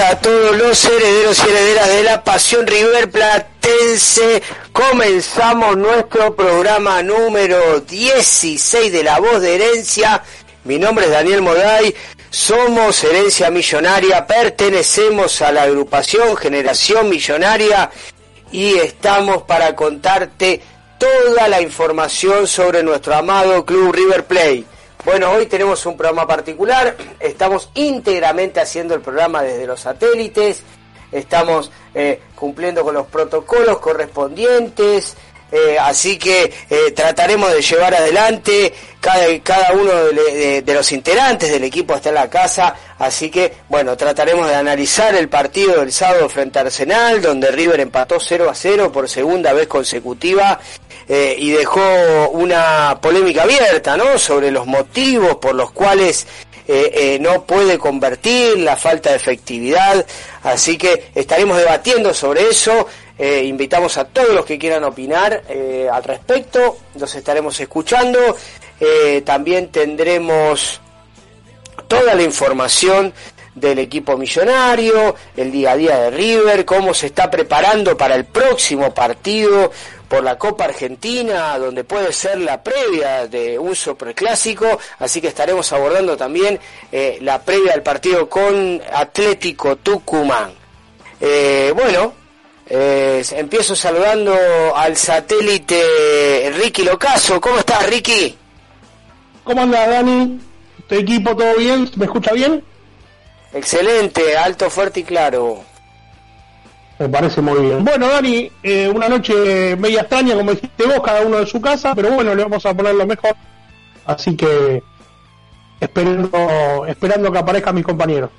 a todos los herederos y herederas de la Pasión River Platense. Comenzamos nuestro programa número 16 de La Voz de Herencia. Mi nombre es Daniel Moday. Somos Herencia Millonaria, pertenecemos a la agrupación Generación Millonaria y estamos para contarte toda la información sobre nuestro amado Club River Plate bueno, hoy tenemos un programa particular, estamos íntegramente haciendo el programa desde los satélites, estamos eh, cumpliendo con los protocolos correspondientes, eh, así que eh, trataremos de llevar adelante cada, cada uno de, los integrantes del equipo en la casa, así que bueno, trataremos de analizar el partido del sábado frente a Arsenal, donde River empató 0 a 0 por segunda vez consecutiva eh, y dejó una polémica abierta, ¿no? Sobre los motivos por los cuales eh, eh, no puede convertir, la falta de efectividad. Así que estaremos debatiendo sobre eso. invitamos a todos los que quieran opinar al respecto. Los estaremos escuchando. también tendremos toda la información del equipo millonario, el día a día de River, cómo se está preparando para el próximo partido por la Copa Argentina, donde puede ser la previa de un superclásico, así que estaremos abordando también eh, la previa del partido con Atlético Tucumán. Eh, bueno, eh, empiezo saludando al satélite Ricky Locaso. ¿Cómo estás, Ricky? ¿Cómo andas, Dani? ¿Tu equipo todo bien? ¿Me escucha bien? Excelente, alto, fuerte y claro. Me parece muy bien. Bueno, Dani, eh, una noche media extraña, como dijiste vos, cada uno de su casa, pero bueno, le vamos a poner lo mejor. Así que esperando, esperando que aparezcan mis compañeros.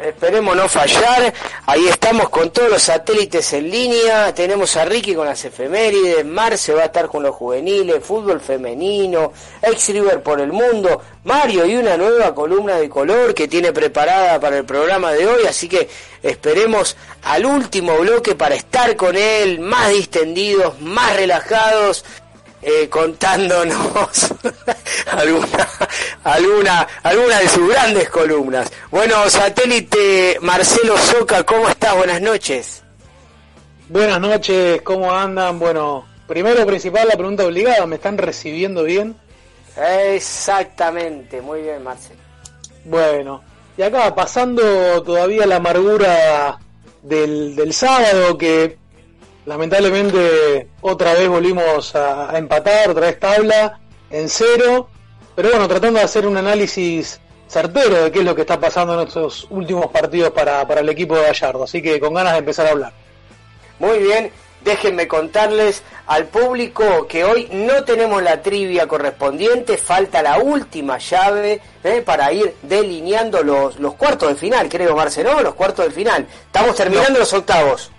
Esperemos no fallar. Ahí estamos con todos los satélites en línea. Tenemos a Ricky con las efemérides. Marce va a estar con los juveniles. Fútbol femenino. Ex River por el mundo. Mario y una nueva columna de color que tiene preparada para el programa de hoy. Así que esperemos al último bloque para estar con él más distendidos, más relajados eh, contándonos alguna, alguna, alguna de sus grandes columnas. Bueno, satélite Marcelo Soca, ¿cómo estás? Buenas noches. Buenas noches, ¿cómo andan? Bueno, primero principal la pregunta obligada, ¿me están recibiendo bien? Exactamente, muy bien Marcelo. Bueno, y acá pasando todavía la amargura del, del sábado que Lamentablemente otra vez volvimos a, empatar, otra vez tabla en cero, pero bueno, tratando de hacer un análisis certero de qué es lo que está pasando en estos últimos partidos para, el equipo de Gallardo, así que con ganas de empezar a hablar. Muy bien, déjenme contarles al público que hoy no tenemos la trivia correspondiente, falta la última llave ¿eh? para ir delineando los, los cuartos de final, creo, Marcelo, los cuartos de final. Estamos terminando los octavos.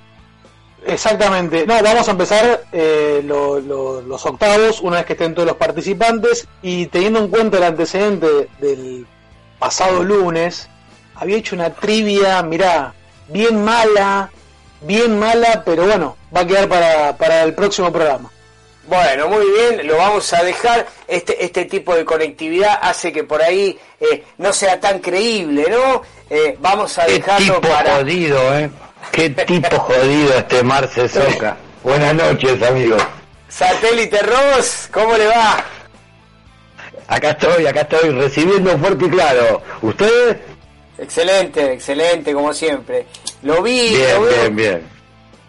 Exactamente. No, vamos a empezar eh, los octavos una vez que estén todos los participantes y teniendo en cuenta el antecedente del pasado lunes, había hecho una trivia, mirá, bien mala, bien mala, pero bueno, va a quedar para, para el próximo programa. Bueno, muy bien, lo vamos a dejar. Este, este tipo de conectividad hace que por ahí eh, no sea tan creíble, ¿no? Eh, vamos a dejarlo para. Jodido, ¿eh? Qué tipo jodido este Marce Soca. Buenas noches, amigos. Satélite Ross, ¿cómo le va? Acá estoy, acá estoy, recibiendo fuerte y claro. ¿Ustedes? Excelente, excelente, como siempre. Lo vi, Bien, lo bien, bien.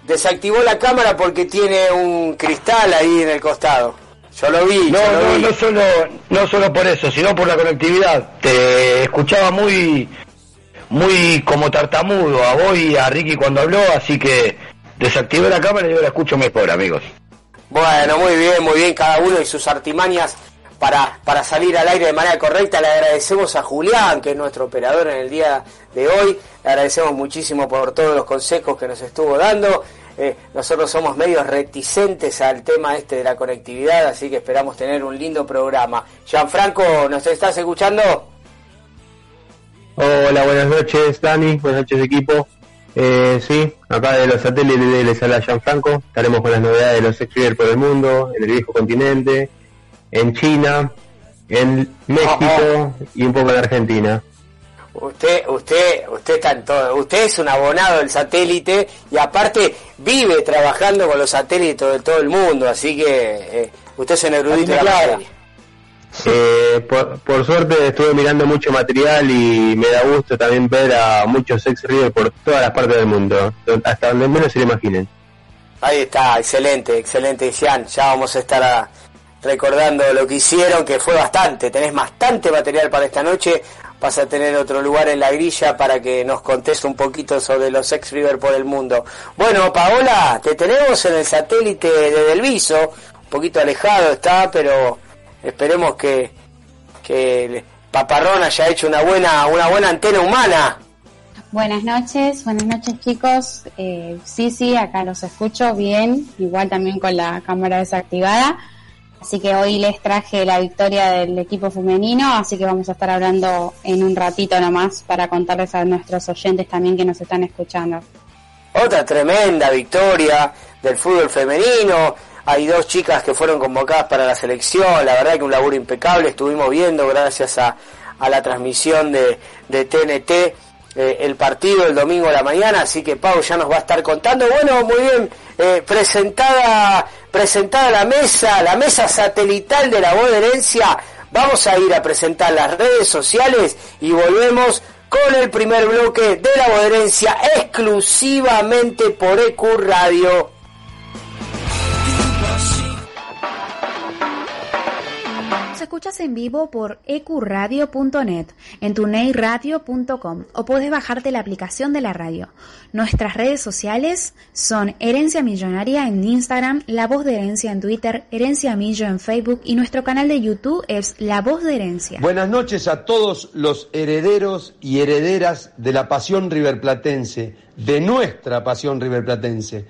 Desactivó la cámara porque tiene un cristal ahí en el costado. Yo lo vi, No, yo lo no, vi. no solo, no solo por eso, sino por la conectividad. Te escuchaba muy, muy como tartamudo a vos y a Ricky cuando habló, así que desactivé la cámara y ahora escucho mejor, amigos. Bueno, muy bien, muy bien, cada uno y sus artimañas para, para salir al aire de manera correcta. Le agradecemos a Julián, que es nuestro operador en el día de hoy. Le agradecemos muchísimo por todos los consejos que nos estuvo dando. Eh, nosotros somos medios reticentes al tema este de la conectividad, así que esperamos tener un lindo programa. Gianfranco, ¿nos estás escuchando? Hola, buenas noches, Dani. Buenas noches, equipo. Eh, sí, acá de los satélites de les habla Gianfranco. Estaremos con las novedades de los ex por el mundo, en el viejo continente, en China, en México y un poco en Argentina. Usted, usted, usted está en todo. Usted es un abonado del satélite y aparte vive trabajando con los satélites de todo el mundo, así que eh, usted es un erudito de la materia. Eh, por, por suerte estuve mirando mucho material y me da gusto también ver a muchos ex River por todas las partes del mundo, hasta donde menos se lo imaginen. Ahí está, excelente, excelente, Jean. Ya vamos a estar a- recordando lo que hicieron, que fue bastante. Tenés bastante material para esta noche. Vas a tener otro lugar en la grilla para que nos contes un poquito sobre los ex River por el mundo. Bueno, Paola, te tenemos en el satélite de Delviso. Un poquito alejado está, pero esperemos que, que el Paparrón haya hecho una buena, una buena antena humana. Buenas noches, buenas noches chicos. Eh, sí, sí, acá los escucho bien, igual también con la cámara desactivada. Así que hoy les traje la victoria del equipo femenino, así que vamos a estar hablando en un ratito nomás para contarles a nuestros oyentes también que nos están escuchando. Otra tremenda victoria del fútbol femenino. Hay dos chicas que fueron convocadas para la selección. La verdad que un laburo impecable. Estuvimos viendo gracias a, la transmisión de, TNT eh, el partido el domingo a la mañana. Así que Pau ya nos va a estar contando. Bueno, muy bien. eh, presentada, presentada la mesa, la mesa satelital de la voz. Vamos a ir a presentar las redes sociales y volvemos con el primer bloque de la herencia exclusivamente por EQ Radio. Nos escuchas en vivo por ecuradio.net, en tuneiradio.com o puedes bajarte la aplicación de la radio. Nuestras redes sociales son Herencia Millonaria en Instagram, La Voz de Herencia en Twitter, Herencia Millo en Facebook y nuestro canal de YouTube es La Voz de Herencia. Buenas noches a todos los herederos y herederas de la pasión riverplatense, de nuestra pasión riverplatense.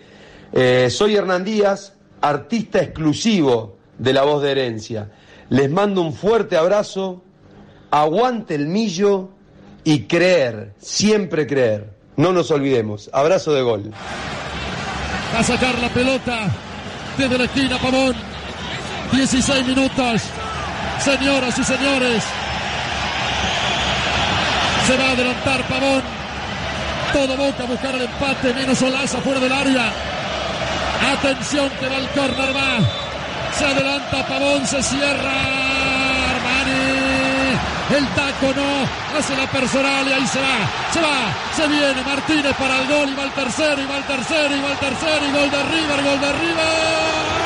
Eh, soy Hernán Díaz, artista exclusivo de La Voz de Herencia. Les mando un fuerte abrazo, aguante el millo y creer, siempre creer. No nos olvidemos. Abrazo de gol. a sacar la pelota desde la esquina Pavón. 16 minutos. Señoras y señores. Se va a adelantar Pavón. Todo Boca a buscar el empate. Menos Olaza fuera del área. Atención que va el córner va. Se adelanta Pavón. Se cierra. Armani. El taco no. Hace la personal y ahí se va. Se va. Se viene Martínez para el gol. Y va el tercero. Y va el tercero. Y va el tercero. Y gol de River. Gol de River.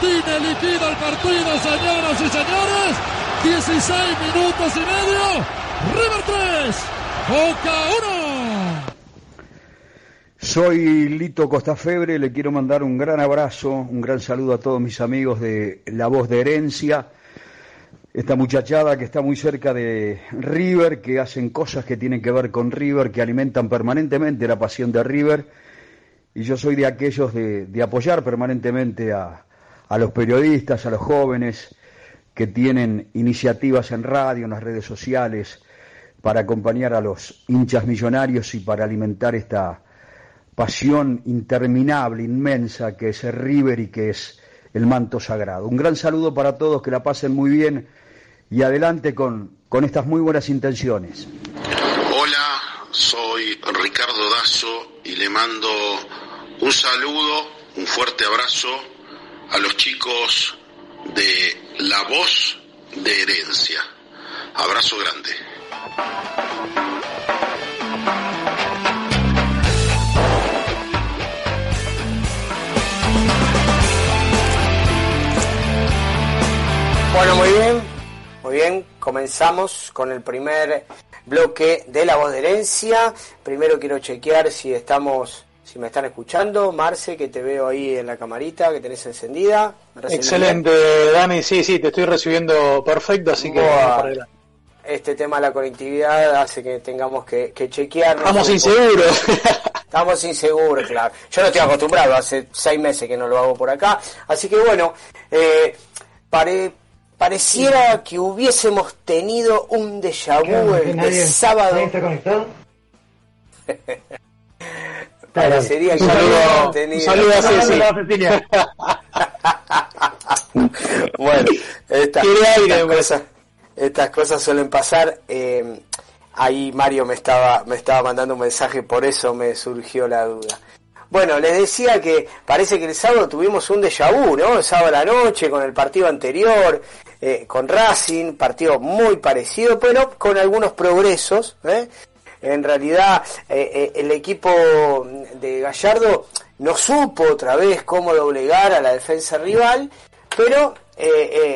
Martínez liquida el partido, señoras y señores. 16 minutos y medio. River 3, Boca 1. Soy Lito Costafebre, le quiero mandar un gran abrazo, un gran saludo a todos mis amigos de La Voz de Herencia, esta muchachada que está muy cerca de River, que hacen cosas que tienen que ver con River, que alimentan permanentemente la pasión de River, y yo soy de aquellos de, de apoyar permanentemente a, a los periodistas, a los jóvenes que tienen iniciativas en radio, en las redes sociales, para acompañar a los hinchas millonarios y para alimentar esta pasión interminable, inmensa, que es River y que es el manto sagrado. Un gran saludo para todos, que la pasen muy bien y adelante con, con estas muy buenas intenciones. Hola, soy Ricardo Dazo y le mando un saludo, un fuerte abrazo a los chicos de La Voz de Herencia. Abrazo grande. Bueno, muy bien, muy bien, comenzamos con el primer bloque de la voz de herencia. Primero quiero chequear si estamos, si me están escuchando. Marce, que te veo ahí en la camarita, que tenés encendida. Excelente, Dani, sí, sí, te estoy recibiendo perfecto, así que este tema de la conectividad hace que tengamos que, chequear. Estamos inseguros. Estamos inseguros, claro. Yo no estoy acostumbrado, hace seis meses que no lo hago por acá. Así que bueno, eh, pareciera que hubiésemos tenido un déjà vu el sábado. está conectado? Parecería que hubiésemos tenido. Saludos a Cecilia. bueno, esta, estas, estas cosas suelen pasar. Eh, ahí Mario me estaba, me estaba mandando un mensaje, por eso me surgió la duda. Bueno, les decía que parece que el sábado tuvimos un déjà vu, ¿no? El sábado a la noche con el partido anterior, eh, con Racing, partido muy parecido, pero con algunos progresos. ¿eh? En realidad, eh, el equipo de Gallardo no supo otra vez cómo doblegar a la defensa rival, pero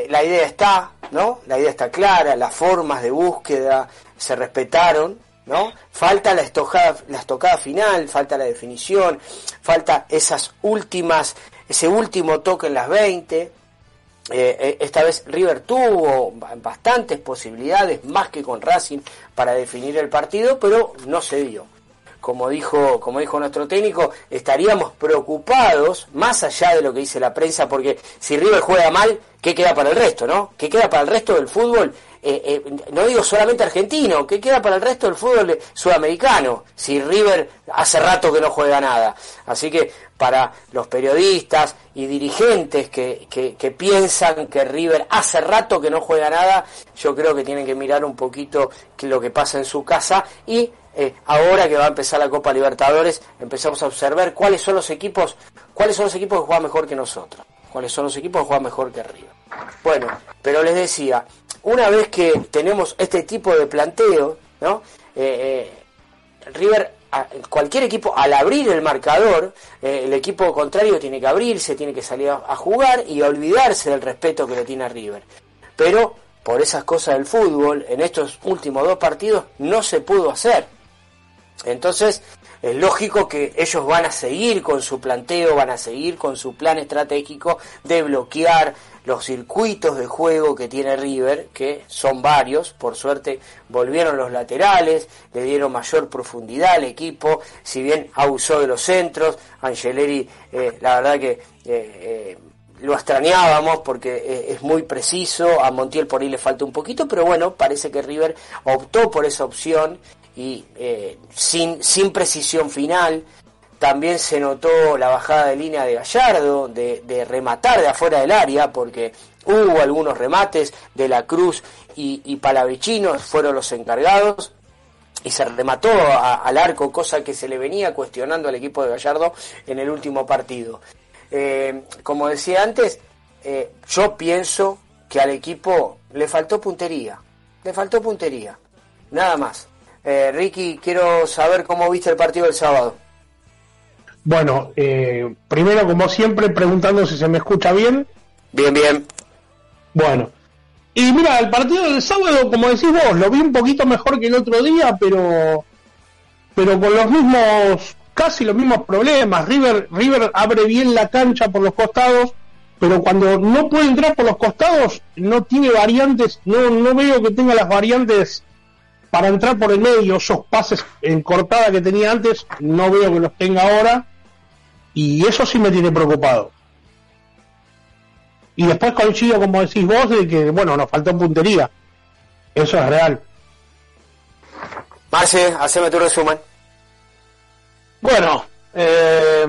la idea está, ¿no? La idea está clara, las formas de búsqueda se respetaron, ¿no? Falta la estocada, la estocada final, falta la definición, falta esas últimas, ese último toque en las 20. Eh, eh, esta vez River tuvo bastantes posibilidades, más que con Racing, para definir el partido, pero no se dio. Como dijo, como dijo nuestro técnico, estaríamos preocupados, más allá de lo que dice la prensa, porque si River juega mal, ¿qué queda para el resto, no? ¿Qué queda para el resto del fútbol? Eh, eh, no digo solamente argentino, ¿qué queda para el resto del fútbol sudamericano? Si River hace rato que no juega nada. Así que para los periodistas y dirigentes que, que, piensan que River hace rato que no juega nada, yo creo que tienen que mirar un poquito lo que pasa en su casa y eh, ahora que va a empezar la Copa Libertadores, empezamos a observar cuáles son los equipos, cuáles son los equipos que juegan mejor que nosotros, cuáles son los equipos que juegan mejor que River. Bueno, pero les decía, una vez que tenemos este tipo de planteo, ¿no? Eh, eh, River, cualquier equipo, al abrir el marcador, eh, el equipo contrario tiene que abrirse, tiene que salir a, jugar y olvidarse del respeto que le tiene a River. Pero por esas cosas del fútbol, en estos últimos dos partidos no se pudo hacer. Entonces, es lógico que ellos van a seguir con su planteo, van a seguir con su plan estratégico de bloquear, los circuitos de juego que tiene River, que son varios, por suerte volvieron los laterales, le dieron mayor profundidad al equipo, si bien abusó de los centros, Angeleri, eh, la verdad que... Eh, eh, lo extrañábamos porque es muy preciso, a Montiel por ahí le falta un poquito, pero bueno, parece que River optó por esa opción y sin, sin precisión final, también se notó la bajada de línea de Gallardo, de, rematar de afuera del área, porque hubo algunos remates de la Cruz y, y fueron los encargados y se remató al arco, cosa que se le venía cuestionando al equipo de Gallardo en el último partido. Eh, como decía antes, eh, yo pienso que al equipo le faltó puntería, le faltó puntería, nada más. Eh, Ricky, quiero saber cómo viste el partido del sábado. Bueno, eh, primero, como siempre, preguntando si se me escucha bien. Bien, bien. Bueno. Y mira, el partido del sábado, como decís vos, lo vi un poquito mejor que el otro día, pero pero con los mismos, casi los mismos problemas. River, River abre bien la cancha por los costados, pero cuando no puede entrar por los costados, no tiene variantes, no, no veo que tenga las variantes para entrar por el medio, esos pases en cortada que tenía antes, no veo que los tenga ahora. Y eso sí me tiene preocupado. Y después coincido, como decís vos, de que, bueno, nos faltó puntería. Eso es real. Marce, haceme tu resumen. Bueno, eh,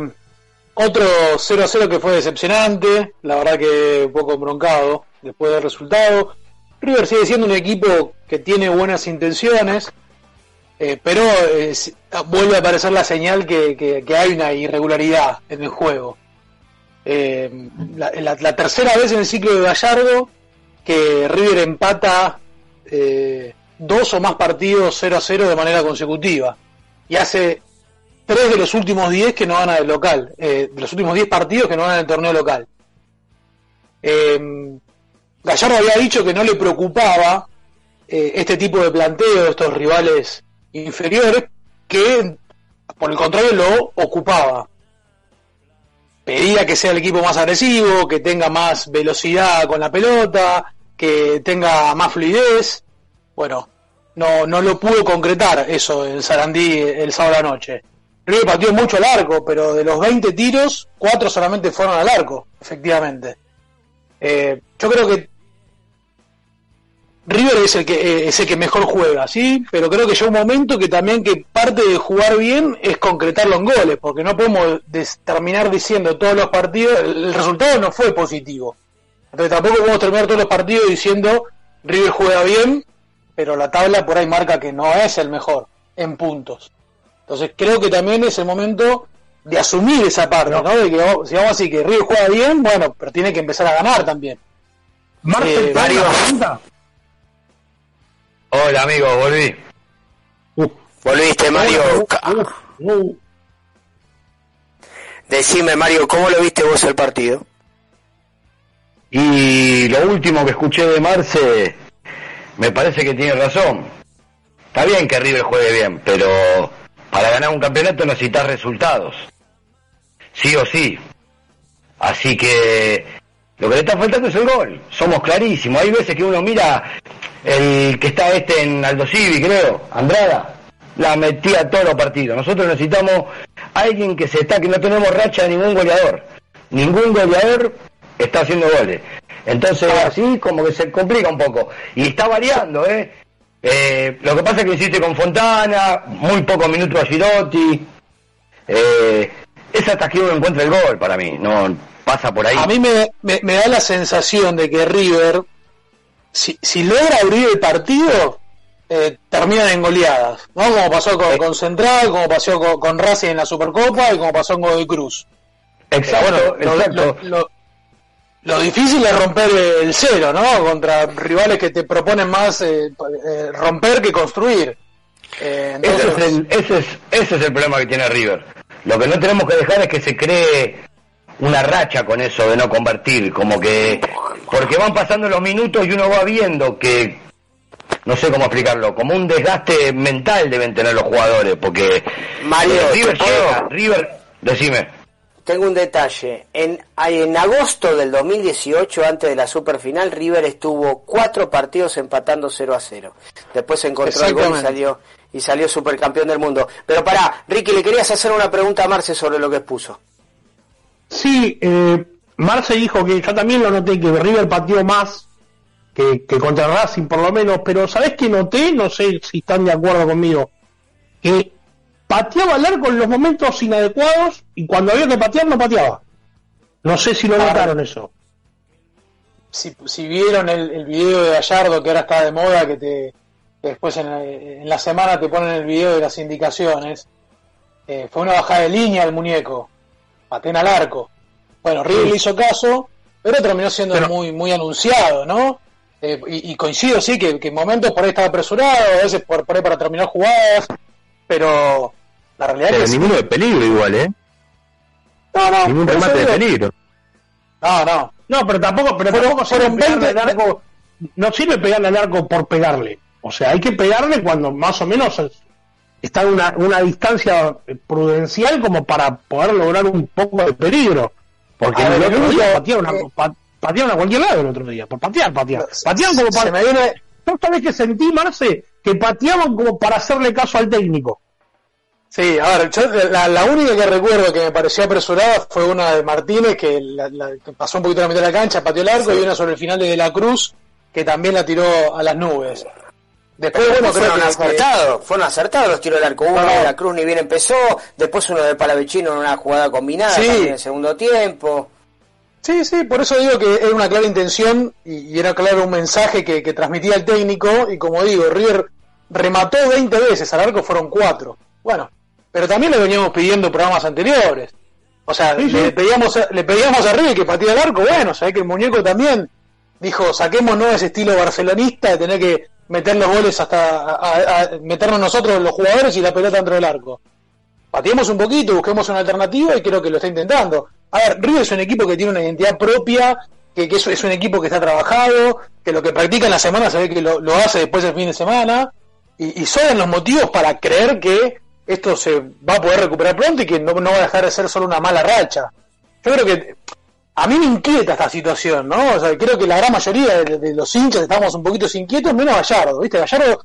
otro 0 a 0 que fue decepcionante, la verdad que un poco broncado después del resultado. River sigue siendo un equipo que tiene buenas intenciones, eh, pero eh, vuelve a aparecer la señal que, hay una irregularidad en el juego. Eh, la, tercera vez en el ciclo de Gallardo que River empata dos o más partidos 0 a 0 de manera consecutiva. Y hace tres de los últimos diez que no gana el local, los últimos diez partidos que no ganan el torneo local. Gallardo había dicho que no le preocupaba este tipo de planteo estos rivales inferiores que por el contrario lo ocupaba. Pedía que sea el equipo más agresivo, que tenga más velocidad con la pelota, que tenga más fluidez. Bueno, no, no lo pudo concretar eso en Sarandí el sábado a la noche. River partió mucho al arco, pero de los 20 tiros, 4 solamente fueron al arco, efectivamente. Eh, yo creo que River es el que eh, es el que mejor juega, sí, pero creo que llega un momento que también que parte de jugar bien es concretarlo en goles, porque no podemos terminar diciendo todos los partidos, el, resultado no fue positivo. Entonces tampoco podemos terminar todos los partidos diciendo River juega bien, pero la tabla por ahí marca que no es el mejor en puntos. Entonces creo que también es el momento de asumir esa parte, ¿no? De que si vamos así que River juega bien, bueno, pero tiene que empezar a ganar también. Marcel, eh, Hola amigo, volví. Volviste Mario. Decime Mario, ¿cómo lo viste vos el partido? Y lo último que escuché de Marce, me parece que tiene razón. Está bien que River juegue bien, pero para ganar un campeonato necesitas resultados. Sí o sí. Así que lo que le está faltando es el gol. Somos clarísimos. Hay veces que uno mira el que está este en Aldo Civi, creo, Andrada, la metía todos los partidos. Nosotros necesitamos alguien que se está, que no tenemos racha de ningún goleador. Ningún goleador está haciendo goles. Entonces así como que se complica un poco. Y está variando, ¿eh? eh lo que pasa es que hiciste con Fontana, muy pocos minutos a Girotti. Eh, es hasta que uno encuentra el gol para mí, no pasa por ahí. A mí me, me da la sensación de que River si, logra abrir el partido, eh, terminan en goleadas, ¿no? Como pasó con, Central, como pasó con, Racing en la Supercopa y como pasó en Godoy Cruz. Exacto, Lo, difícil es romper el cero, ¿no? Contra rivales que te proponen más eh, eh, romper que construir. ese, es el, ese, es, ese es el problema que tiene River. Lo que no tenemos que dejar es que se cree una racha con eso de no convertir, como que porque van pasando los minutos y uno va viendo que no sé cómo explicarlo, como un desgaste mental deben tener los jugadores, porque Mario, River llega, River, decime. Tengo un detalle. En, en agosto del 2018, antes de la superfinal, River estuvo cuatro partidos empatando 0 a 0. Después se encontró el gol y salió, y salió supercampeón del mundo. Pero pará, Ricky, le querías hacer una pregunta a Marce sobre lo que expuso. Sí, eh, Marce dijo que yo también lo noté, que River pateó más que, contra Racing por lo menos, pero ¿sabés qué noté? No sé si están de acuerdo conmigo. Que pateaba al arco en los momentos inadecuados y cuando había que patear no pateaba. No sé si lo notaron eso. Si, si vieron el, el, video de Gallardo que ahora está de moda, que te después en, la semana te ponen el video de las indicaciones, eh, fue una bajada de línea el muñeco paten al arco. Bueno, River le hizo caso, pero terminó siendo muy muy anunciado, ¿no? Eh, y, coincido, sí, que, en momentos por ahí estaba apresurado, a veces por, por ahí para terminar jugadas, pero la realidad es que... ninguno de peligro igual, ¿eh? No, no. Ningún remate de peligro. No, no. No, pero tampoco, pero tampoco sirve pegarle al arco, no sirve pegarle al arco por pegarle. O sea, hay que pegarle cuando más o menos está en una, una distancia prudencial como para poder lograr un poco de peligro. Porque el otro día patearon, a, patearon a cualquier lado el otro día, por patear, patear. Patearon como para... Me viene... vez que sentí, Marce, que pateaban como para hacerle caso al técnico. Sí, a ver, la, única que recuerdo que me pareció apresurada fue una de Martínez, que, pasó un poquito a la mitad de la cancha, pateó el arco, y una sobre el final de, de la Cruz, que también la tiró a las nubes. Después, bueno, fueron que- acertados, fueron acertados los tiros del arco. Uno No, no. de la Cruz ni bien empezó, después uno de Palavecino en una jugada combinada Sí. en el segundo tiempo. Sí, sí, por eso digo que era una clara intención y, y era claro un mensaje que, que transmitía el técnico y como digo, River remató 20 veces, al arco fueron 4. Bueno, pero también le veníamos pidiendo programas anteriores. O sea, Sí, sí. le, pedíamos le pedíamos a River que patee el arco, bueno, sabés que el muñeco también dijo, saquémonos ese estilo barcelonista de tener que meter los goles hasta a- meternos nosotros los jugadores y la pelota dentro del arco. Pateemos un poquito, busquemos una alternativa y creo que lo está intentando. A ver, River es un equipo que tiene una identidad propia, que, que es, un equipo que está trabajado, que lo que practica en la semana se ve que lo, lo hace después del fin de semana, y, y son los motivos para creer que esto se va a poder recuperar pronto y que no, no va a dejar de ser solo una mala racha. Yo creo que a mí me inquieta esta situación, ¿no? O sea, creo que la gran mayoría de, de los hinchas estamos un poquito inquietos, menos Gallardo, ¿viste? Gallardo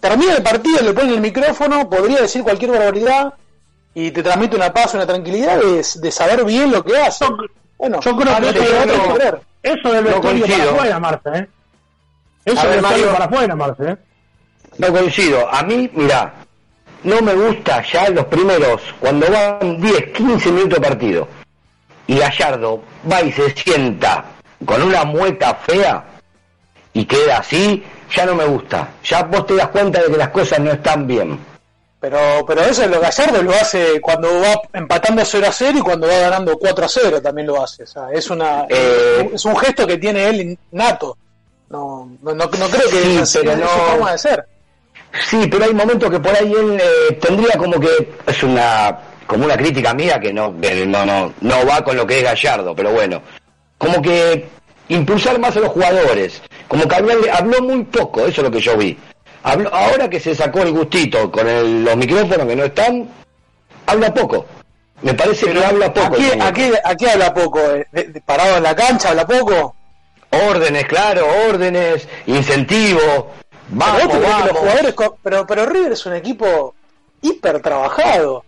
termina el partido, le pone el micrófono, podría decir cualquier barbaridad y te transmite una paz, una tranquilidad de, de saber bien lo que hace. Bueno, Yo creo a que no- creer. eso del No vestuario para afuera, Marce, ¿eh? Eso del vestuario Mario. para afuera, Marce, ¿eh? No coincido. A mí, mira, no me gusta ya los primeros, cuando van 10, 15 minutos de partido, y Gallardo va y se sienta con una mueca fea y queda así, ya no me gusta. Ya vos te das cuenta de que las cosas no están bien. Pero, pero eso lo Gallardo lo hace cuando va empatando 0 a 0 y cuando va ganando 4 a 0 también lo hace. O sea, es una Eh, es un gesto que tiene él nato. No, no, no, no creo que Sí, sea pero su no- forma de ser. Sí, pero hay momentos que por ahí él eh, tendría como que es una como una crítica mía que no no no no va con lo que es Gallardo, pero bueno, como que impulsar más a los jugadores, como que habló, habló muy poco, eso es lo que yo vi. Habló, ahora que se sacó el gustito con el- los micrófonos que no están, habla poco. Me parece que habla poco. Aquí, aquí, aquí habla poco. eh, parado en la cancha habla poco. Órdenes, claro, órdenes, incentivo. Vamos, pero, que los vamos. jugadores pero, pero River es un equipo hiper trabajado.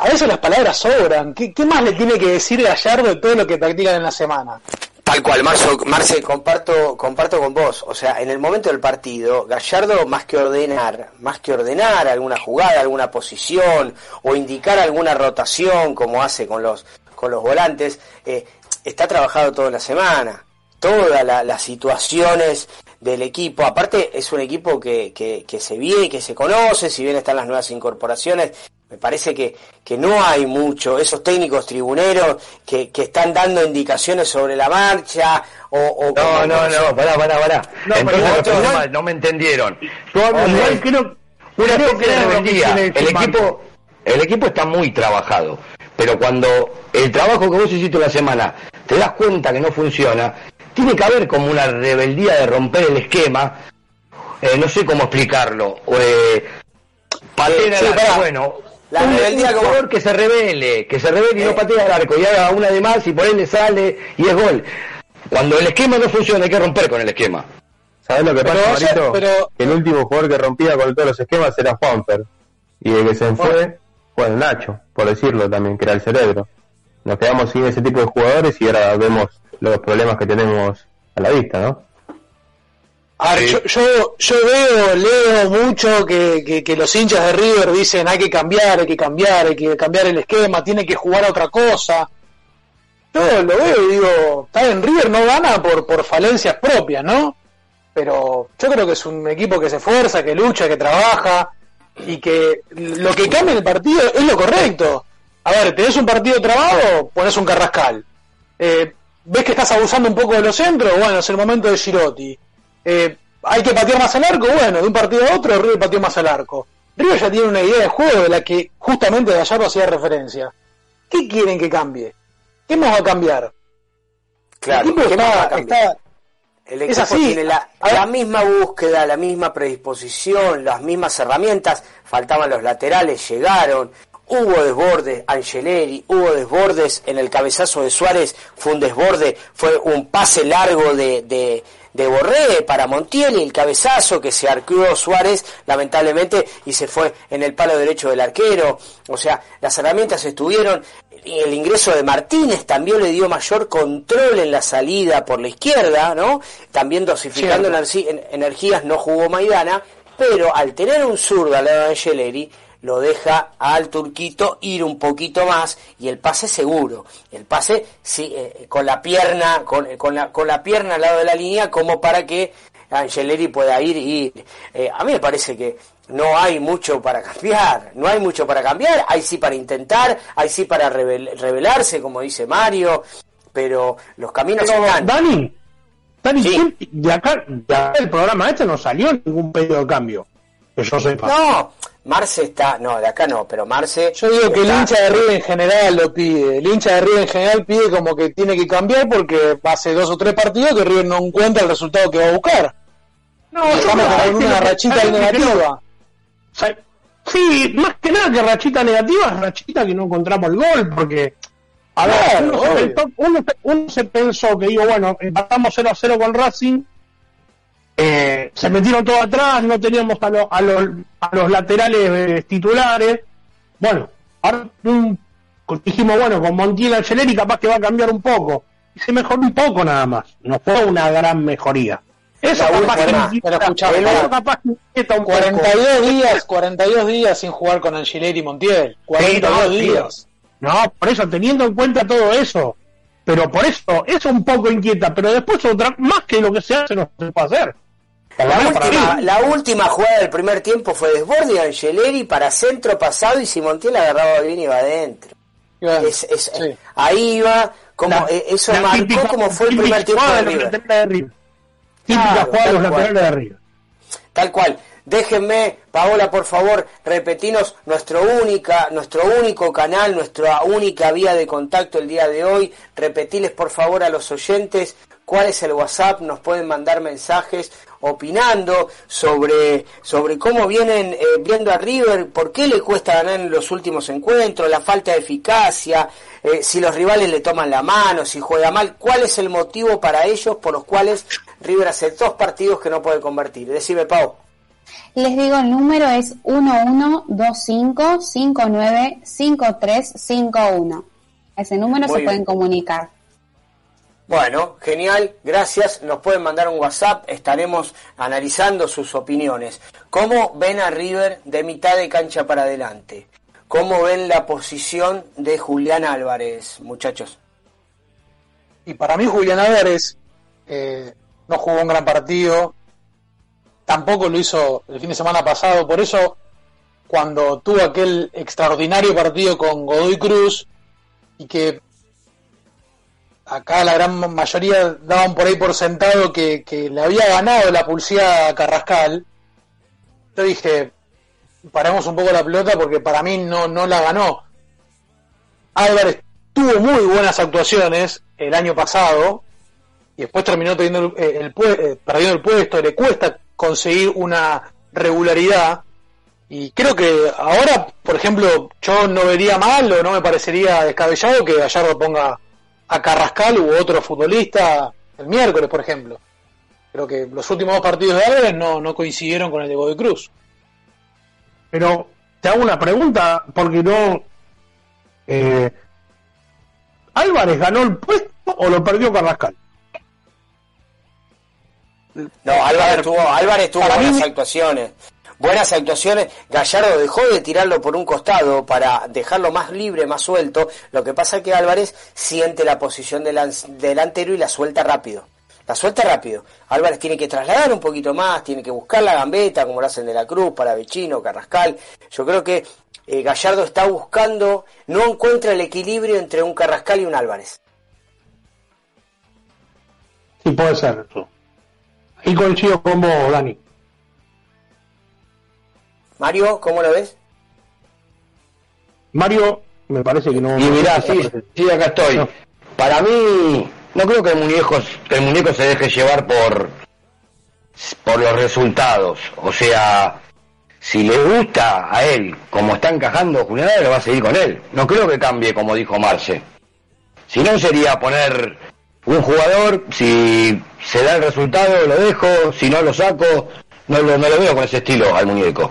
A veces las palabras sobran. ¿Qué, más le tiene que decir Gallardo de todo lo que practican en la semana? Tal cual, Marzo, Marce, comparto, comparto con vos. O sea, en el momento del partido, Gallardo, más que ordenar, más que ordenar alguna jugada, alguna posición, o indicar alguna rotación, como hace con los, con los volantes, eh, está trabajado toda la semana. Todas la- las situaciones del equipo. Aparte, es un equipo que, que, que se ve, que se conoce, si bien están las nuevas incorporaciones, me parece que, que no hay mucho, esos técnicos tribuneros que, que están dando indicaciones sobre la marcha, o... o No, como- no, no, pará, pará, pará. No, Entonces otro- entendí mal, no me entendieron. Yo hablo Igual de creo, una creo que El equipo, el equipo está muy trabajado, pero cuando el trabajo que vos hiciste la semana te das cuenta que no funciona, tiene que haber como una rebeldía de romper el esquema. Eh, no sé cómo explicarlo. Eh, patea Sí, bueno. La un, rebeldía un como- jugador que se revele, que se revele y Eh. no patea el arco y haga una de más y por él le sale y es gol. Cuando el esquema no funciona hay que romper con el esquema. ¿Sabes lo que Pero pasa, ayer- Marito? pero- el último jugador que rompía con todos los esquemas era Juanfer. Y el que se fue fue el Nacho, por decirlo también, que era el cerebro. Nos quedamos sin ese tipo de jugadores y ahora vemos los problemas que tenemos a la vista, ¿no? A ver, yo, yo, yo veo, leo mucho que, que, que los hinchas de River dicen hay que cambiar, hay que cambiar, hay que cambiar el esquema, tiene que jugar a otra cosa. Yo lo veo y digo, está bien, River no gana por, por falencias propias, ¿no? Pero yo creo que es un equipo que se esfuerza, que lucha, que trabaja y que lo que cambia en el partido es lo correcto. A ver, tenés un partido trabado, pones un carrascal. Eh, ¿Ves que estás abusando un poco de los centros? Bueno, es el momento de Girotti. Eh, ¿Hay que patear más al arco? Bueno, de un partido a otro River pateó más al arco. River ya tiene una idea de juego de la que justamente Gallardo hacía referencia. ¿Qué quieren que cambie? ¿Qué más va a cambiar? Claro, el equipo ¿qué más va a está, El Es equipo así. tiene la, misma búsqueda, la misma predisposición, las mismas herramientas. Faltaban los laterales, llegaron. Hubo desbordes, Angeleri, hubo desbordes en el cabezazo de Suárez, fue un desborde, fue un pase largo de, de, de Borré para Montiel y el cabezazo que se arqueó Suárez, lamentablemente, y se fue en el palo derecho del arquero. O sea, las herramientas estuvieron, y el ingreso de Martínez también le dio mayor control en la salida por la izquierda, ¿no? También dosificando energías, no jugó Maidana. pero al tener un zurdo al lado de Angeleri, lo deja al turquito ir un poquito más y el pase seguro. El pase sí, eh, con la pierna, con, con, la, con la pierna al lado de la línea, como para que Angeleri pueda ir y eh, a mí me parece que no hay mucho para cambiar, no hay mucho para cambiar, hay sí para intentar, hay sí para revelarse, como dice Mario, pero los caminos están. Dani, Dani, de, acá, de acá el programa este no salió ningún pedido de cambio, que yo sepa. No, Marce está, no, de acá no, pero Marce. Yo digo que el hincha de River en general lo pide. El hincha de River en general pide como que tiene que cambiar porque hace dos o tres partidos que River no encuentra el resultado que va a buscar. No, estamos con una rachita negativa. Sí, más que nada que rachita negativa es rachita que no encontramos el gol, porque. A ver, uno, se pensó, que digo, bueno, empatamos 0 a 0 con Racing, eh, se metieron todo atrás, no teníamos a, a, los, a los laterales eh, titulares. Bueno, ahora dijimos, bueno, con Montiel Angeleri capaz que va a cambiar un poco. Y se mejoró un poco nada más, no fue una gran mejoría. Eso capaz que pero capaz que un 42 días, 42 días sin jugar con Angeleri y Montiel. 42 días. No, por eso, teniendo en cuenta todo eso, pero por eso, eso un poco inquieta, pero después otra, más que lo que se hace, no se puede hacer. La última, la última, jugada del primer tiempo fue desborde de Angeleri para centro pasado y Simontiel agarraba bien y iba adentro. Es, Ahí iba, como, eh, eso marcó como fue el primer tiempo de River. Típica jugada de los laterales de arriba. Tal cual. Déjenme, Paola, por favor, repetinos nuestro única, nuestro único canal, nuestra única vía de contacto el día de hoy. Repetiles, por favor, a los oyentes cuál es el WhatsApp, nos pueden mandar mensajes opinando sobre, sobre cómo vienen eh, viendo a River, por qué le cuesta ganar en los últimos encuentros, la falta de eficacia, eh, si los rivales le toman la mano, si juega mal, cuál es el motivo para ellos por los cuales River hace dos partidos que no puede convertir. Decime, Pau. Les digo, el número es 1125595351. Ese número se pueden comunicar. Bueno, genial, gracias. Nos pueden mandar un WhatsApp, estaremos analizando sus opiniones. ¿Cómo ven a River de mitad de cancha para adelante? ¿Cómo ven la posición de Julián Álvarez, muchachos? Y para mí Julián Álvarez eh, no jugó un gran partido, tampoco lo hizo el fin de semana pasado, por eso cuando tuvo aquel extraordinario partido con Godoy Cruz y que acá la gran mayoría daban por ahí por sentado que, le había ganado la pulsada a Carrascal. Yo dije, paremos un poco la pelota porque para mí no, no la ganó. Álvarez tuvo muy buenas actuaciones el año pasado y después terminó teniendo el, eh, perdiendo el puesto, le cuesta conseguir una regularidad y creo que ahora, por ejemplo, yo no vería mal o no me parecería descabellado que Gallardo ponga a Carrascal u otro futbolista el miércoles, por ejemplo. Creo que los últimos dos partidos de Álvarez no, no coincidieron con el de Godoy Cruz. Pero te hago una pregunta, porque no. Eh, ¿Álvarez ganó el puesto o lo perdió Carrascal? No, Álvarez tuvo, Álvarez tuvo buenas actuaciones buenas actuaciones. Gallardo dejó de tirarlo por un costado para dejarlo más libre, más suelto. Lo que pasa es que Álvarez siente la posición del delantero y la suelta rápido. La suelta rápido. Álvarez tiene que trasladar un poquito más, tiene que buscar la gambeta, como lo hacen de la Cruz, para Vecino, Carrascal. Yo creo que eh, Gallardo está buscando, no encuentra el equilibrio entre un Carrascal y un Álvarez. Sí, puede ser eso. Y coincido con vos, Dani. Mario, ¿cómo lo ves? Mario, me parece que no. Y mirá, sí, sí, acá estoy. Para mí, no creo que el muñeco, el muñeco se deje llevar por, por los resultados. O sea, si le gusta a él como está encajando Julián lo va a seguir con él. No creo que cambie, como dijo Marce. Si no, sería poner un jugador, si se da el resultado, lo dejo, si no lo saco, no, no lo veo con ese estilo al muñeco.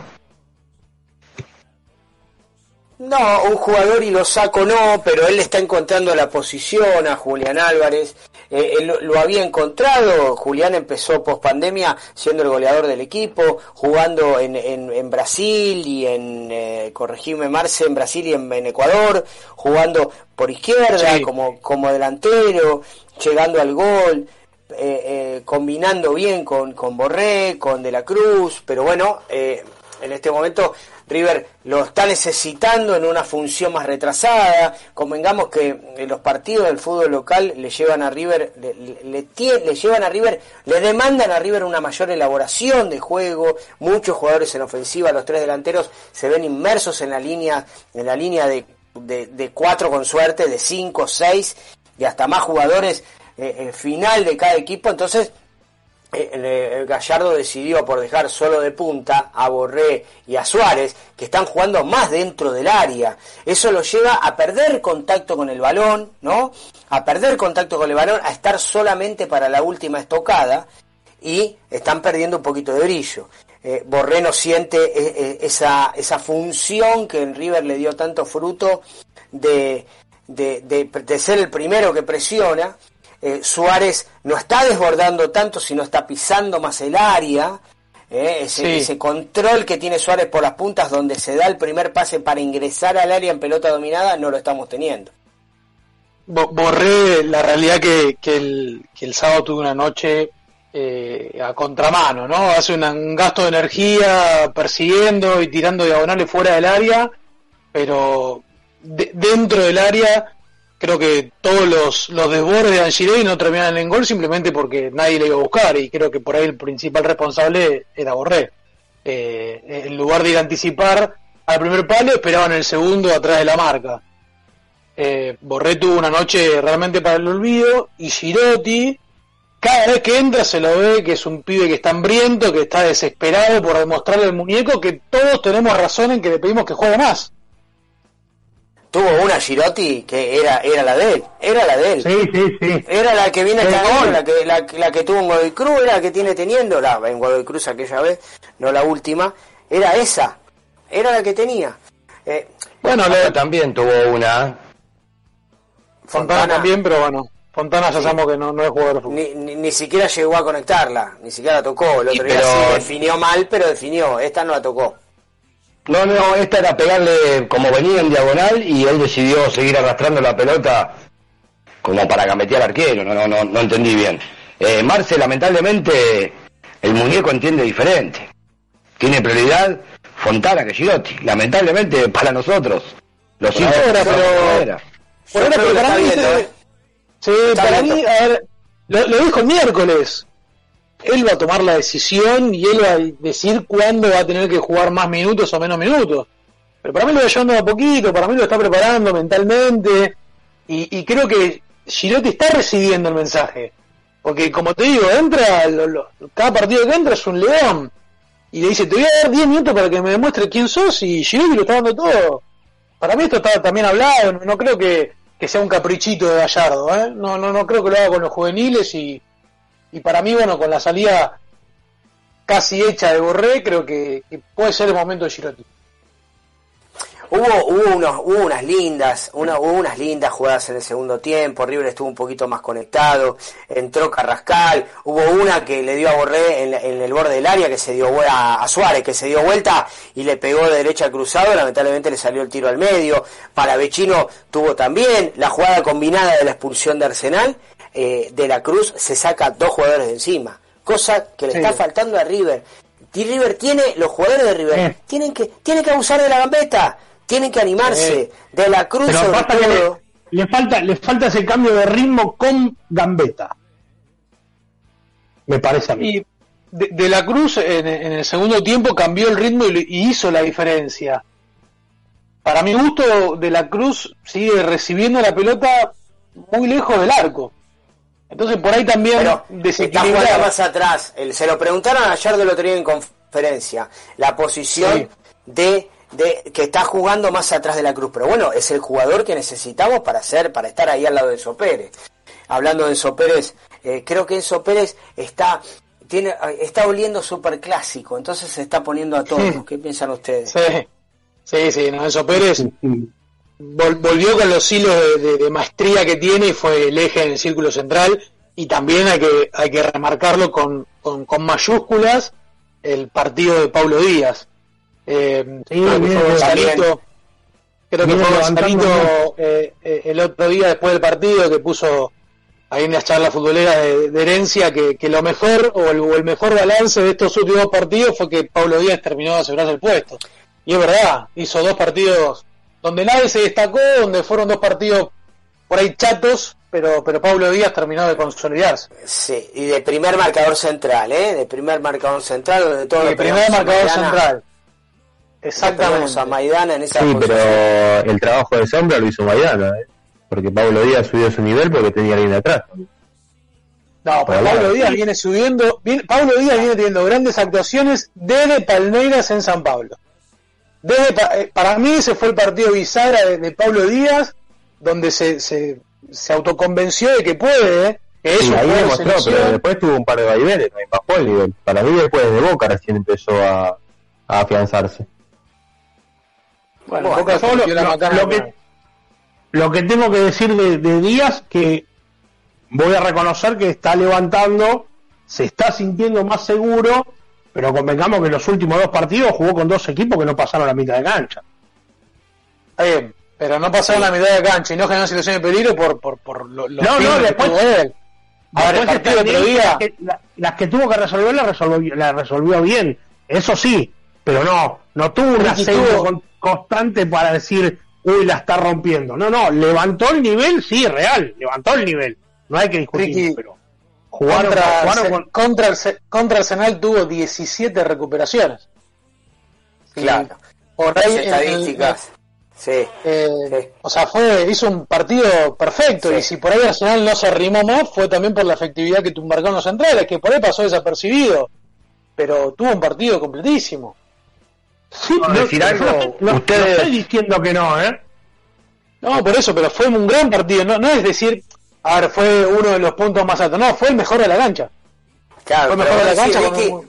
No, un jugador y lo saco no, pero él le está encontrando la posición a Julián Álvarez. Eh, él lo había encontrado, Julián empezó post pandemia siendo el goleador del equipo, jugando en, en, Brasil y en, eh, corregime Marce, en Brasil y en, Ecuador, jugando por izquierda como, como delantero, llegando al gol. Eh, eh, combinando bien con, con Borré, con De la Cruz, pero bueno, eh, en este momento River lo está necesitando en una función más retrasada. Convengamos que los partidos del fútbol local le llevan a River, le, le, llevan a River, le demandan a River una mayor elaboración de juego. Muchos jugadores en ofensiva, los tres delanteros se ven inmersos en la llínea, en la línea de, de, cuatro con suerte, de cinco, seis y hasta más jugadores eh, final de cada equipo, entonces eh, Gallardo decidió por dejar solo de punta a Borré y a Suárez, que están jugando más dentro del área. Eso lo lleva a perder contacto con el balón, ¿no? A perder contacto con el balón, a estar solamente para la última estocada y están perdiendo un poquito de brillo. Eh, Borré no siente eh, esa, esa función que en River le dio tanto fruto de, de ser el primero que presiona eh, Suárez no está desbordando tanto, sino está pisando más el área. Eh, ese, control que tiene Suárez por las puntas, donde se da el primer pase para ingresar al área en pelota dominada, no lo estamos teniendo. Borré la realidad que, el, sábado tuve una noche eh, a contramano, ¿no? Hace un gasto de energía persiguiendo y tirando diagonales fuera del área, pero dentro del área creo que todos los, los desbordes de Angileri no terminaban en gol simplemente porque nadie le iba a buscar y creo que por ahí el principal responsable era Borré. Eh, en lugar de ir a anticipar al primer palo, esperaban el segundo atrás de la marca. Eh, Borré tuvo una noche realmente para el olvido y Girotti, cada vez que entra se lo ve que es un pibe que está hambriento, que está desesperado por demostrarle al muñeco que todos tenemos razón en que le pedimos que juegue más tuvo una Girotti que era era la de él, era la de él. Sí, sí, sí. Era la que viene esta la que, la, la, que tuvo en Godoy Cruz, era la que tiene teniendo, la en Godoy Cruz aquella vez, no la última, era esa, era la que tenía. Eh, bueno, Leo también tuvo una. Fontana, también, pero bueno, Fontana ya sabemos que no, no es jugador de fútbol. Ni, ni, siquiera llegó a conectarla, ni siquiera la tocó, el otro día sí definió mal, pero definió, esta no la tocó. No, no, esta era pegarle como venía en diagonal y él decidió seguir arrastrando la pelota como para gambetear al arquero, no, no, no, no entendí bien. Eh, Marce, lamentablemente, el muñeco entiende diferente. Tiene prioridad Fontana que Girotti, lamentablemente para nosotros. Los hinchas pero, pero para mí, sí, para mí, a ver, lo, lo dijo el miércoles él va a tomar la decisión y él va a decir cuándo va a tener que jugar más minutos o menos minutos. Pero para mí lo va llevando a poquito, para mí lo está preparando mentalmente y, creo que Girotti está recibiendo el mensaje. Porque como te digo, entra, cada partido que entra es un león y le dice, te voy a dar 10 minutos para que me demuestre quién sos y Girotti lo está dando todo. Para mí esto está también hablado, no creo que, sea un caprichito de Gallardo, ¿eh? no, no, no creo que lo haga con los juveniles y, y para mí, bueno, con la salida casi hecha de Borré, creo que, puede ser el momento de Girotti. Hubo, hubo, unos, unas lindas, una, unas lindas jugadas en el segundo tiempo, River estuvo un poquito más conectado, entró Carrascal, hubo una que le dio a Borré en, el borde del área que se dio a, a, Suárez, que se dio vuelta y le pegó de derecha al cruzado, lamentablemente le salió el tiro al medio, para Vecino tuvo también la jugada combinada de la expulsión de Arsenal, eh, de la Cruz se saca dos jugadores de encima, cosa que le está faltando a River. Y River tiene, los jugadores de River tienen que tienen que abusar de la gambeta, tienen que animarse. De la Cruz Le, falta le falta ese cambio de ritmo con gambeta. Me parece a mí. Y de, la Cruz en, el segundo tiempo cambió el ritmo y, y hizo la diferencia. Para mi gusto, de la Cruz sigue recibiendo la pelota muy lejos del arco. Entonces por ahí también desequilibrar más atrás. se lo preguntaron ayer de lo tenía en conferencia. La posición de, de que está jugando más atrás de la cruz. Pero bueno, es el jugador que necesitamos para hacer, para estar ahí al lado de Enzo Pérez. Hablando de Enzo Pérez, eh, creo que Enzo Pérez está tiene está oliendo súper clásico, entonces se está poniendo a todos. ¿Qué piensan ustedes? Sí, sí, sí Enzo Pérez volvió con los hilos de, maestría que tiene y fue el eje en el círculo central. y también hay que, hay que remarcarlo con, con, con mayúsculas el partido de Pablo Díaz. Eh, creo que fue Gonzalito, creo que fue Gonzalito eh, eh, el otro día después del partido que puso ahí en las charlas futboleras de, de herencia que, que lo mejor o el, o el mejor balance de estos últimos partidos fue que Pablo Díaz terminó de asegurarse el puesto. Y es verdad, hizo dos partidos donde nadie se destacó, donde fueron dos partidos por ahí chatos, pero, pero Pablo Díaz terminó de consolidarse. Sí, y de primer marcador central, ¿eh? De primer marcador central, donde todo de primer marcador Maidana. central. Exactamente. pegamos a Maidana en esa Sí, posición. pero el trabajo de sombra lo hizo Maidana, ¿eh? porque Pablo Díaz subió su nivel porque tenía alguien atrás. No, pero Pablo. Díaz viene subiendo, viene- Pablo Díaz viene teniendo grandes actuaciones desde Palmeiras en San Pablo. Desde, Pa- eh, para mí ese fue el partido bisagra de, de Pablo Díaz, donde se, se, se autoconvenció de que puede, ¿eh? que es Sí, ahí de demostró, pero después tuvo un par de vaivenes, también bajó el nivel. Para mí después de Boca recién empezó a, a afianzarse. Bueno, Bueno, Boca yo lo, metió la lo- macana, lo que, lo que tengo que decir de, de Díaz, que voy a reconocer que está levantando, se está sintiendo más seguro, pero convengamos que en los últimos dos partidos jugó con dos equipos que no pasaron la mitad de cancha. Está bien, pero no pasaron la mitad de cancha y no generaron situación de peligro por, por, por lo, los No, no, que después- tuvo él. Ahora, el Después partido otro día, las que, la- las que tuvo que resolver las resolvió, las resolvió bien, eso sí, pero no, no tuvo un con- constante para decir, uy, la está rompiendo. No, no, levantó el nivel, sí, real, levantó el nivel. No hay que discutir, Ricky, pero jugaron, contra, jugaron con- contra, Arse- contra Arsenal tuvo 17 recuperaciones. Claro. Por ahí el- estadísticas. Sí. eh, O sea, fue hizo un partido perfecto Sí. y si por ahí Arsenal no se arrimó más fue también por la efectividad que tu marcó en los centrales, que por ahí pasó desapercibido, pero tuvo un partido completísimo. Sí, Por decir yo algo, no estoy- no- no ustedes- estoy diciendo que no, ¿eh? No, por eso, pero fue un gran partido, no, no es decir, a ver, fue uno de los puntos más altos, no, fue el mejor de la cancha. Claro, Fue mejor de la cancha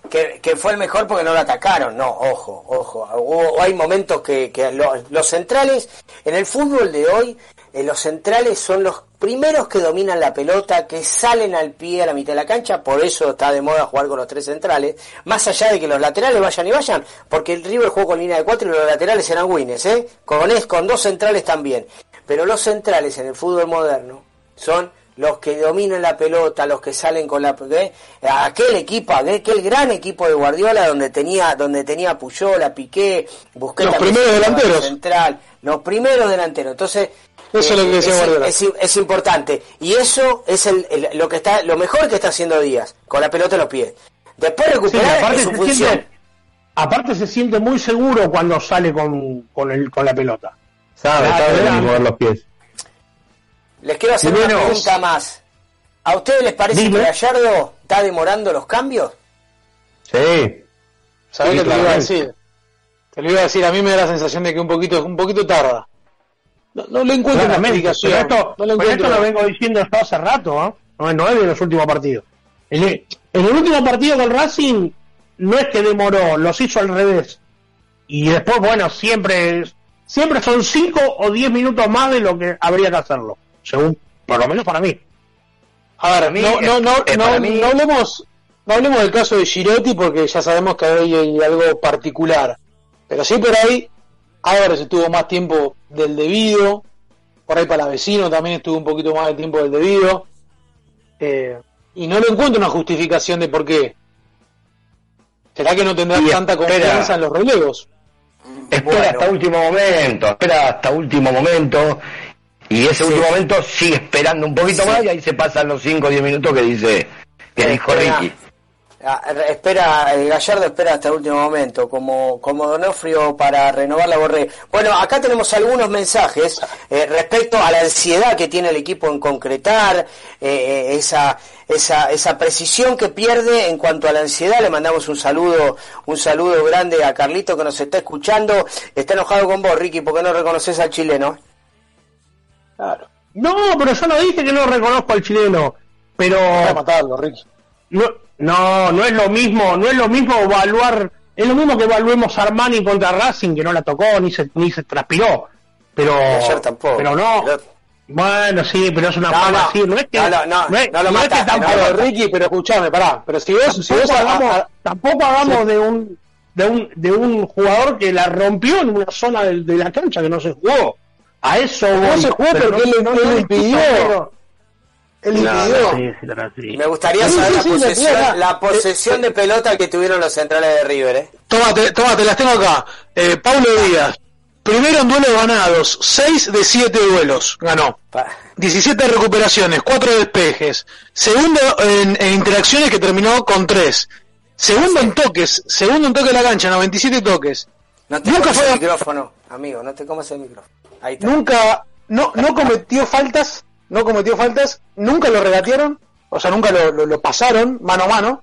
que, que fue el mejor porque no lo atacaron. No, ojo, ojo. Hubo- hay momentos que, que lo- los centrales, en el fútbol de hoy, eh, los centrales son los primeros que dominan la pelota, que salen al pie a la mitad de la cancha, por eso está de moda jugar con los tres centrales, más allá de que los laterales vayan y vayan, porque el River jugó con línea de cuatro y los laterales eran winners, ¿eh? Con dos centrales también. Pero los centrales en el fútbol moderno son los que dominan la pelota, los que salen con la ¿eh? aquel equipo, aquel gran equipo de Guardiola donde tenía donde tenía a Puyol, a Piqué, Busquets Los primeros delanteros. central, los primeros delanteros. Entonces Eso es lo que decía es, Guardiola. es, es importante y eso es el, el- lo que está lo mejor que está haciendo Díaz con la pelota en los pies. Después Sí, recuperar aparte, es su se función. siente, aparte se siente muy seguro cuando sale con, con, el, con la pelota. Sabe, sabe mover los pies. Les quiero hacer una pregunta más. ¿A ustedes les parece Dime. que Gallardo está demorando los cambios? Sí. ¿Sabés Sí, qué te lo iba a decir? Te lo iba a decir, a mí me da la sensación de que un poquito, un poquito tarda. No, no le encuentro una explicación. pero esto, no le pero encuentro esto lo vengo diciendo esto hace rato, ¿eh? no, no es de los últimos partidos. En el, en el último partido con Racing no es que demoró, los hizo al revés. Y después, bueno, siempre siempre son 5 o 10 minutos más de lo que habría que hacerlo, según, por lo menos para mí. A ver, mí, no, no, no, eh, no, mí- no hablemos, no hablemos del caso de Girotti porque ya sabemos que ahí hay algo particular. Pero sí por ahí, ahora se tuvo más tiempo del debido, por ahí para vecino también estuvo un poquito más de tiempo del debido. Eh, y no le encuentro una justificación de por qué. ¿Será que no tendrás Y tanta espera. confianza en los relevos? Espera Bueno. hasta último momento, espera hasta último momento. Y ese último momento sigue esperando un poquito Sí. más y ahí se pasan los 5 o 10 minutos que dice, que dijo Espera. Ricky. Espera, el Gallardo espera hasta el último momento, como, como Donofrio para renovar la borré. Bueno, acá tenemos algunos mensajes eh, respecto a la ansiedad que tiene el equipo en concretar, eh, eh, esa, esa, esa precisión que pierde en cuanto a la ansiedad. Le mandamos un saludo, un saludo grande a Carlito que nos está escuchando. Está enojado con vos, Ricky, porque no reconoces al chileno. Claro. No, pero yo no dije que no reconozco al chileno, pero Para matarlo, no, no, no es lo mismo, no es lo mismo evaluar, es lo mismo que evaluemos a Armani contra Racing, que no la tocó ni se, ni se transpiró. Pero, ayer tampoco. pero no, Bueno, sí, pero es una No, no. así. No es que, No, no, no, es, no lo no es que mataste, tampoco, Ricky, pero escuchame, pará. Pero si vos, si vos hagamos, a- a- tampoco hagamos de un de un de un jugador que la rompió en una zona de, de la cancha que no se jugó. A eso No voy, se jugó pero porque él- él le impidió. quito, él No, impidió. no, sí, no. Me gustaría Sí, saber sí, la posesión, la posesión de pelota que tuvieron los centrales de River, ¿eh? Tómate, tómate, las tengo acá. Eh, Paulo Díaz. Primero en duelos ganados, 6 de 7 duelos ganó. Pa- 17 recuperaciones, 4 despejes. Segundo en, en interacciones que terminó con 3. Segundo en toques, segundo en toque de la cancha, 97 toques. No te Nunca comas fue- el micrófono, amigo, no te comas el micrófono. Ahí está. Nunca, no, no cometió faltas, no cometió faltas, nunca lo regatearon, o sea, nunca lo, lo- lo pasaron mano a mano.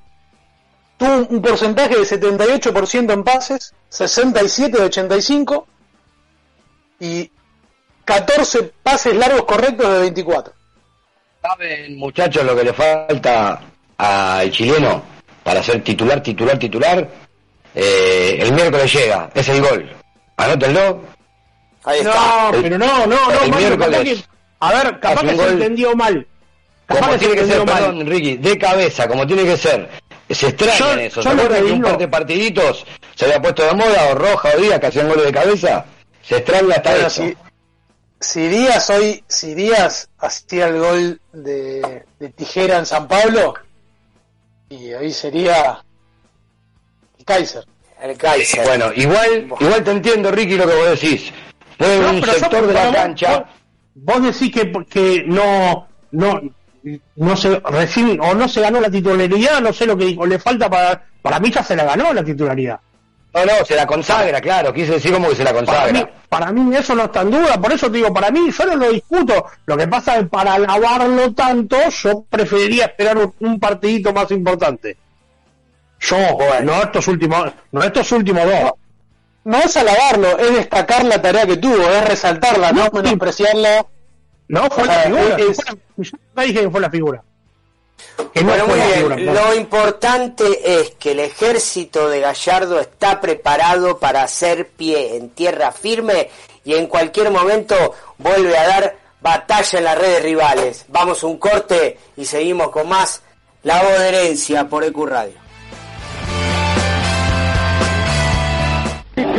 Tuvo un, un porcentaje de 78% en pases, 67 de 85 y 14 pases largos correctos de 24. ¿Saben, muchachos, lo que le falta al chileno para ser titular, titular, titular? Eh, el miércoles llega, es el gol. Anótenlo. Ahí está. No, pero no, no, no, El Mario, que- a ver, capaz que se gol. entendió mal. Capaz Como que se tiene que ser, mal. perdón, Ricky, de cabeza, como tiene que ser. Se extrañan Yo- eso. ¿Se acuerdan que un par de partiditos se había puesto de moda, o Roja o Díaz, que hacían goles de cabeza? Se extraña hasta Bueno, eso. si, si Díaz hoy, si Díaz hacía el gol de, de tijera en San Pablo, y ahí sería el Kaiser. El Kaiser. Bueno, igual, igual te entiendo, Ricky, lo que vos decís. Fue No, un pero yo- sector de la vos- cancha. Vos decís que, que no, no, no se recién, o no se ganó la titularidad, no sé lo que dijo, le falta para, para mí ya se la ganó la titularidad. No, no, se la consagra, claro. Quise decir como que se la Para mí, consagra. para mí eso no está en duda, por eso te digo, para mí yo no lo discuto. Lo que pasa es que para alabarlo tanto, yo preferiría esperar un, un partidito más importante. Yo, no estos últimos, no estos últimos dos. No es alabarlo, es destacar la tarea que tuvo, es resaltarla, no, menospreciarla. No, fue la sea, figura. es- fue la- yo dije que fue la figura. Que no Bueno, fue muy la bien. figura. Lo importante es que el ejército de Gallardo está preparado para hacer pie en tierra firme y en cualquier momento vuelve a dar batalla en las redes rivales. Vamos a un corte y seguimos con más La Voz de Herencia por EQ Radio.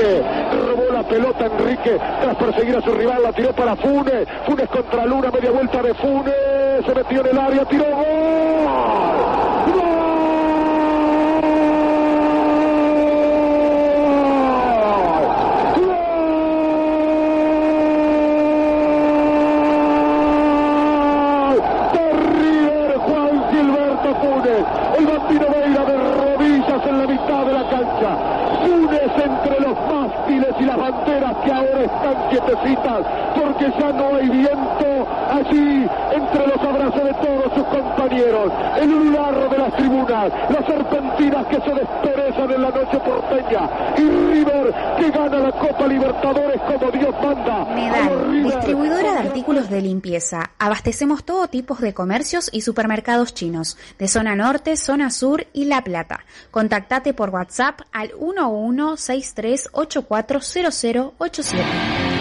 Robó la pelota Enrique tras perseguir a su rival, la tiró para Funes, Funes contra Luna, media vuelta de Funes, se metió en el área, tiró gol. ¡Gol! ¡Gol! De River, Juan Gilberto Funes, el bambino Veira de rodillas en la mitad de la cancha. Funes entre los mástiles y las banderas que ahora están quietecitas porque ya no hay viento allí entre compañeros, el largo de las tribunas, las serpentinas que se desperezan en la noche porteña y River que gana la Copa Libertadores como Dios manda. Medal, distribuidora de artículos de limpieza. Abastecemos todo tipo de comercios y supermercados chinos, de zona norte, zona sur y La Plata. Contactate por WhatsApp al 1163 840087.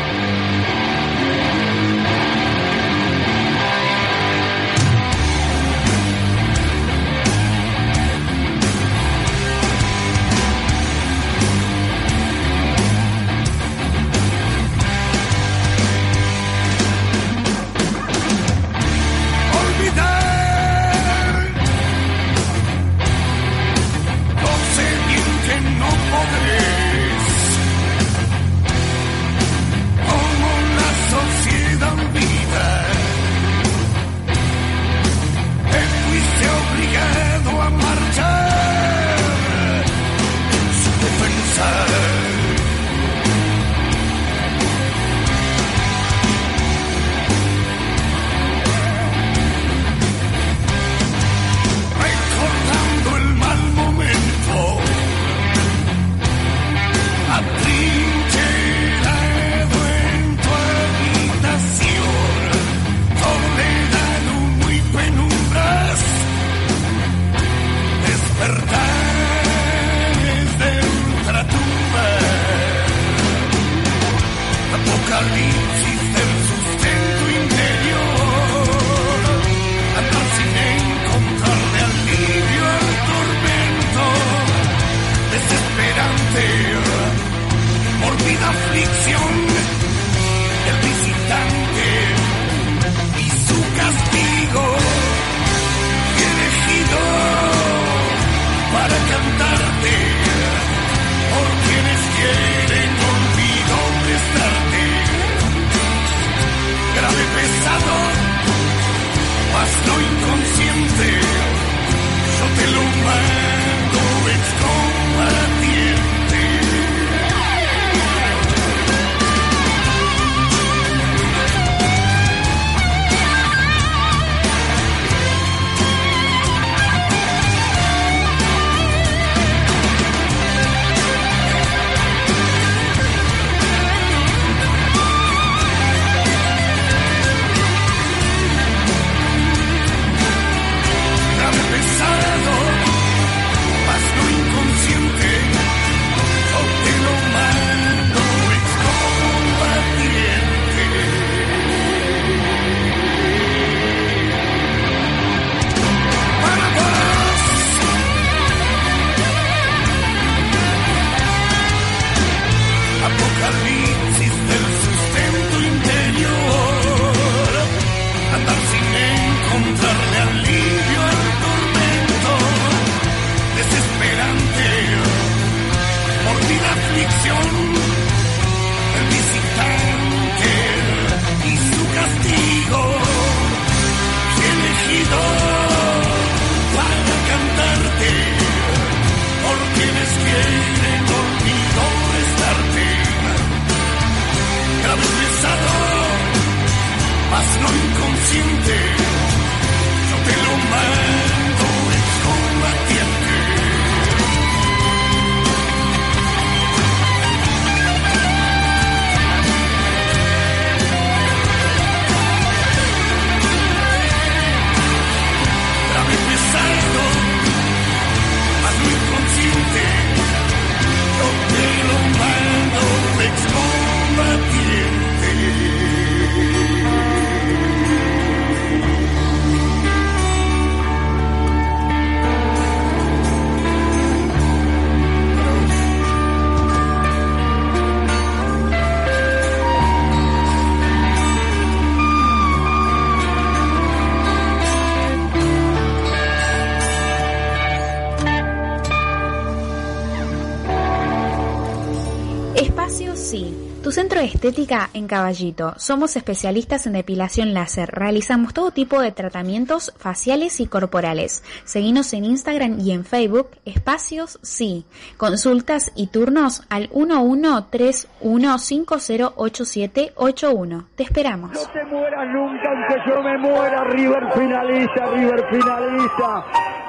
Estética en Caballito. Somos especialistas en depilación láser. Realizamos todo tipo de tratamientos faciales y corporales. Seguinos en Instagram y en Facebook. Espacios Sí. Consultas y turnos al 1131508781. Te esperamos. No te mueras nunca, aunque yo me muera. River finalista, River finalista.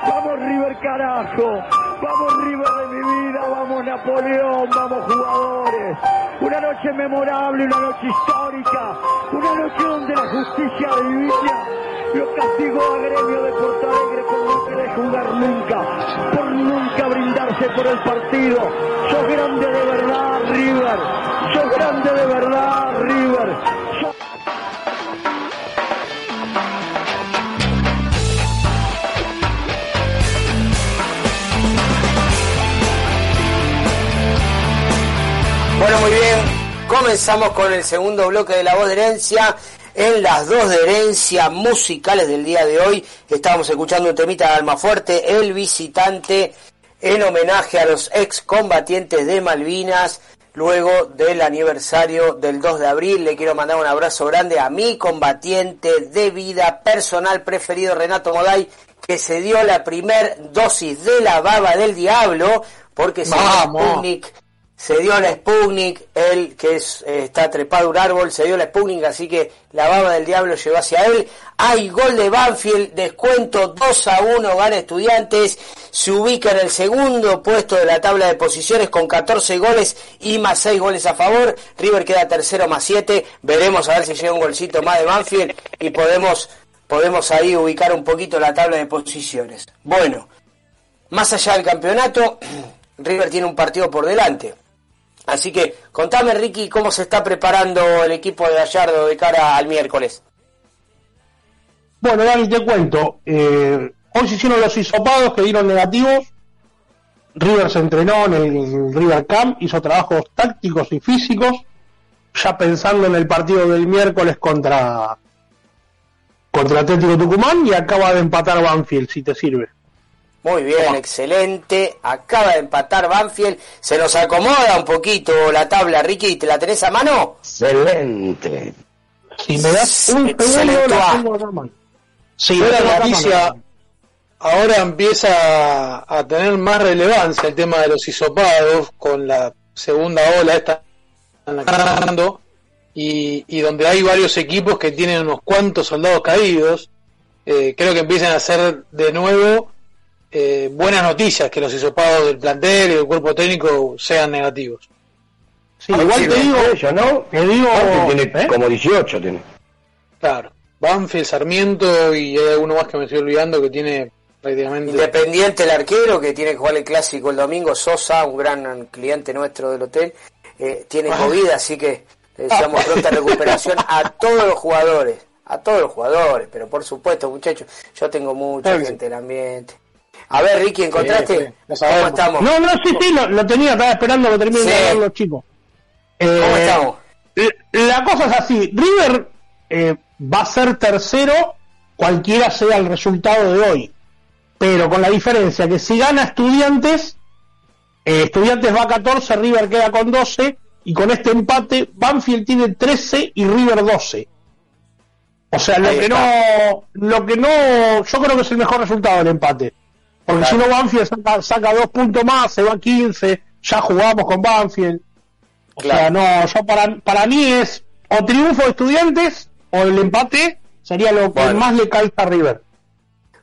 Vamos River carajo. Vamos River de mi vida. Vamos Napoleón. Vamos jugadores. Una noche memorable, una noche histórica. Una noche donde la justicia divina lo castigó a Gremio de Porto Alegre por no querer jugar nunca. Por nunca brindarse por el partido. Sos grande de verdad, River. Sos grande de verdad, River. Sos- Bueno, muy bien. Comenzamos con el segundo bloque de La Voz de Herencia. En las dos de herencia musicales del día de hoy estábamos escuchando un temita de Almafuerte, El Visitante, en homenaje a los excombatientes de Malvinas. Luego del aniversario del 2 de abril, le quiero mandar un abrazo grande a mi combatiente de vida personal preferido, Renato Moday, que se dio la primer dosis de la baba del diablo, porque se. Sputnik se dio la Sputnik, él que eh, está trepado a un árbol, se dio la Sputnik, así que la baba del diablo llegó hacia él. Hay gol de Banfield, descuento 2 a 1, gana estudiantes, se ubica en el segundo puesto de la tabla de posiciones con 14 goles y más 6 goles a favor. River queda tercero más 7, veremos a ver si llega un golcito más de Banfield y podemos, podemos ahí ubicar un poquito la tabla de posiciones. Bueno, más allá del campeonato, River tiene un partido por delante. Así que contame, Ricky, cómo se está preparando el equipo de Gallardo de cara al miércoles. Bueno, Dani, te cuento. Eh, hoy se hicieron los hisopados que dieron negativos. River se entrenó en el River Camp, hizo trabajos tácticos y físicos, ya pensando en el partido del miércoles contra, contra Atlético Tucumán y acaba de empatar Banfield, si te sirve. Muy bien, excelente. Acaba de empatar Banfield. Se nos acomoda un poquito la tabla, Ricky. ¿Te la tenés a mano? Excelente. Si me das un la tengo acá, man. Sí, la acá, noticia ahora empieza a tener más relevancia el tema de los hisopados con la segunda ola esta en la que estamos hablando, y, y donde hay varios equipos que tienen unos cuantos soldados caídos. Eh, creo que empiezan a ser de nuevo eh, buenas noticias que los hisopados del plantel y del cuerpo técnico sean negativos. Sí, igual te digo, Yo, ¿no? te digo, tiene ¿eh? como 18 tiene. Claro, Banfield, Sarmiento y hay alguno más que me estoy olvidando que tiene prácticamente... Independiente el arquero que tiene que jugar el clásico el domingo, Sosa, un gran cliente nuestro del hotel, eh, tiene COVID, así que le deseamos pronta recuperación a todos los jugadores, a todos los jugadores, pero por supuesto, muchachos, yo tengo mucha gente en el ambiente. A ver, Ricky, ¿encontraste? Sí, sí, ¿Cómo estamos? No, no, sí, sí, lo, lo tenía, estaba esperando que terminen Sí. de hablar los chicos. Eh, ¿Cómo estamos? La cosa es así, River eh, va a ser tercero cualquiera sea el resultado de hoy, pero con la diferencia que si gana estudiantes, eh, estudiantes va a 14, River queda con 12 y con este empate Banfield tiene 13 y River 12. O sea, lo Ahí que está. no, lo que no, yo creo que es el mejor resultado del empate. Porque si no, Banfield saca, saca dos puntos más, se va a 15, ya jugamos con Banfield. O sea, no, yo para, para mí es o triunfo de estudiantes o el empate sería lo que más le calza a River.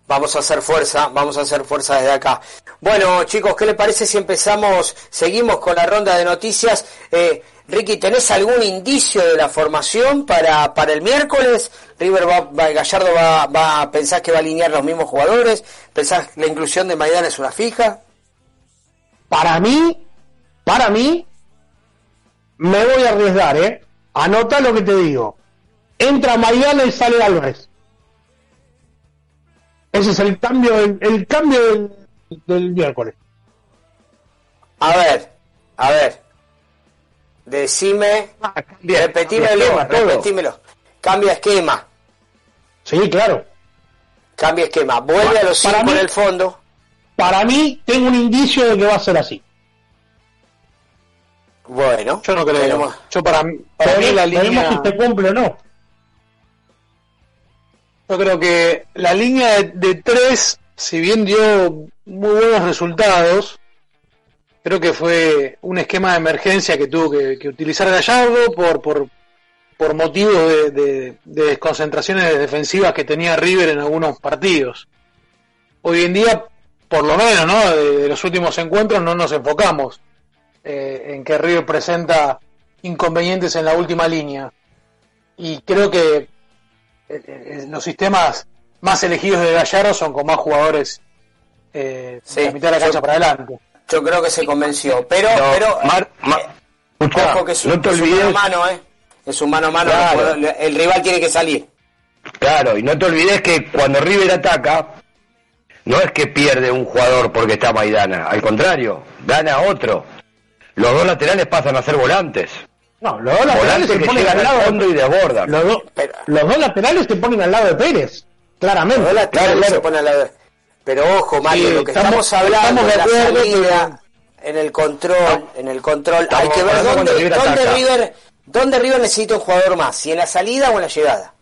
Vamos a hacer fuerza, vamos a hacer fuerza desde acá. Bueno, chicos, ¿qué le parece si empezamos, seguimos con la ronda de noticias? Eh, Ricky, ¿tenés algún indicio de la formación para, para el miércoles? River va, va- Gallardo va, va a pensar que va a alinear los mismos jugadores, pensás que la inclusión de Maidana es una fija. Para mí, para mí, me voy a arriesgar, ¿eh? Anota lo que te digo. Entra Maidana y sale Álvarez. Ese es el cambio, el, el cambio del, del miércoles. A ver, a ver, decime, repetímelo, esquema, todo. repetímelo. Cambia esquema, Sí, claro. cambia esquema, vuelve a los Para cinco mí- en el fondo. Para mí, tengo un indicio de que va a ser así. Bueno, Yo no creo. Veremos. Yo para mí, para mí Veremos- la veremos línea. si se cumple o no. Yo creo que la línea de, de tres, si bien dio muy buenos resultados, creo que fue un esquema de emergencia que tuvo que, utilizar Gallardo por, por, por motivos de, de- de desconcentraciones defensivas que tenía River en algunos partidos. Hoy en día, por lo menos, ¿no? de, los últimos encuentros no nos enfocamos eh, en que River presenta inconvenientes en la última línea. Y creo que los sistemas más elegidos de Gallardo son con más jugadores eh, Sí, de la mitad de la cancha yo- para adelante. Yo creo que se convenció, pero, No, pero Mar- ojo que es, un- no te es un mano olvides, a mano, ¿eh? Es un mano a mano, Claro. puedo- el rival tiene que salir. claro, y no te olvides que cuando River ataca, no es que pierde un jugador porque está Maidana, al contrario, gana otro. Los dos laterales pasan a ser volantes. No, los dos laterales se ponen al al lado. fondo y desbordan. Los, dos- Pero- los dos laterales se ponen al lado de Pérez. Claramente. Los laterales claro, claro. se ponen a la- Pero ojo, Mario, Sí, lo que estamos- estamos, hablando estamos de de la acuerdo, salida, en el control, en el control, hay que ver dónde, cuando River dónde. River, dónde River necesita un jugador más, si en la salida o en la llegada.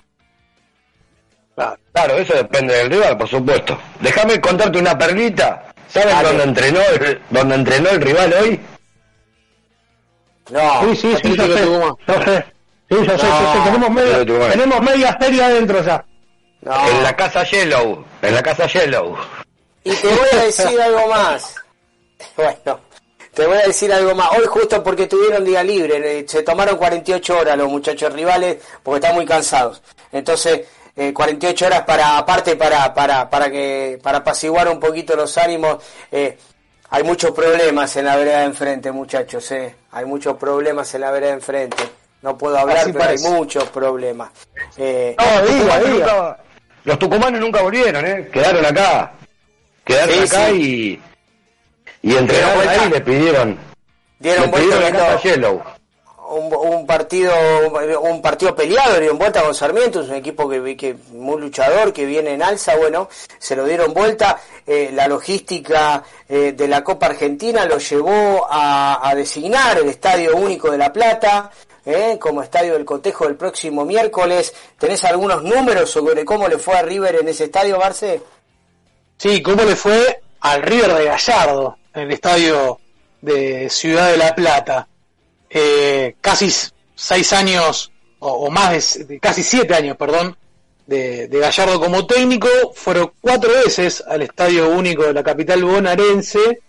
Claro, eso depende del rival, por supuesto. Déjame contarte una perlita. ¿Sabes dónde entrenó el, dónde entrenó el rival hoy? No, Sí, sí, sí, yo sé. Yo sé. Sí, yo sé, yo sé. No, Tenemos media, tenemos media serie adentro ya. no. En la casa Yellow. En la casa Yellow. Y te voy a decir algo más. Bueno, te voy a decir algo más. Hoy justo porque tuvieron día libre, se tomaron 48 horas los muchachos rivales porque están muy cansados. Entonces, eh, 48 horas para aparte para para para que para apaciguar un poquito los ánimos. eh, hay muchos problemas en la vereda de enfrente, muchachos. Eh. Hay muchos problemas en la vereda de enfrente. No puedo hablar, Así pero parece. hay muchos problemas. Eh, No, diga, diga. nunca- los tucumanos nunca volvieron, ¿eh? Quedaron acá. Quedaron Sí, acá sí. y, y entrenaron ahí y le pidieron, dieron le pidieron vuelta viendo- Yellow. Un, partido un partido peleado dieron vuelta con Sarmiento es un equipo que, que muy luchador que viene en alza bueno se lo dieron vuelta eh, la logística eh, de la Copa Argentina lo llevó a, designar el Estadio Único de La Plata eh, como estadio del cotejo el próximo miércoles tenés algunos números sobre cómo le fue a River en ese estadio Barce Sí, ¿cómo le fue al River de Gallardo en el estadio de Ciudad de la Plata? Eh, casi seis años, o, más de, casi siete años, perdón, de, de Gallardo como técnico, fueron cuatro veces al estadio único de la capital bonaerense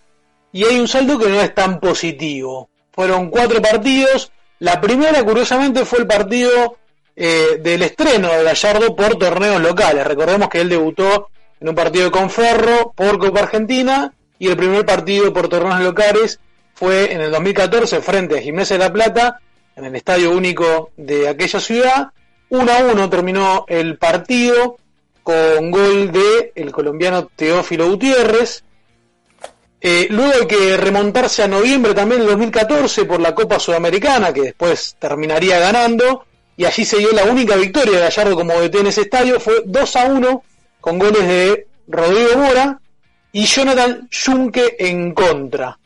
y hay un saldo que no es tan positivo. Fueron cuatro partidos. La primera, curiosamente, fue el partido eh, del estreno de Gallardo por torneos locales. Recordemos que él debutó en un partido con Ferro por Copa Argentina y el primer partido por torneos locales fue en el 2014 frente a Gimnasia de la Plata en el estadio único de aquella ciudad. 1 a 1 terminó el partido con gol de el colombiano Teófilo Gutiérrez. Eh, luego hay que remontarse a noviembre también del 2014 por la Copa Sudamericana, que después terminaría ganando, y allí se dio la única victoria de Gallardo como DT en ese estadio, fue 2 a 1 con goles de Rodrigo Mora y Jonathan Junque en contra.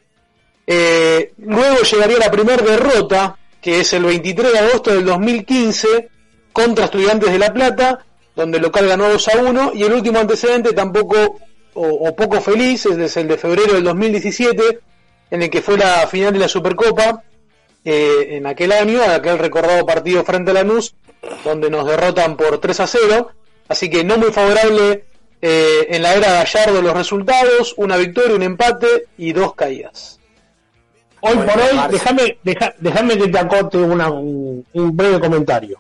Eh, luego llegaría la primera derrota, que es el 23 de agosto del 2015, contra Estudiantes de La Plata, donde el local ganó 2 a 1, y el último antecedente tampoco o, poco feliz es el de febrero del 2017, en el que fue la final de la Supercopa, eh, en aquel año, aquel recordado partido frente a Lanús, donde nos derrotan por 3 a 0. Así que no muy favorable eh, en la era Gallardo los resultados, una victoria, un empate y dos caídas. Hoy por hoy, déjame deja, que te acote una, un, un breve comentario.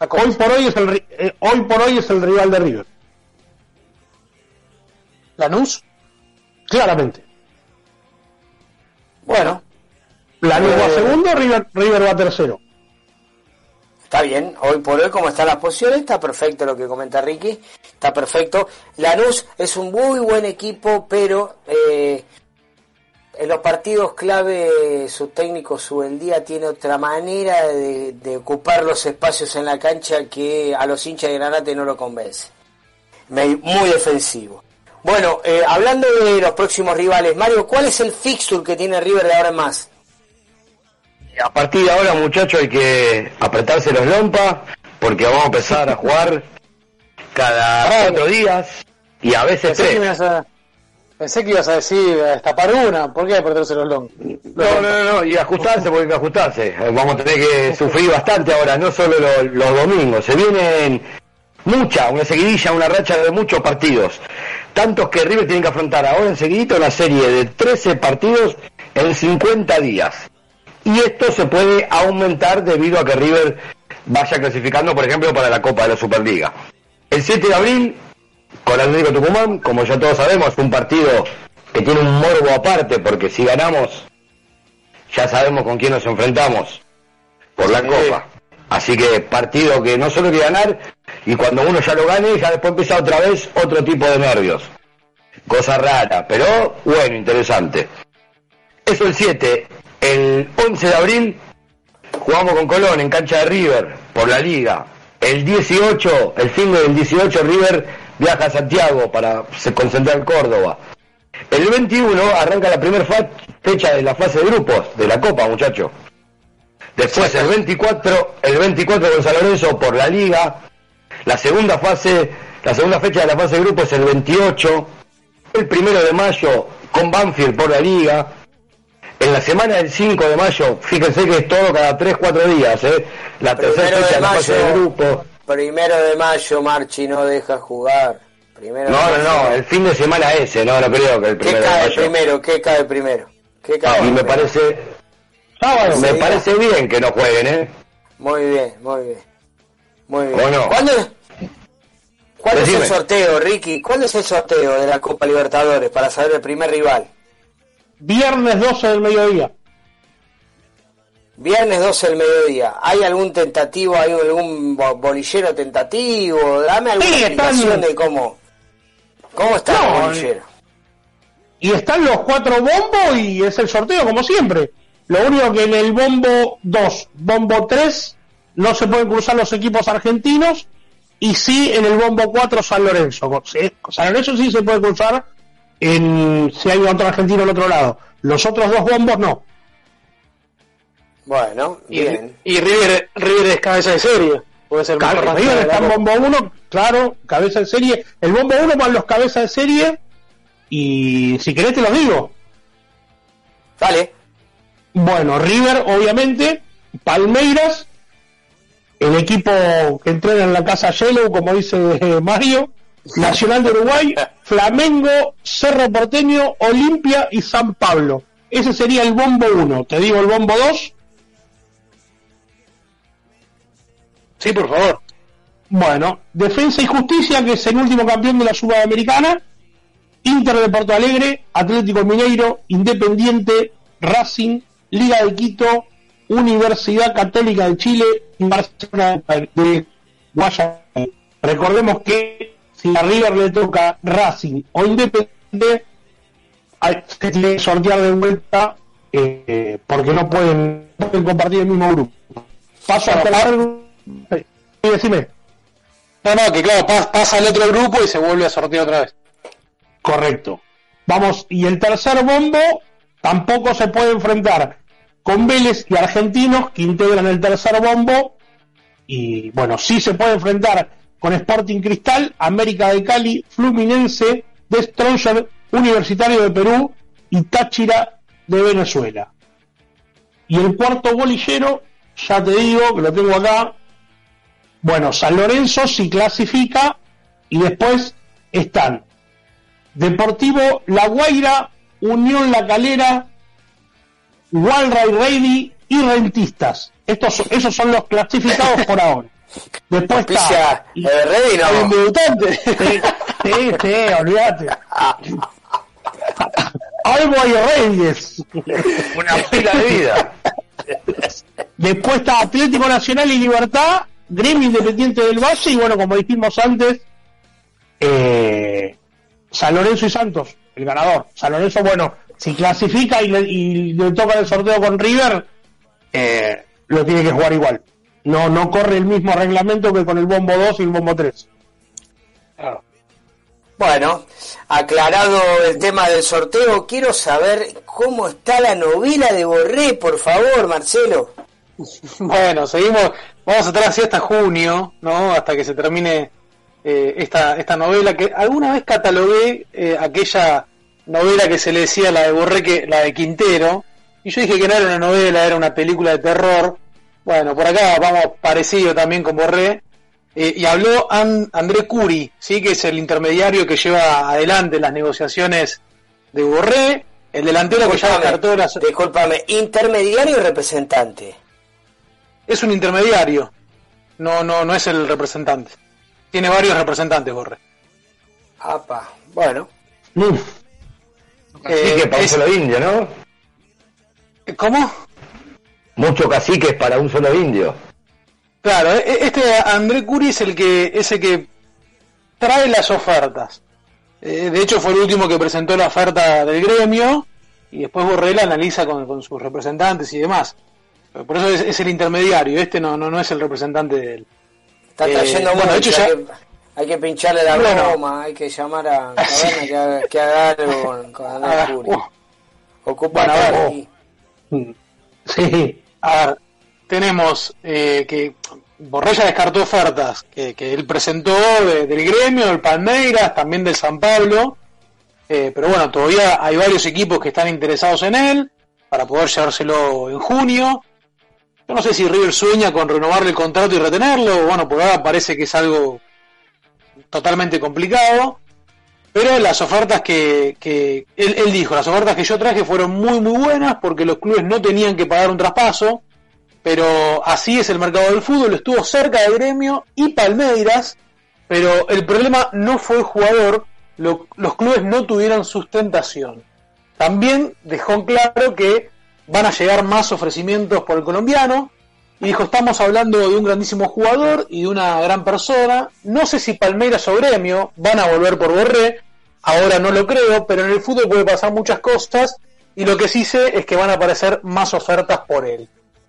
Hoy por hoy es el eh, hoy por hoy es el rival de River. ¿Lanús? Claramente. Bueno, Lanús va Eh, segundo, River, River va tercero. Está bien, hoy por hoy como están las posiciones, está perfecto lo que comenta Ricky, está perfecto. Lanús es un muy buen equipo, pero eh, en los partidos clave su técnico Subeldía tiene otra manera de, de ocupar los espacios en la cancha que a los hinchas de Granate no lo convence. Muy defensivo. Bueno, eh, hablando de los próximos rivales, Mario, ¿cuál es el fixture que tiene River de ahora en más? A partir de ahora, muchachos, hay que apretarse los lompas porque vamos a empezar a jugar cada cuatro días y a veces tres. Pensé que ibas a decir a destapar una, ¿por qué apretarse los long? No, no, no, no, y ajustarse porque hay que ajustarse. Eh, Vamos a tener que sufrir bastante ahora, no solo lo- los domingos. Se vienen mucha, una seguidilla, una racha de muchos partidos. Tantos que River tiene que afrontar ahora enseguidito una serie de 13 partidos en 50 días. Y esto se puede aumentar debido a que River vaya clasificando, por ejemplo, para la Copa de la Superliga. El 7 de abril, con Atlético Tucumán, como ya todos sabemos, es un partido que tiene un morbo aparte, porque si ganamos, ya sabemos con quién nos enfrentamos por la Copa. Así que partido que no solo hay que ganar, y cuando uno ya lo gane, ya después empieza otra vez otro tipo de nervios. Cosa rara, pero bueno, interesante. Eso el 7. El 11 de abril jugamos con Colón en cancha de River por la liga. El 18, el fin del 18, River viaja a Santiago para concentrar en Córdoba. El 21 arranca la primera fecha de la fase de grupos de la Copa, muchachos. Después el 24, el 24 con San Lorenzo por la liga. La segunda fase, la segunda fecha de la fase de grupos es el 28. El primero de mayo con Banfield por la liga. En la semana del 5 de mayo, fíjense que es todo cada 3-4 días, ¿eh? La tercera fecha de la fase de mayo. Primero de mayo, Marchi no deja jugar. Primero No, de no, mayo. no, el fin de semana ese, no, no creo que el ¿Qué primero de cae mayo. primero? ¿Qué cae primero? ¿Qué cae Y me parece, Sábado. me parece bien que no jueguen, ¿eh? Muy bien, muy bien. Muy bien. ¿O no? ¿Cuándo, ¿Cuándo es el sorteo, Ricky? ¿Cuándo es el sorteo de la Copa Libertadores para saber el primer rival? Viernes 12 del mediodía. Viernes 12 del mediodía. ¿Hay algún tentativo, hay algún bo- bolillero tentativo? Dame alguna Sí, están- explicación de cómo, cómo está No, el bolillero. Y están los cuatro bombos y es el sorteo, como siempre. Lo único que en el bombo 2, bombo 3, no se pueden cruzar los equipos argentinos. Y sí en el bombo 4, San Lorenzo. San Lorenzo sí se puede cruzar en, si hay otro argentino al otro lado. Los otros dos bombos no. Bueno, Y, bien. y River, River es cabeza de serie. Puede ser River está en bombo 1, claro, cabeza de serie. El bombo 1 van los cabezas de serie. Y si querés te los digo. Dale. Bueno, River, obviamente, Palmeiras, el equipo que entrena en la casa Yellow, como dice eh, Mario, Nacional de Uruguay, Flamengo, Cerro Porteño, Olimpia y San Pablo. Ese sería el bombo 1. Te digo el bombo 2. Sí, por favor. Bueno, Defensa y Justicia, que es el último campeón de la Sudamericana, Inter de Porto Alegre, Atlético Mineiro, Independiente, Racing, Liga de Quito, Universidad Católica de Chile y Barcelona de Guayaquil. Recordemos que si a River le toca Racing o Independiente, se tiene que sortear de vuelta eh, porque no pueden, no pueden compartir el mismo grupo. Paso hasta la... Sí, decime. No, no, que claro, pas- pasa al otro grupo y se vuelve a sortear otra vez. Correcto. Vamos, y el tercer bombo tampoco se puede enfrentar con Vélez y Argentinos que integran el tercer bombo. Y bueno, sí se puede enfrentar con Sporting Cristal, América de Cali, Fluminense, de Stronger Universitario de Perú y Táchira de Venezuela. Y el cuarto bolillero, ya te digo que lo tengo acá. Bueno, San Lorenzo si clasifica y después están Deportivo La Guaira, Unión La Calera, Walray Ready y Rentistas. Estos, esos son los clasificados por ahora. Después está. Eh, Ready no. Un debutante. Sí, sí, sí, olvídate. Algo hay Reyes. Una pila de vida. Después está Atlético Nacional y Libertad, Gremio Independiente del Valle y bueno, como dijimos antes, eh, San Lorenzo y Santos, el ganador. San Lorenzo, bueno, si clasifica y le, y le toca el sorteo con River, eh, lo tiene que jugar igual. No, no corre el mismo reglamento que con el bombo 2 y el bombo 3. Bueno, aclarado el tema del sorteo, quiero saber cómo está la novela de Borré, por favor, Marcelo. Bueno, seguimos, vamos a estar así hasta junio, ¿no? Hasta que se termine eh, esta, esta novela que alguna vez catalogué eh, aquella novela que se le decía la de Borré, que, la de Quintero, y yo dije que no era una novela, era una película de terror. Bueno, por acá vamos parecido también con Borré. Eh, y habló An- André Curi, ¿sí? que es el intermediario que lleva adelante las negociaciones de Borré, el delantero que ya descartó las... Discúlpame, intermediario y representante. Es un intermediario, no, no, no es el representante. Tiene varios representantes, Borré. Apa, bueno. Cacique para un solo indio, ¿no? ¿Cómo? Muchos caciques para un solo indio. Claro, e- e- este André Curi es el que es el que trae las ofertas. Eh, de hecho, fue el último que presentó la oferta del gremio y después Borrell analiza con, con sus representantes y demás. Por eso es, es el intermediario, este no, no, no es el representante de él. Está Eh, trayendo bueno, de hecho ya- hay, que, hay que pincharle la Bueno. broma, hay que llamar a Caverna que, haga, que haga algo con, con Andrés Ah, Curi. uh. Ocupa Bueno, aquí. Sí. A ver, tenemos eh, que Borrella descartó ofertas que, que él presentó de- del gremio, del Palmeiras, también del San Pablo. Eh, pero bueno, todavía hay varios equipos que están interesados en él para poder llevárselo en junio. Yo no sé si River sueña con renovarle el contrato y retenerlo. Bueno, por ahora parece que es algo totalmente complicado. Pero las ofertas que, que él, dijo, las ofertas que yo traje fueron muy muy buenas porque los clubes no tenían que pagar un traspaso, pero así es el mercado del fútbol, estuvo cerca de Gremio y Palmeiras, pero el problema no fue el jugador, lo- los clubes no tuvieron sustentación. También dejó claro que van a llegar más ofrecimientos por el colombiano, y dijo, estamos hablando de un grandísimo jugador y de una gran persona. No sé si Palmeiras o Gremio van a volver por Borré. Ahora no lo creo, pero en el fútbol puede pasar muchas cosas. Y lo que sí sé es que van a aparecer más ofertas por él.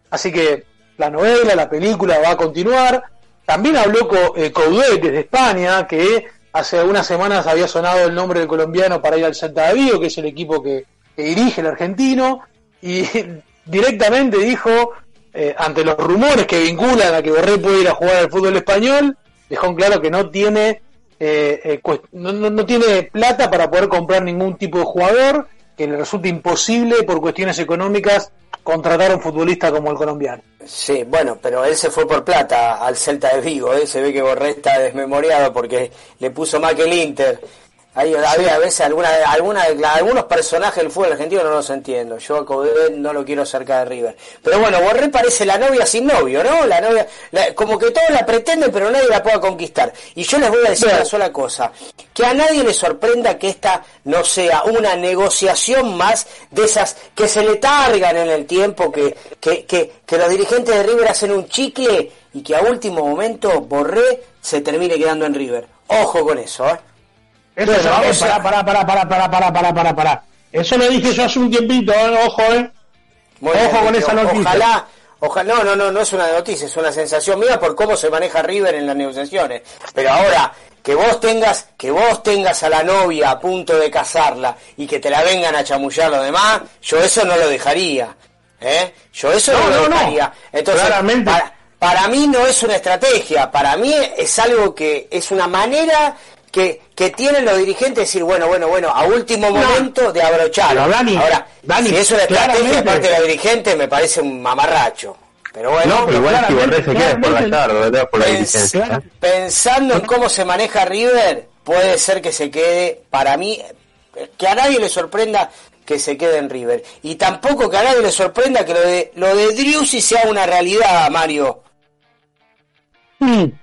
Así que la novela, la película va a continuar. También habló eh, Coudet desde España, que hace algunas semanas había sonado el nombre del colombiano para ir al Celta de Vigo, que es el equipo que, que dirige el argentino. Y directamente dijo, eh, ante los rumores que vinculan a que Borré puede ir a jugar al fútbol español, dejó en claro que no tiene eh, eh, no, no- no tiene plata para poder comprar ningún tipo de jugador, que le resulta imposible por cuestiones económicas contratar a un futbolista como el colombiano. Sí, bueno, pero él se fue por plata al Celta de Vigo, ¿eh? se ve que Borré está desmemoriado porque le puso más que el Inter. Hay, había a veces alguna, alguna, algunos personajes del fútbol argentino no los entiendo. Yo a Coudet no lo quiero cerca de River. Pero bueno, Borré parece la novia sin novio, ¿no? La novia, la- como que todos la pretenden, pero nadie la pueda conquistar. Y yo les voy a decir una sola cosa: que a nadie le sorprenda que esta no sea una negociación más de esas que se le targan en el tiempo, que, que, que, que los dirigentes de River hacen un chicle y que a último momento Borré se termine quedando en River. Ojo con eso, ¿eh? Eso Bueno, vamos eh, a- pará, pará, pará, pará, pará, pará, pará, pará. Eso lo dije yo hace un tiempito, eh, ojo, eh. Muy Ojo bien, con esa noticia. Ojalá, ojalá, no, no, no, no es una noticia, es una sensación mía por cómo se maneja River en las negociaciones. Pero ahora, que vos tengas, que vos tengas a la novia a punto de casarla y que te la vengan a chamullar los demás, yo eso no lo dejaría. ¿eh? Yo eso no, No, lo no. dejaría. Entonces, Claramente. para, para mí no es una estrategia, para mí es algo que es una manera que, que tienen los dirigentes decir, bueno, bueno, bueno, a último momento de abrochar. Ahora, Dani, si es una estrategia parte de los dirigentes, me parece un mamarracho. Pero bueno, No, pero igual si Borré se queda por Gallardo, ¿verdad? Por la Pens- dirigencia. ¿eh? pensando en cómo se maneja River, puede ser que se quede, para mí, que a nadie le sorprenda que se quede en River. Y tampoco que a nadie le sorprenda que lo de, lo de Driussi sea una realidad, Mario.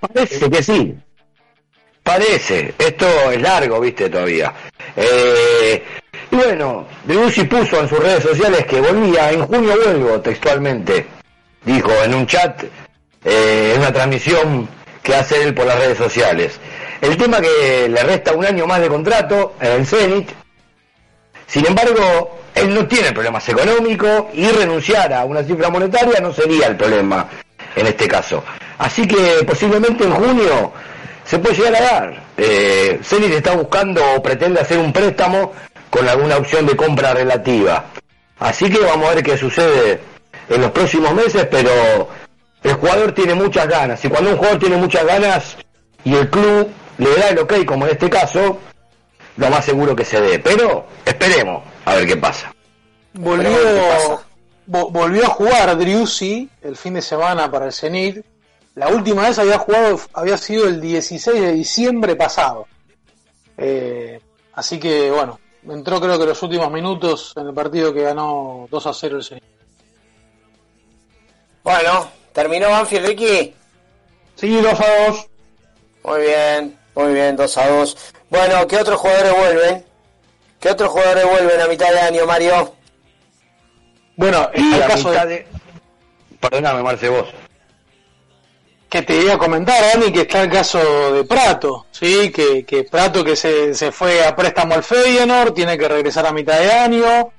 Parece que sí. Parece. Esto es largo, viste, todavía. Eh, y bueno, Driussi puso en sus redes sociales que volvía, en junio vuelvo, textualmente. Dijo en un chat, eh, en una transmisión que hace él por las redes sociales. El tema que le resta un año más de contrato en el Zenit. Sin embargo, él no tiene problemas económicos y renunciar a una cifra monetaria no sería el problema en este caso. Así que posiblemente en junio se puede llegar a dar. Eh, Zenit está buscando o pretende hacer un préstamo con alguna opción de compra relativa. Así que vamos a ver qué sucede en los próximos meses, pero el jugador tiene muchas ganas. Y cuando un jugador tiene muchas ganas y el club le da el ok, como en este caso, lo más seguro que se dé. Pero esperemos a ver qué pasa. Volvió, volvió a jugar Driussi el fin de semana para el Zenit. La última vez había jugado, había sido el 16 de diciembre pasado. Eh, así que bueno, entró creo que los últimos minutos en el partido que ganó 2 a 0 el Zenit. Bueno, terminó Banfield, Ricky. Sí, 2 a 2. Muy bien, muy bien, 2 a 2. Bueno, ¿qué otros jugadores vuelven? ¿Qué otros jugadores vuelven a mitad de año, Mario? Bueno, Y en el a caso mitad de, de... Perdóname, Marce, vos. Que te iba a comentar, Dani, que está el caso de Prato, ¿sí? Que, que Prato que se, se fue a préstamo al Feyenoord, tiene que regresar a mitad de año.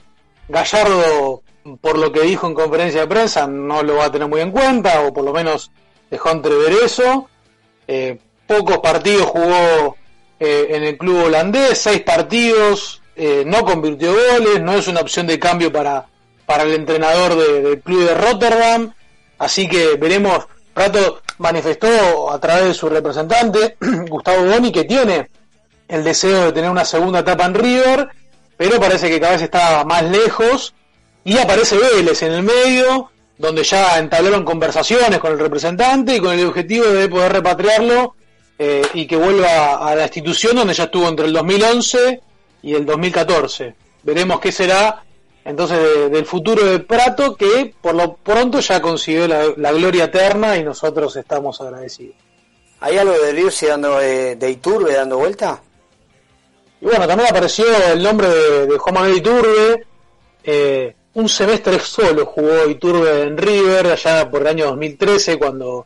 Gallardo, por lo que dijo en conferencia de prensa, no lo va a tener muy en cuenta, o por lo menos dejó entrever eso. Eh, pocos partidos jugó eh, en el club holandés, seis partidos, eh, no convirtió goles, no es una opción de cambio para, para el entrenador de- del club de Rotterdam. Así que veremos. Prato manifestó a través de su representante, Gustavo Boni, que tiene el deseo de tener una segunda etapa en River, pero parece que cada vez está más lejos. Y aparece Vélez en el medio, donde ya entablaron conversaciones con el representante y con el objetivo de poder repatriarlo eh, y que vuelva a la institución donde ya estuvo entre el 2011 y el 2014. Veremos qué será entonces de- del futuro de Prato, que por lo pronto ya consiguió la, la gloria eterna y nosotros estamos agradecidos. ¿Hay algo de Driussi dando, eh, de Iturbe dando vuelta? Y bueno, también apareció el nombre de, de Juan Manuel Iturbe. eh, un semestre solo jugó Iturbe en River, allá por el año 2013, cuando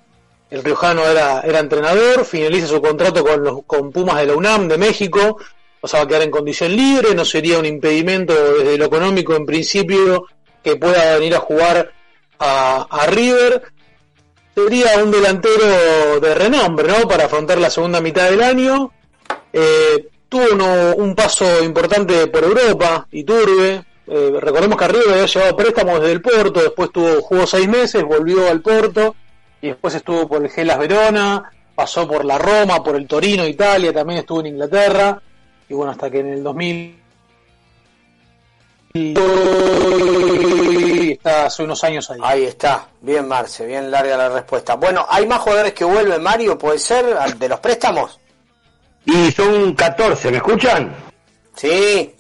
el riojano era, era entrenador. Finaliza su contrato con, los, con Pumas de la UNAM de México. O sea, va a quedar en condición libre. No sería un impedimento desde lo económico en principio que pueda venir a jugar a, River. Sería un delantero de renombre, ¿no? Para afrontar la segunda mitad del año. Eh, tuvo uno- un paso importante por Europa, Iturbe. Eh, recordemos que River había llevado préstamos desde el Porto, después tuvo, jugó seis meses, volvió al Porto, y después estuvo por el Gelas Verona, pasó por la Roma, por el Torino, Italia, también estuvo en Inglaterra, y bueno, hasta que en el 2000 y está hace unos años ahí. Ahí está, bien Marce, bien larga la respuesta. Bueno, ¿hay más jugadores que vuelven, Mario? ¿Puede ser? ¿De los préstamos? Y son 14, ¿me escuchan? Sí.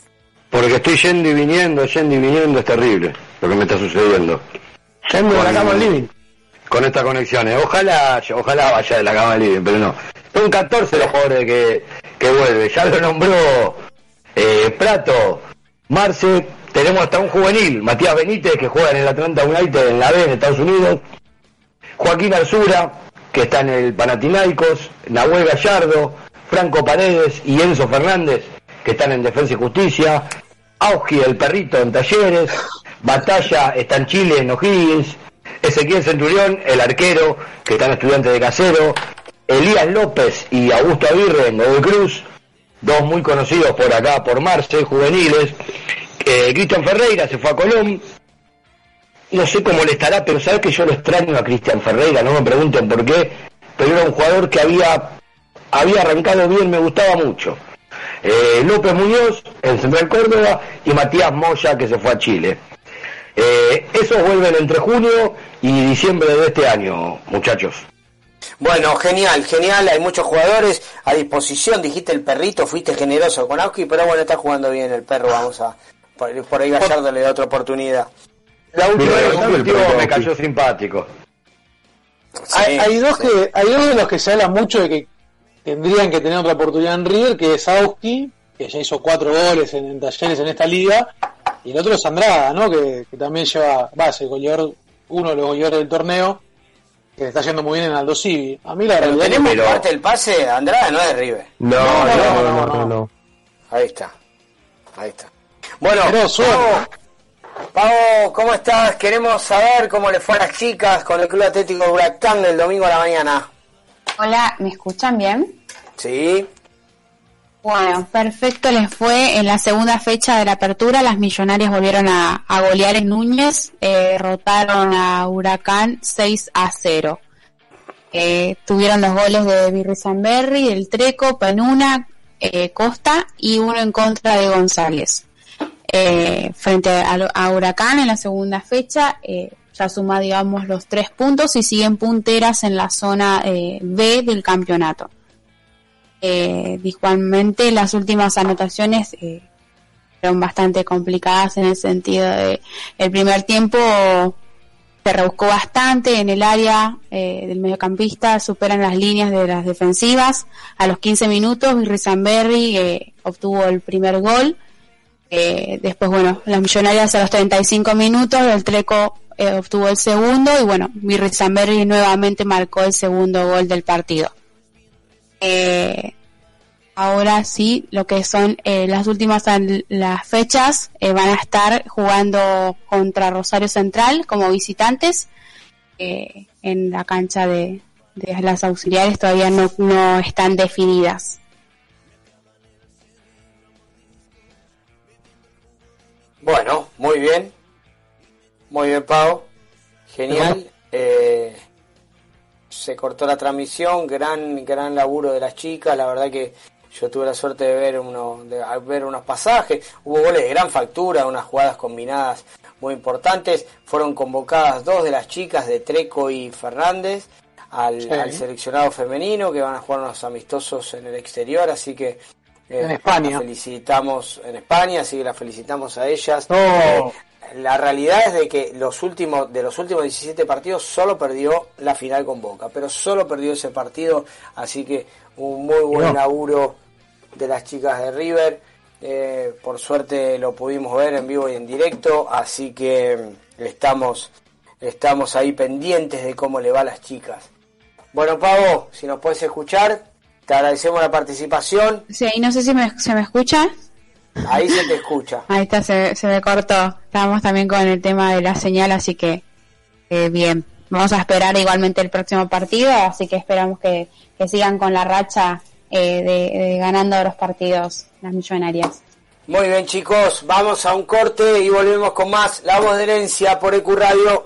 Porque estoy yendo y viniendo, yendo y viniendo, es terrible lo que me está sucediendo. Yendo de la cama al living. Con estas conexiones. Ojalá, ojalá vaya de la cama al living, pero no. Son 14 los jugadores que, que vuelven. Ya lo nombró eh, Prato, Marce, tenemos hasta un juvenil, Matías Benítez, que juega en el Atlanta United en la B en Estados Unidos. Joaquín Arzura, que está en el Panathinaikos, Nahuel Gallardo, Franco Paredes y Enzo Fernández, que están en Defensa y Justicia, Augi el perrito en Talleres, Batalla está en Chile en O'Higgins, Ezequiel Centurión, el arquero, que está en Estudiantes de Casero, Elías López y Augusto Aguirre en Godoy Cruz, dos muy conocidos por acá, por Marce, juveniles, eh, Cristian Ferreira se fue a Colón, no sé cómo le estará, pero sabes que yo lo extraño a Cristian Ferreira, no me pregunten por qué, pero era un jugador que había había arrancado bien, me gustaba mucho. Eh, López Muñoz en Central Córdoba y Matías Moya que se fue a Chile. Eh, esos vuelven entre junio y diciembre de este año, muchachos. Bueno, genial, genial, hay muchos jugadores a disposición, dijiste el perrito, fuiste generoso con Auski, pero bueno, está jugando bien el perro, vamos a... Por, por ahí Gallardo le da otra oportunidad. La última vez el me cayó simpático. hay, hay dos que hay dos de los que se habla mucho de que tendrían que tener otra oportunidad en River, que es Auski, que ya hizo cuatro goles en, en talleres en esta liga, y el otro es Andrada, ¿no? Que, que también lleva base, goleador, uno de los goleadores del torneo, que le está yendo muy bien en Aldo Civi. A mí la Pero realidad es que- tenemos parte del pase, Andrada no es de River. No, no, no, no, no. Ahí está, ahí está. Bueno. Pavo, Pavo, ¿cómo estás? Queremos saber cómo le fue a las chicas con el Club Atlético Huracán el domingo a la mañana. Hola, ¿me escuchan bien? Sí, Bueno, perfecto les fue en la segunda fecha de la apertura. Las millonarias volvieron a, golear en Núñez, eh, derrotaron a Huracán 6 a 0. Eh, tuvieron los goles de Birri Sanberri, el Treco, Penuna, eh, Costa y uno en contra de González. Eh, frente a, a Huracán en la segunda fecha, eh, ya suma, digamos, los tres puntos y siguen punteras en la zona eh, B del campeonato. Eh, igualmente las últimas anotaciones eh, fueron bastante complicadas en el sentido de el primer tiempo se rebuscó bastante en el área eh, del mediocampista, superan las líneas de las defensivas. A los 15 minutos, Rizamberri eh, obtuvo el primer gol. Eh, después, bueno, las millonarias a los 35 minutos, el Treco obtuvo el segundo y bueno, Birri Zamberri nuevamente marcó el segundo gol del partido. Eh, ahora sí, lo que son eh, las últimas las fechas eh, van a estar jugando contra Rosario Central como visitantes eh, en la cancha de, de las auxiliares todavía no, no están definidas. bueno, muy bien. Muy bien, Pau. Genial. Eh, se cortó la transmisión, gran gran laburo de las chicas, la verdad que yo tuve la suerte de ver uno de ver unos pasajes, hubo goles de gran factura, unas jugadas combinadas muy importantes, fueron convocadas dos de las chicas de Treco y Fernández al, Sí. al seleccionado femenino que van a jugar unos amistosos en el exterior, así que eh, En España. felicitamos en España, así que las felicitamos a ellas. No. Eh, la realidad es de que los últimos de los últimos 17 partidos solo perdió la final con Boca, pero solo perdió ese partido, así que un muy buen No. laburo de las chicas de River. Eh, por suerte lo pudimos ver en vivo y en directo, así que mm, estamos estamos ahí pendientes de cómo le va a las chicas. Bueno, Pavo, si nos puedes escuchar, te agradecemos la participación. Sí, no sé si me, se me escucha. Ahí se te escucha. Ahí está, se, se me cortó. Estábamos también con el tema de la señal, así que eh, bien. Vamos a esperar igualmente el próximo partido, así que esperamos que, que sigan con la racha eh, de, de ganando los partidos las millonarias. Muy bien, chicos, vamos a un corte y volvemos con más La Voz de Herencia por EQ Radio.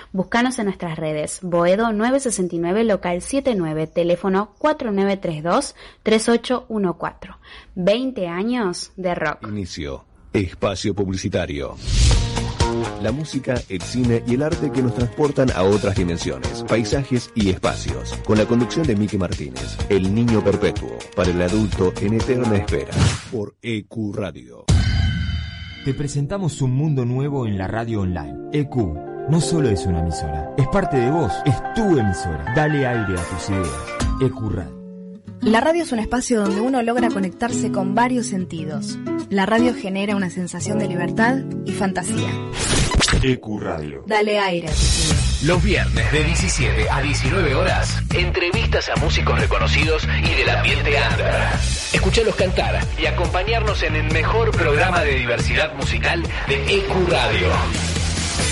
Búscanos en nuestras redes. Boedo 969 local 79, teléfono 4932-3814. 20 años de rock. Inicio. Espacio publicitario. La música, el cine y el arte que nos transportan a otras dimensiones, paisajes y espacios. Con la conducción de Miki Martínez, El Niño Perpetuo, para el adulto en eterna espera. Por EQ Radio. Te presentamos un mundo nuevo en la radio online. EQ no solo es una emisora, es parte de vos, es tu emisora. Dale aire a tus ideas. Radio. La radio es un espacio donde uno logra conectarse con varios sentidos. La radio genera una sensación de libertad y fantasía. EQ Radio. Dale aire a tus ideas. Los viernes de 17 a 19 horas, entrevistas a músicos reconocidos y del ambiente under. Escuchalos cantar y acompañarnos en el mejor programa de diversidad musical de EQ Radio.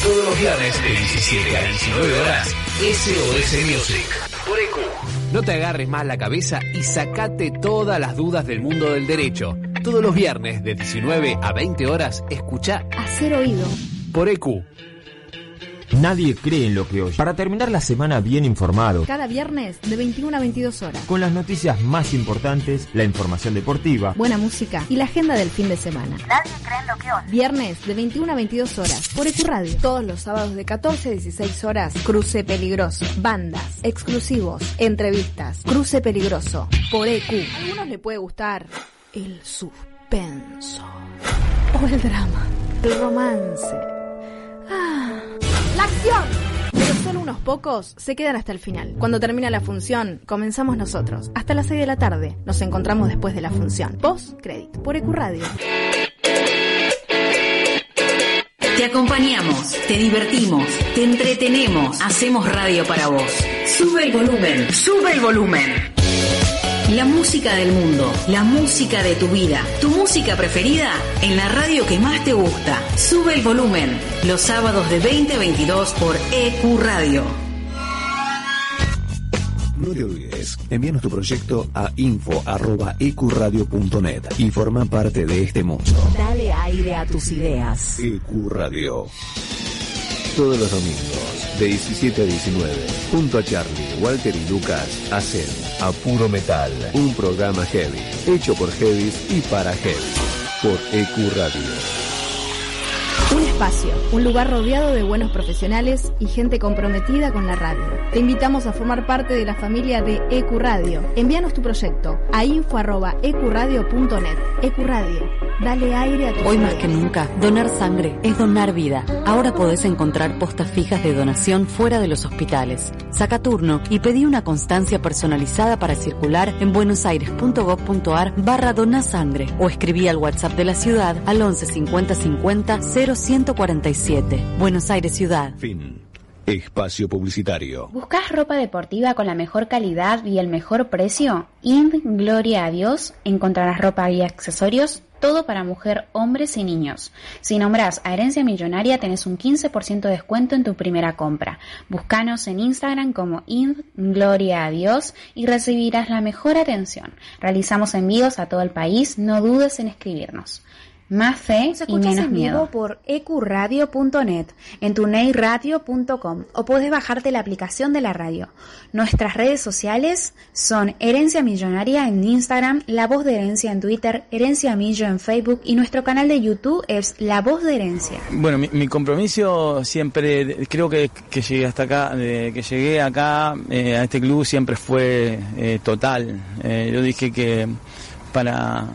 Todos los viernes de 17 a 19 horas, SOS Music. Por EQ. No te agarres más la cabeza y sacate todas las dudas del mundo del derecho. Todos los viernes de 19 a 20 horas, escucha Hacer oído. por EQ. Nadie cree en lo que oye. Para terminar la semana bien informado, Cada viernes de 21 a 22 horas. con las noticias más importantes, la información deportiva, Buena música y la agenda del fin de semana. Nadie cree en lo que oye. Viernes de 21 a 22 horas por Ecuradio. Todos los sábados de 14 a 16 horas. Cruce peligroso. Bandas, exclusivos, entrevistas. Cruce peligroso por EQ. A algunos le puede gustar el suspenso o el drama, el romance. Ah, la acción. Pero solo unos pocos se quedan hasta el final. Cuando termina la función, comenzamos nosotros. Hasta las 6 de la tarde. Nos encontramos después de la función. Post crédito por Ecuradio. Te acompañamos, te divertimos, te entretenemos, hacemos radio para vos. Sube el volumen, sube el volumen. La música del mundo, la música de tu vida, tu música preferida en la radio que más te gusta. Sube el volumen, los sábados de 20 a 22 por EQ Radio. No te olvides, envíanos tu proyecto a info.ecuradio.net y forma parte de este mundo. Dale aire a tus ideas. EQ Radio. Todos los domingos, de 17 a 19, junto a Charlie, Walter y Lucas, hacen A Puro Metal, un programa heavy, hecho por heavies y para heavy, por EQ Radio. Un espacio, un lugar rodeado de buenos profesionales y gente comprometida con la radio. Te invitamos a formar parte de la familia de Ecuradio. Envíanos tu proyecto a info@ecuradio.net. Ecuradio, dale aire a tu Hoy más que nunca, donar sangre es donar vida. Ahora podés encontrar postas fijas de donación fuera de los hospitales. Saca turno y pedí una constancia personalizada para circular en buenosaires.gov.ar barra donasangre o escribí al WhatsApp de la ciudad al 11 50 50 0147. Buenos Aires Ciudad. Fin. Espacio Publicitario. ¿Buscas ropa deportiva con la mejor calidad y el mejor precio? Ind Gloria a Dios encontrarás ropa y accesorios, todo para mujer, hombres y niños. Si nombras a Herencia Millonaria tenés un 15% de descuento en tu primera compra. Búscanos en Instagram como Ind Gloria a Dios y recibirás la mejor atención. Realizamos envíos a todo el país, no dudes en escribirnos. Más fe Nos y menos en vivo miedo. por ecuradio.net, en tuneiradio.com o puedes bajarte la aplicación de la radio. Nuestras redes sociales son Herencia Millonaria en Instagram, La Voz de Herencia en Twitter, Herencia Millo en Facebook y nuestro canal de YouTube es La Voz de Herencia. Bueno, mi, mi compromiso siempre, creo que, que llegué hasta acá, de que llegué acá eh, a este club siempre fue eh, total. Eh, yo dije que para,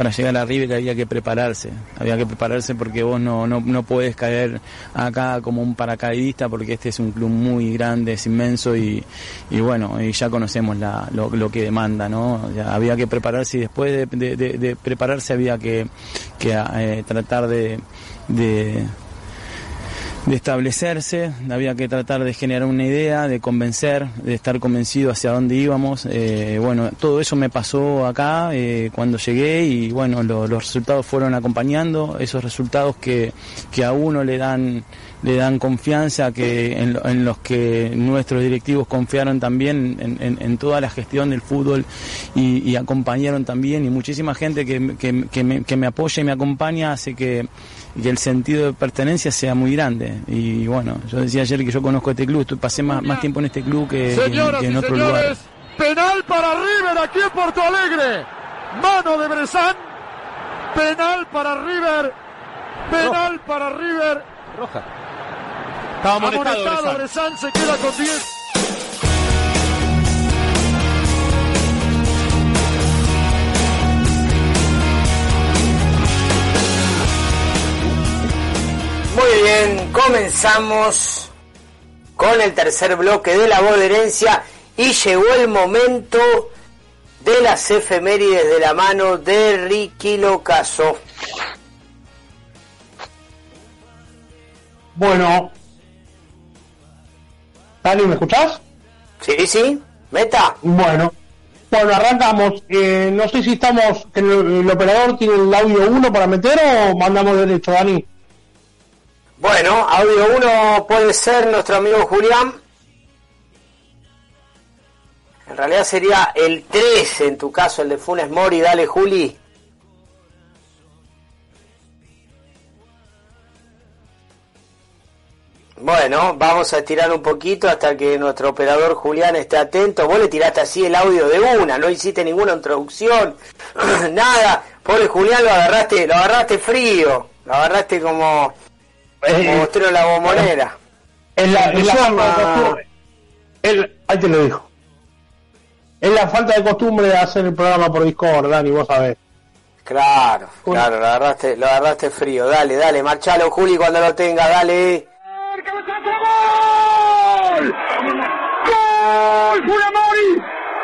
para llegar a River había que prepararse, había que prepararse porque vos no, no, no puedes caer acá como un paracaidista porque este es un club muy grande, es inmenso y, y bueno, y ya conocemos la, lo, lo que demanda, ¿no? Había que prepararse y después de, de- de- de prepararse había que, que eh, tratar de, de de establecerse, había que tratar de generar una idea, de convencer, de estar convencido hacia dónde íbamos. Eh, bueno, todo eso me pasó acá eh, cuando llegué y bueno, lo- los resultados fueron acompañando, esos resultados que, que a uno le dan le dan confianza que en, lo- en los que nuestros directivos confiaron también en, en- en toda la gestión del fútbol y, y acompañaron también y muchísima gente que, que- que me, que me apoya y me acompaña hace que, que el sentido de pertenencia sea muy grande y bueno yo decía ayer que yo conozco este club pasé más, más tiempo en este club que, que- Señoras que en y otro señores, lugar penal para River aquí en Porto Alegre. Mano de Bresan. Penal para River. Penal para River. Roja. Estaba amonestado, Amonestado Bresan. Bresan se queda con 10. Muy bien, comenzamos con el tercer bloque de la voz de herencia y llegó el momento de las efemérides de la mano de Ricky Locaso. Bueno, Dani, ¿me escuchás? Sí, sí, meta. Bueno, bueno, arrancamos. Eh, no sé si estamos, que el, el operador tiene el audio 1 para meter o mandamos derecho, Dani. Bueno, audio 1 puede ser nuestro amigo Julián. En realidad sería el 3 en tu caso, el de Funes Mori. Dale, Juli. Bueno, vamos a estirar un poquito hasta que nuestro operador Julián esté atento. Vos le tiraste así el audio de una, no hiciste ninguna introducción, nada. Pobre Julián lo agarraste, lo agarraste frío, lo agarraste como, como mostró la bombonera. Es la, es la. El- ahí te lo dijo. Es la falta de costumbre de hacer el programa por Discord, Dani, vos sabés. Claro, claro, lo agarraste, lo agarraste frío. Dale, dale, marchalo Juli cuando lo tenga, dale. ¡Gol! ¡Gol! ¡Funes Mori!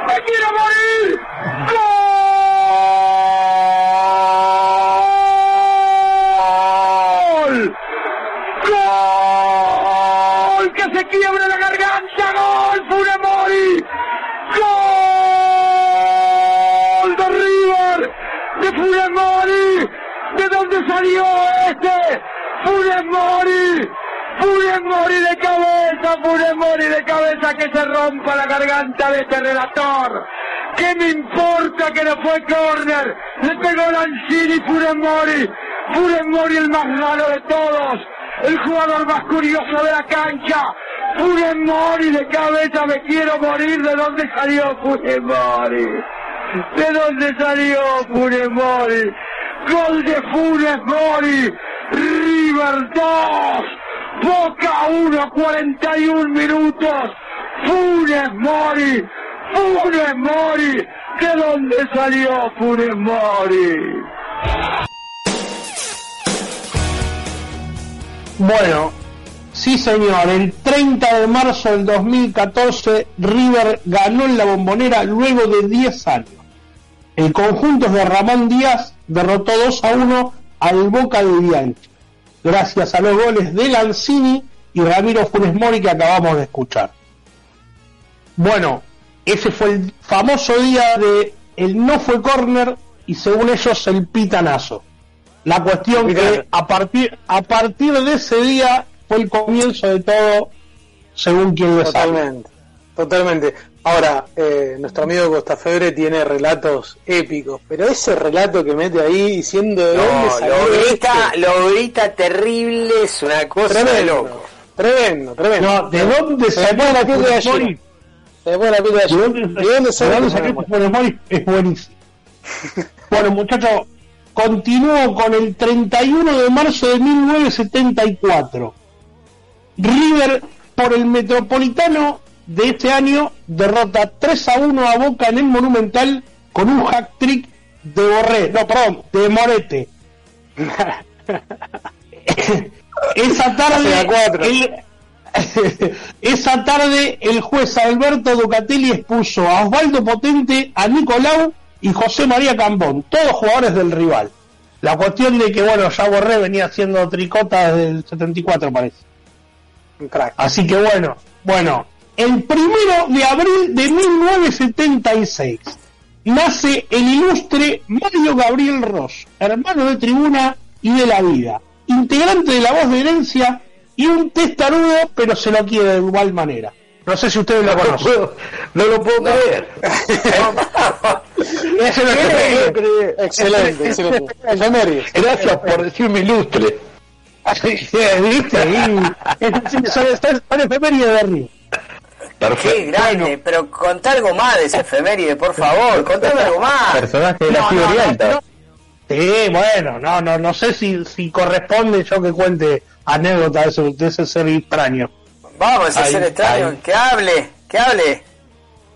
¡Me quiero morir! ¡Gol! ¡Gol! ¡Que se quiebre la garganta! ¡Gol! ¡Funes Mori! ¡Gol de River! ¡De Funes Mori! ¿De dónde salió este? ¡Funes Mori! Funes Mori de cabeza, Funes Mori de cabeza que se rompa la garganta de este relator. ¿Qué me importa que no fue córner? Le pegó Lanzini Funes Mori. Mori el más raro de todos. El jugador más curioso de la cancha. Funes Mori de cabeza, me quiero morir. ¿De dónde salió Funes Mori? ¿De dónde salió Funes Mori? Gol de Funes Mori. River 2. Boca 1, 41 minutos. Funes Mori. Funes Mori. ¿De dónde salió Funes Mori? Bueno, sí señor, el 30 de marzo del 2014 River ganó en la bombonera luego de 10 años. El conjunto de Ramón Díaz derrotó 2 a 1 al Boca de Bianchi, gracias a los goles de Lanzini y Ramiro Funes Mori que acabamos de escuchar. Bueno, ese fue el famoso día de el no fue córner y según ellos el pitanazo. La cuestión que a partir, a partir de ese día fue el comienzo de todo, según quien lo sabe. Totalmente, totalmente. Ahora, eh, nuestro amigo Costa Febre tiene relatos épicos, pero ese relato que mete ahí diciendo de dónde salió lo grita, este? lo grita terrible, es una cosa de Tremendo, loco. tremendo, tremendo. No, ¿de dónde salió la piel de piel de ¿De dónde, ¿De dónde de salió? Es buenísimo. bueno, muchachos, continúo con el 31 de marzo de 1974. River por el Metropolitano de este año derrota 3 a 1 a Boca en el Monumental con un hack trick de Borré, no, perdón, de Morete. Esa tarde, el- esa tarde el juez Alberto Ducatelli expuso a Osvaldo Potente, a Nicolau y José María Cambón, todos jugadores del rival. La cuestión de que, bueno, ya Borré venía haciendo tricota desde el 74, parece. Crack. Así que bueno, bueno, el primero de abril de 1976 nace el ilustre Mario Gabriel Ross, hermano de Tribuna y de la Vida, integrante de la voz de herencia y un testarudo, pero se lo quiere de igual manera. No sé si ustedes lo conocen. No lo puedo creer. Ese lo No lo puedo creer. Excelente, excelente. Gracias por decirme ilustre. ¿Viste? Y- es- son, son- efemérides de Río. Perfecto. Qué grande, pero contá algo más de ese efeméride, por favor, contame algo más. Personaje de la No, no, no. Sí, bueno, no, no, no sé si, si corresponde yo que cuente anécdotas de ese, de ese ser extraño. Vamos a Ahí, ser extraño, ahí. que hable, que hable.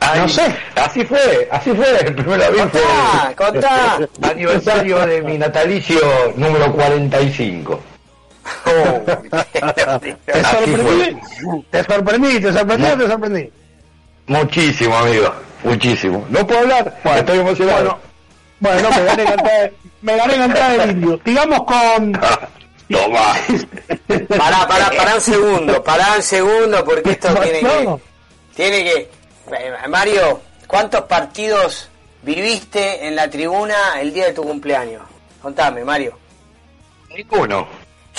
Ay, No sé. Así fue, así fue. El primer abril Contá, contá. aniversario de mi natalicio número 45. ¿Te Así sorprendí? ¿Te sorprendí? ¿Te sorprendí o te sorprendí? Muchísimo, amigo. Muchísimo. No puedo hablar. Estoy emocionado. Bueno, bueno, me gané la entrada, me gané la entrada del indio. Sigamos con, Toma. Pará, pará, pará un segundo, pará un segundo, porque esto tiene que... Tiene que... eh, Mario, ¿cuántos partidos viviste en la tribuna el día de tu cumpleaños? Contame, Mario. Ninguno.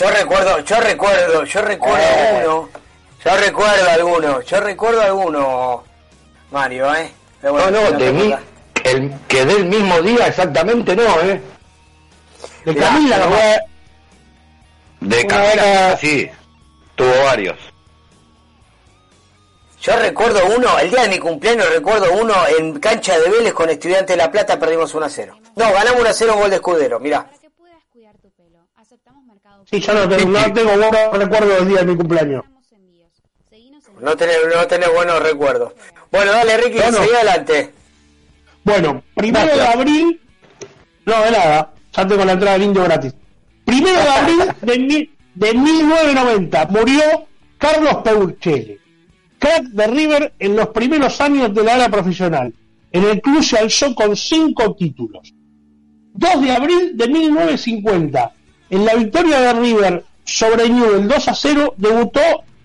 Yo recuerdo, yo recuerdo, yo recuerdo Eh. uno. Yo recuerdo alguno, yo recuerdo alguno, Mario, ¿eh? Pero bueno, no, no, de mí, el que del mismo día exactamente no, ¿eh? De Mirá, Camila, ¿no? De Camila, hora- sí, tuvo varios. Yo recuerdo uno, el día de mi cumpleaños recuerdo uno en cancha de Vélez con Estudiante de La Plata, perdimos 1 a 0. No, ganamos 1 a 0 gol de escudero, mirá. Sí, yo no tengo, no tengo buenos recuerdos del día de mi cumpleaños. No tenés, no tenés buenos recuerdos. Bueno, dale Ricky, Bueno. seguí adelante. Bueno, primero de abril. No, de nada. Ya tengo la entrada del indio gratis. Primero de abril de, mil- de 1990 murió Carlos Peuchelli, crack de River en los primeros años de la era profesional. En el club se alzó con cinco títulos. 2 de abril de 1950, en la victoria de River sobre Newell 2 a 0, debutó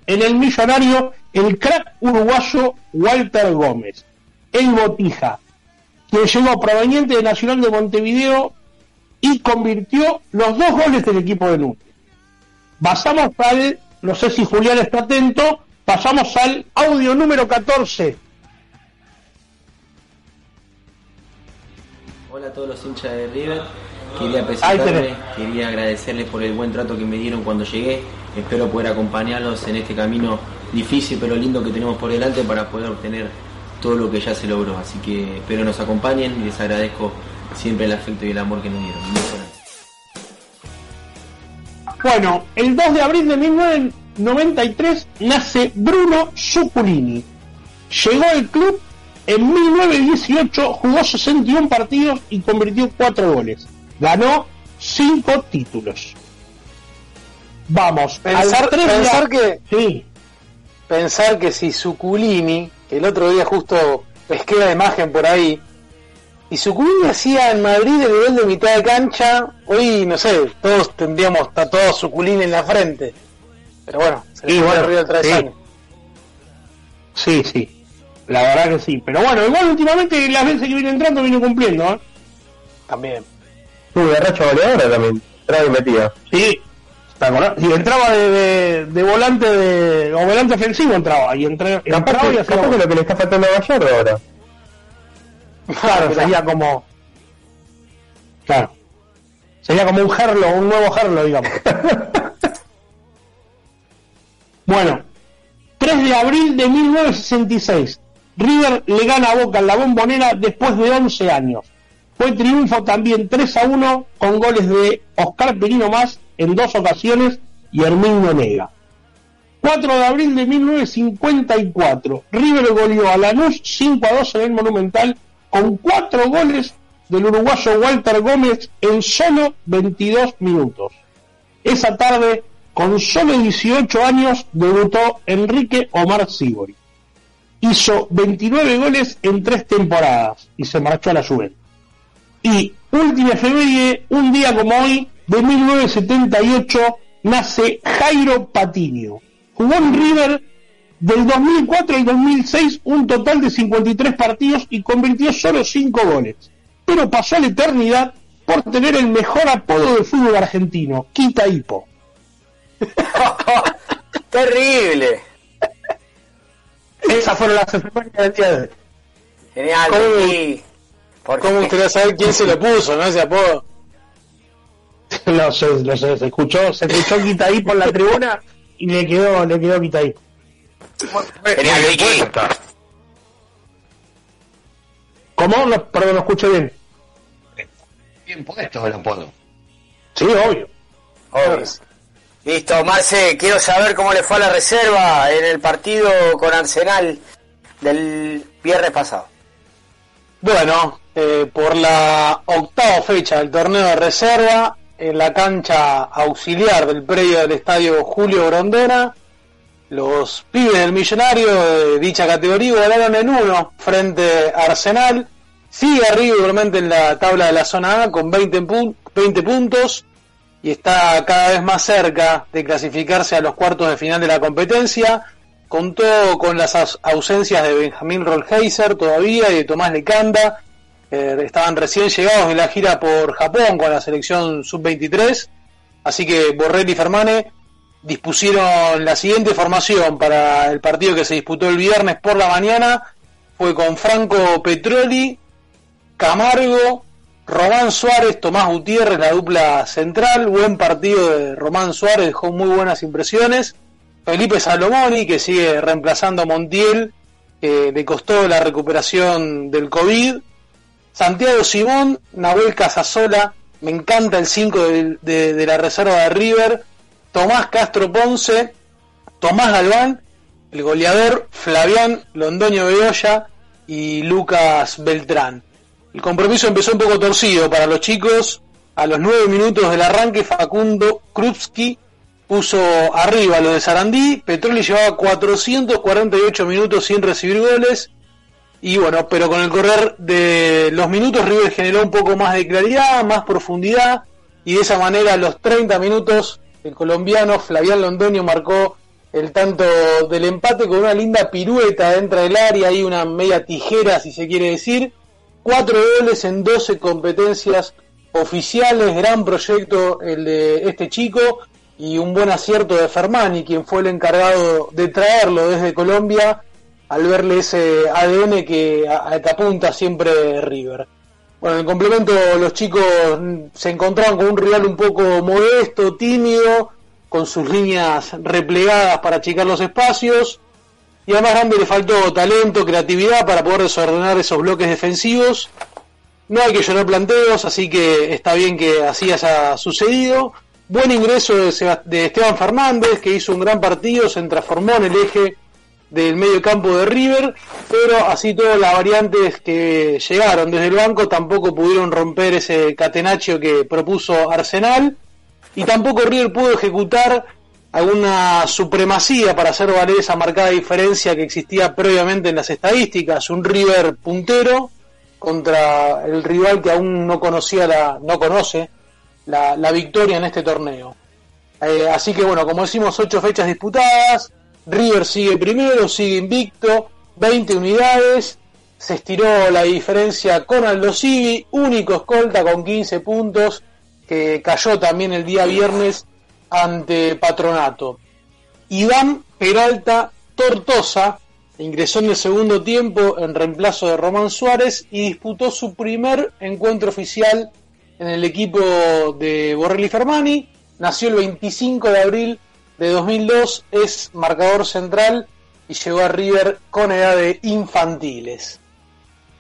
en el millonario el crack uruguayo Walter Gómez, el Botija, quien llegó proveniente de Nacional de Montevideo y convirtió los dos goles del equipo de Núñez. Pasamos al, no sé si Julián está atento, pasamos al audio número 14. Hola a todos los hinchas de River. Quería quería agradecerles por el buen trato que me dieron cuando llegué. Espero poder acompañarlos en este camino difícil pero lindo que tenemos por delante para poder obtener todo lo que ya se logró. Así que espero nos acompañen y les agradezco siempre el afecto y el amor que nos dieron. Bueno, el 2 de abril de 1993 nace Bruno Zuculini. Llegó al club en 1918, jugó 61 partidos y convirtió 4 goles. Ganó 5 títulos. Vamos, Pensar, al 3 de pensar que Sí, pensar que si Suculini, el otro día justo pesqué la imagen por ahí, y Suculini hacía en Madrid el nivel de mitad de cancha, hoy no sé, todos tendríamos tatuado Suculini en la frente. Pero bueno, se le Y fue bueno, arriba el sí. sí, sí. La verdad que sí. Pero bueno, igual últimamente las veces que viene entrando viene cumpliendo, ¿eh? También. Uh, de racha goleadora también. Trae y metía. Sí. Y entraba de, de, de volante de, o volante ofensivo entraba y entre, Capaz, entraba y que, hacía capaz que lo que le está faltando a Gallardo ahora. Claro, sería como. Claro. Sería como un Gerlo, un nuevo Gerlo, digamos. bueno, 3 de abril de 1966. River le gana a Boca en la bombonera después de 11 años. Fue triunfo también 3 a 1 con goles de Oscar Perino más en dos ocasiones y Herminio Nega. 4 de abril de 1954. River goleó a Lanús 5 a 2 en el Monumental con 4 goles del uruguayo Walter Gómez en solo 22 minutos. Esa tarde, con solo 18 años, debutó Enrique Omar Sibori. Hizo 29 goles en 3 temporadas y se marchó a la Juventus. Y última efeméride, un día como hoy, de 1978, nace Jairo Patiño. Jugó en River del 2004 al 2006 un total de 53 partidos y convirtió solo 5 goles. Pero pasó a la eternidad por tener el mejor apodo del fútbol argentino, Quita Hipo. Terrible. Esas fueron las efemérides del día de hoy. Genial, ¿Cómo- Ricky. ¿Por ¿Cómo gustaría saber quién se lo puso, no ese apodo? No sé, no sé, se escuchó, se escuchó Quita Hipo en la tribuna y le quedó, le quedó Quita Hipo. Genial, Ricky. ¿Cómo? No, perdón, no escucho bien. Bien puesto el apodo. Sí, obvio. Obvio. Listo, Marce, quiero saber cómo le fue a la reserva en el partido con Arsenal del viernes pasado. Bueno, eh, por la octava fecha del torneo de reserva, en la cancha auxiliar del predio del estadio Julio Grondona, los pibes del millonario de dicha categoría ganaron en uno frente a Arsenal. Sigue arriba igualmente en la tabla de la zona A con 20, pu- 20 puntos. y está cada vez más cerca de clasificarse a los cuartos de final de la competencia. Contó con las aus- ausencias de Benjamín Rollheiser todavía y de Tomás Lecanda. Eh, estaban recién llegados de la gira por Japón con la selección sub-23. Así que Borrell y Fermane dispusieron la siguiente formación para el partido que se disputó el viernes por la mañana. Fue con Franco Petroli, Camargo, Román Suárez, Tomás Gutiérrez, la dupla central. Buen partido de Román Suárez, dejó muy buenas impresiones. Felipe Salomoni, que sigue reemplazando a Montiel, que le costó la recuperación del COVID. Santiago Simón, Nahuel Casasola, me encanta el 5 de, la reserva de River. Tomás Castro Ponce, Tomás Galván, el goleador Flavián Londoño Beoya y Lucas Beltrán. El compromiso empezó un poco torcido para los chicos. A los nueve minutos del arranque, Facundo Krupski puso arriba a los de Sarandí. Petroli llevaba 448 minutos sin recibir goles. Y bueno, pero con el correr de los minutos, River generó un poco más de claridad, más profundidad. Y de esa manera, a los 30 minutos, el colombiano Flavián Londoño marcó el tanto del empate con una linda pirueta dentro del área y una media tijera, si se quiere decir. Cuatro goles en 12 competencias oficiales, gran proyecto el de este chico y un buen acierto de Fermani, quien fue el encargado de traerlo desde Colombia al verle ese ADN que, a- apunta siempre River. Bueno, en complemento los chicos se encontraban con un rival un poco modesto, tímido, con sus líneas replegadas para achicar los espacios. Y además Grande le faltó talento, creatividad para poder desordenar esos bloques defensivos. No hay que llorar planteos, así que está bien que así haya sucedido. Buen ingreso de Esteban Fernández, que hizo un gran partido, se transformó en el eje del medio campo de River, pero así todas las variantes que llegaron desde el banco tampoco pudieron romper ese catenaccio que propuso Arsenal y tampoco River pudo ejecutar alguna supremacía para hacer valer esa marcada diferencia que existía previamente en las estadísticas, un River puntero contra el rival que aún no conocía la, no conoce la, la victoria en este torneo. Eh, así que bueno, como decimos, ocho fechas disputadas, River sigue primero, sigue invicto, 20 unidades, se estiró la diferencia con Aldo Civi, único escolta con 15 puntos, que cayó también el día viernes ante Patronato. Iván Peralta Tortosa ingresó en el segundo tiempo en reemplazo de Román Suárez y disputó su primer encuentro oficial en el equipo de Borrelli Fermani. Nació el 25 de abril de 2002, es marcador central y llegó a River con edad de infantiles.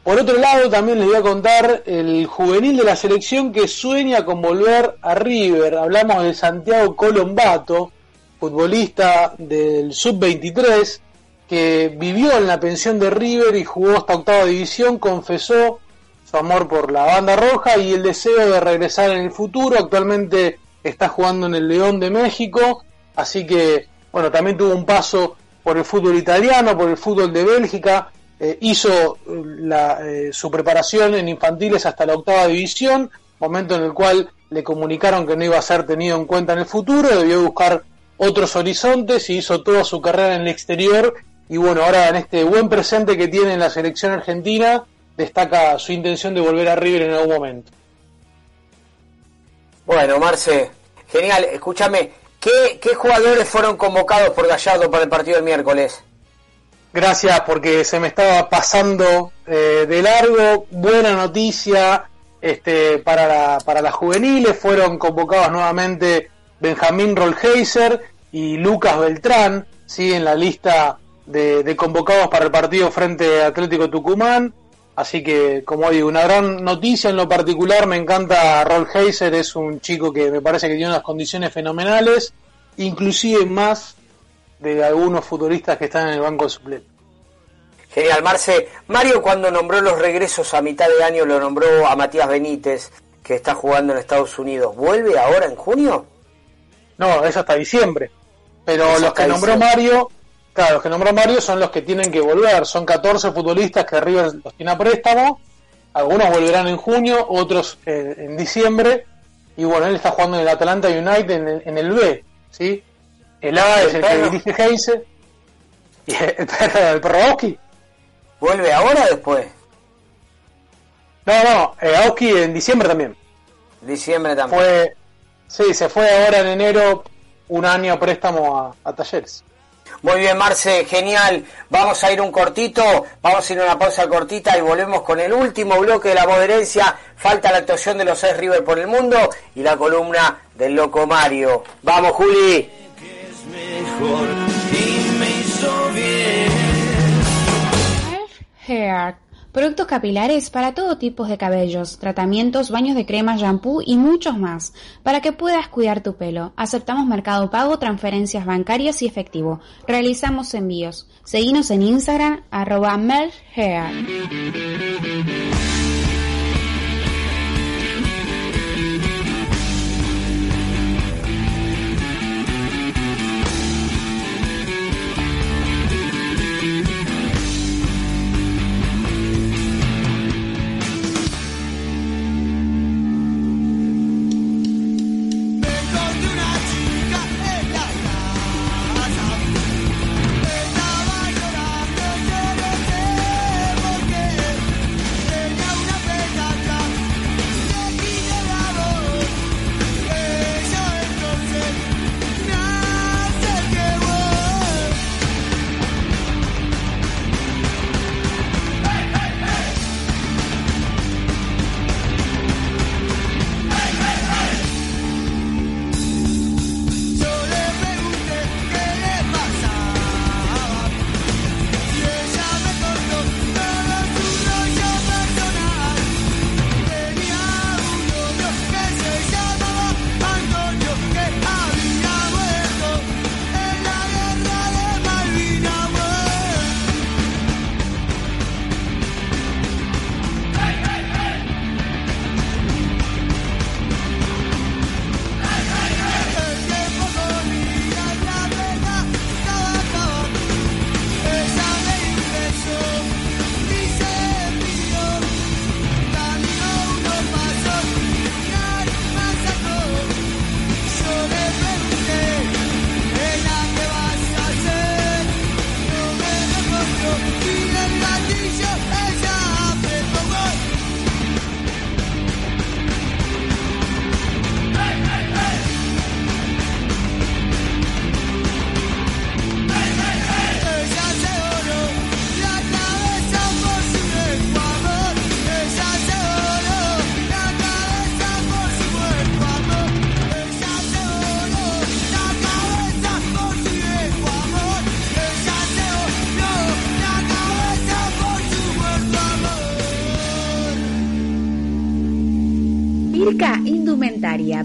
Por otro lado, también les voy a contar el juvenil de la selección que sueña con volver a River. Hablamos de Santiago Colombato, futbolista del sub-23, que vivió en la pensión de River y jugó hasta octava división, confesó su amor por la banda roja y el deseo de regresar en el futuro. Actualmente está jugando en el León de México, así que bueno, también tuvo un paso por el fútbol italiano, por el fútbol de Bélgica, eh, hizo eh, la, eh, su preparación en infantiles hasta la octava división, momento en el cual le comunicaron que no iba a ser tenido en cuenta en el futuro, debió buscar otros horizontes y hizo toda su carrera en el exterior y bueno, ahora en este buen presente que tiene en la selección argentina, destaca su intención de volver a River en algún momento. Bueno, Marce, genial. Escúchame, ¿qué, ¿qué jugadores fueron convocados por Gallardo para el partido del miércoles? Gracias porque se me estaba pasando eh, de largo. Buena noticia este, para, para las juveniles. Fueron convocados nuevamente Benjamín Rollheiser y Lucas Beltrán, ¿sí? en la lista de, de convocados para el partido frente a Atlético Tucumán. Así que, como digo, una gran noticia en lo particular. Me encanta Rollheiser, es un chico que me parece que tiene unas condiciones fenomenales, inclusive más de algunos futbolistas que están en el banco de suplentes. Genial, Marce. Mario cuando nombró los regresos a mitad de año lo nombró a Matías Benítez, que está jugando en Estados Unidos. ¿Vuelve ahora en junio? No, es hasta diciembre. Pero Es los que nombró diciembre. Mario, claro, los que nombró Mario son los que tienen que volver. Son 14 futbolistas que River los tiene a préstamo. Algunos volverán en junio, otros eh, en diciembre. Y bueno, él está jugando en el Atlanta United en el, en el B, ¿sí? El A es el que perro? dirige Heinze. Y el perro, el perro Aoki. ¿Vuelve ahora o después? No, no, eh, en diciembre también. Diciembre también. Fue, sí, se fue ahora en enero un año a préstamo a, a Talleres. Muy bien, Marce, genial. Vamos a ir un cortito, vamos a ir a una pausa cortita y volvemos con el último bloque de la voz de herencia. Falta la actuación de los seis River por el mundo y la columna del loco Mario. Vamos, Juli. Productos capilares para todo tipo de cabellos, tratamientos, baños de crema, shampoo y muchos más, para que puedas cuidar tu pelo. Aceptamos mercado pago, transferencias bancarias y efectivo. Realizamos envíos. Seguinos en Instagram, arroba melhair.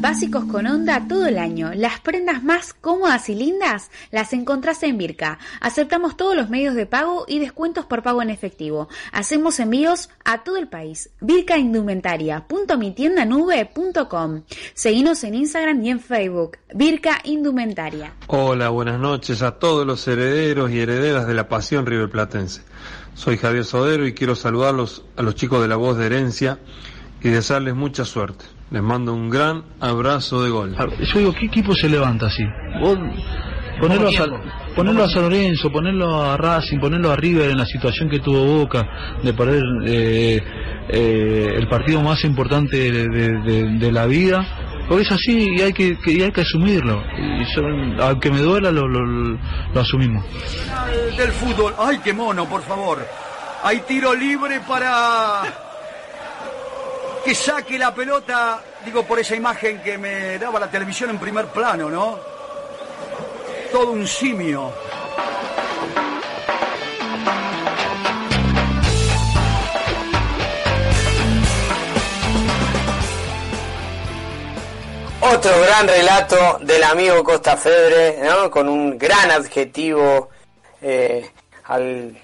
Básicos con onda todo el año. Las prendas más cómodas y lindas las encontrás en Virca. Aceptamos todos los medios de pago y descuentos por pago en efectivo. Hacemos envíos a todo el país. Virca Indumentaria, punto mi tienda nube punto com. Seguinos en Instagram y en Facebook. Virca Indumentaria. Hola, buenas noches a todos los herederos y herederas de la pasión riverplatense. Soy Javier Sodero y quiero saludarlos a los chicos de la voz de herencia y desearles mucha suerte. Les mando un gran abrazo de gol. Yo digo, ¿qué equipo se levanta así? Vos ponerlo a, San, ponerlo a San Lorenzo, ponerlo a Racing, ponerlo a River en la situación que tuvo Boca de perder eh, eh, el partido más importante de, de- de- de la vida. Porque es así y hay que, que- y hay que asumirlo. Y yo, aunque me duela, lo, lo, lo asumimos. del fútbol. ¡Ay, qué mono, por favor! Hay tiro libre para que saque la pelota, digo por esa imagen que me daba la televisión en primer plano, ¿no? Todo un simio. Otro gran relato del amigo Costa Febre, ¿no? con un gran adjetivo eh, al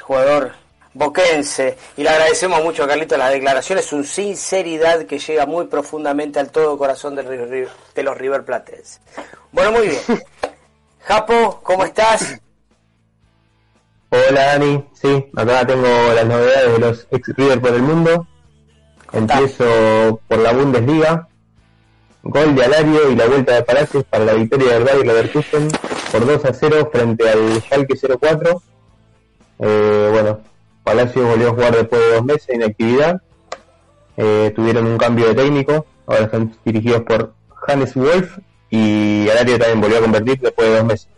jugador boquense. Y le agradecemos mucho a Carlito las declaraciones, su sinceridad que llega muy profundamente al todo corazón de, los River Platenses. Bueno, muy bien. Japo, ¿cómo estás? Hola Dani, sí, acá tengo las novedades de los ex River por el mundo. Empiezo por la Bundesliga. Gol de Alario y la vuelta de Palacios para la victoria del Bayer Leverkusen por 2 a 0 frente al Schalke 04. Eh, bueno, Palacios volvió a jugar después de dos meses de inactividad. Eh, tuvieron un cambio de técnico, ahora están dirigidos por Hannes Wolf y Alario también volvió a convertir después de dos meses.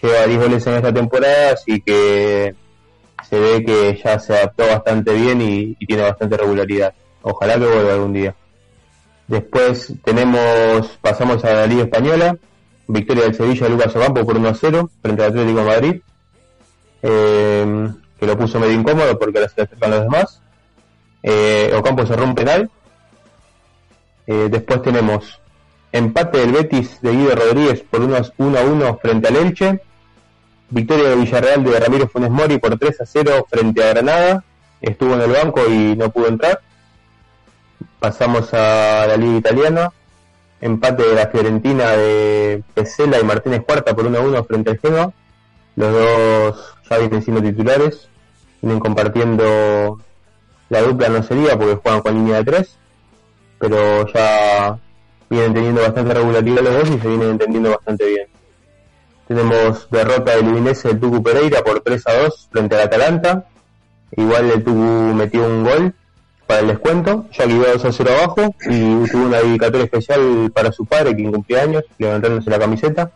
Lleva 10 goles en esta temporada, así que se ve que ya se adaptó bastante bien y, tiene bastante regularidad. Ojalá que vuelva algún día. Después tenemos, pasamos a la Liga Española, victoria del Sevilla Lucas Ocampo por 1 a 0 frente al Atlético Madrid, eh, que lo puso medio incómodo porque ahora le acercan los demás. Eh, Ocampo cerró un penal. Eh, después tenemos empate del Betis de Guido Rodríguez por 1 a 1 frente al Elche. Victoria de Villarreal de Ramiro Funes Mori por 3 a 0 frente a Granada. Estuvo en el banco y no pudo entrar. Pasamos a la Liga Italiana. Empate de la Fiorentina de Pesela y Martínez Cuarta por 1 a 1 frente al Genoa. Los dos ya vienen siendo titulares. Vienen compartiendo la dupla no sería porque juegan con línea de 3. Pero ya vienen teniendo bastante regularidad los dos y se vienen entendiendo bastante bien. Tenemos derrota del Udinese del Tucu Pereira por 3 a 2 frente al Atalanta. Igual el Tucu metió un gol para el descuento, ya que iba 2 a 0 abajo y tuvo una dedicatoria especial para su padre, quien cumplía años, levantándose la camiseta.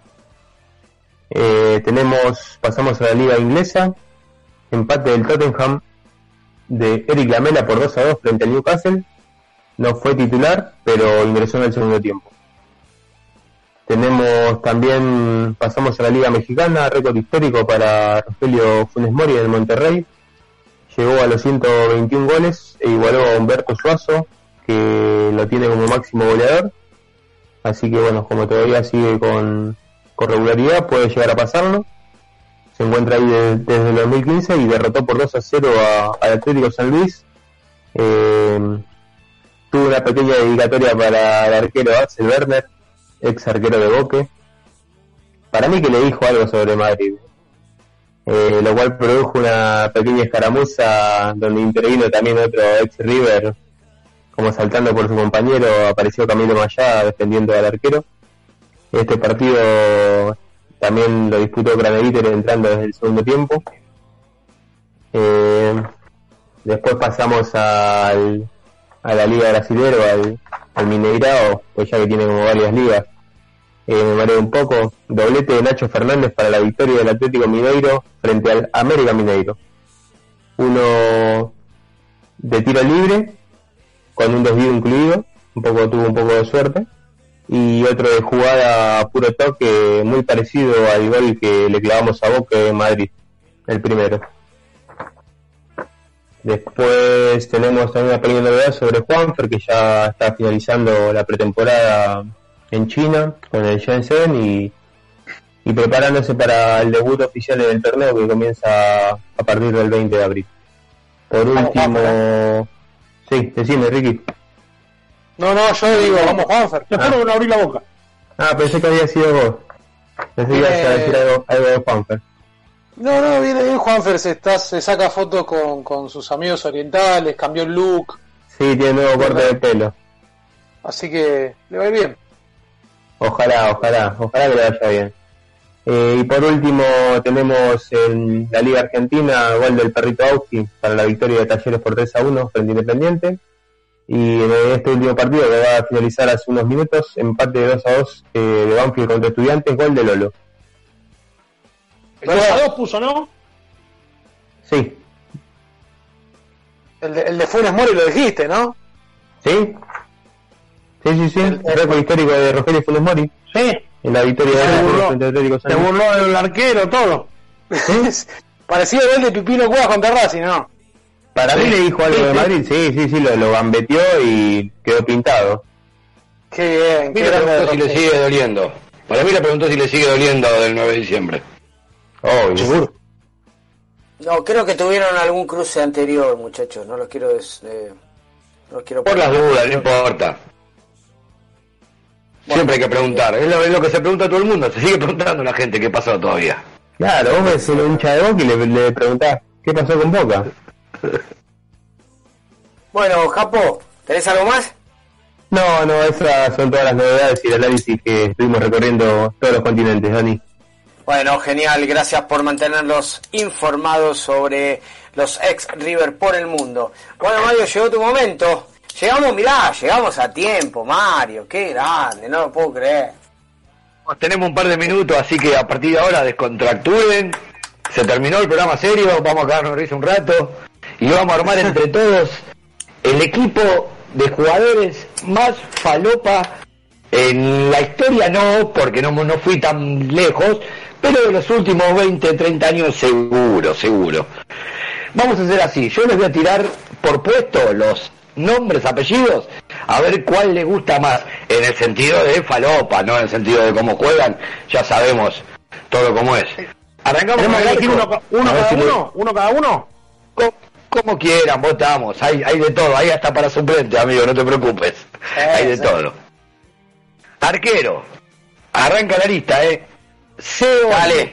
Eh, tenemos, pasamos a la liga inglesa, empate del Tottenham de Eric Lamela por 2 a 2 frente al Newcastle. No fue titular, pero ingresó en el segundo tiempo. Tenemos también, pasamos a la Liga Mexicana, récord histórico para Rogelio Funes Mori en Monterrey. Llegó a los 121 goles e igualó a Humberto Suazo, que lo tiene como máximo goleador. Así que bueno, como todavía sigue con, con regularidad, puede llegar a pasarlo. Se encuentra ahí de- desde el 2015 y derrotó por 2 a 0 a- al Atlético San Luis. Eh, tuvo una pequeña dedicatoria para el arquero Axel Werner, ex arquero de Boque. Para mí que le dijo algo sobre Madrid. Eh, lo cual produjo una pequeña escaramuza donde intervino también otro ex River, como saltando por su compañero, apareció Camilo Mayá defendiendo al arquero. Este partido también lo disputó Granaditer entrando desde el segundo tiempo. Eh, después pasamos al, a la Liga Brasilero, al, al Mineirao, pues ya que tiene como varias ligas. Eh, me mareé un poco. Doblete de Nacho Fernández para la victoria del Atlético Mineiro frente al América Mineiro. Uno de tiro libre, con un desvío incluido, un poco tuvo un poco de suerte. Y otro de jugada a puro toque, muy parecido al gol que le clavamos a Boca en Madrid, el primero. Después tenemos también una pequeña novedad sobre Juanfer, que ya está finalizando la pretemporada en China con el Shenzhen y, y preparándose para el debut oficial en el torneo que comienza a partir del 20 de abril. Por último, sí, decime Ricky. No, no, yo digo, vamos Juanfer. Te juro que no abrí la boca. Ah, pensé que había sido vos. Pensé que ibas a decir algo, algo de Juanfer. No, no, viene bien Juanfer, se, está, se saca fotos con, con sus amigos orientales, cambió el look, Sí, tiene nuevo corte de pelo. así que le va a ir bien. Ojalá, ojalá, ojalá que le vaya bien. Eh, y por último tenemos en la Liga Argentina gol del perrito Auski para la victoria de Talleres por 3 a 1 frente Independiente. Y en este último partido que va a finalizar hace unos minutos, empate de 2 a 2 eh, de Banfield contra Estudiantes, gol de Lolo. El 2 a 2 puso, ¿no? Sí, El de, el de Funes Mori lo dijiste, ¿no? ¿sí? Sí, sí, sí, récord histórico de Rogelio Funes Mori. Sí. En la victoria de Se burló. a Atlético San Se burló del arquero, todo. Parecido al gol de Pipino Cuevas contra Racing, ¿no? Para mí le dijo algo Sí, de sí. Madrid, sí, sí, sí, lo, lo gambeteó y quedó pintado. Qué bien, qué Mira, grande preguntó si le sigue doliendo. Para mí le preguntó si le sigue doliendo del 9 de diciembre. Oh, seguro. No, creo que tuvieron algún cruce anterior, muchachos. No los quiero. des- eh, no los quiero Por las dudas, no importa. Siempre hay que preguntar. Es lo, es lo que se pregunta a todo el mundo. Se sigue preguntando a la gente qué pasó todavía. Claro, vos ves un hincha de Boca y le, le preguntás, ¿qué pasó con Boca? Bueno, Japo, ¿tenés algo más? No, no, esas son todas las novedades y el análisis que estuvimos recorriendo todos los continentes, Dani. Bueno, genial, gracias por mantenernos informados sobre los ex River por el mundo. Bueno, Mario, llegó tu momento. Llegamos, mirá, llegamos a tiempo, Mario, qué grande, no lo puedo creer. Tenemos un par de minutos, así que a partir de ahora descontractúen. Se terminó el programa serio, vamos a quedarnos risa un rato y vamos a armar entre todos el equipo de jugadores más falopa en la historia, no, porque no, no fui tan lejos, pero de los últimos 20, 30 años seguro, seguro. Vamos a hacer así, yo les voy a tirar por puesto los nombres, apellidos, a ver cuál les gusta más, en el sentido de falopa, no en el sentido de cómo juegan, ya sabemos todo cómo es. Arrancamos ¿Tenemos con el uno, cada si le- uno? ¿Uno cada uno? Co- Como quieran, votamos, hay, hay de todo, hay hasta para suplente, amigo, no te preocupes, hay de sí. todo. Arquero, arranca la lista, eh. Seoli,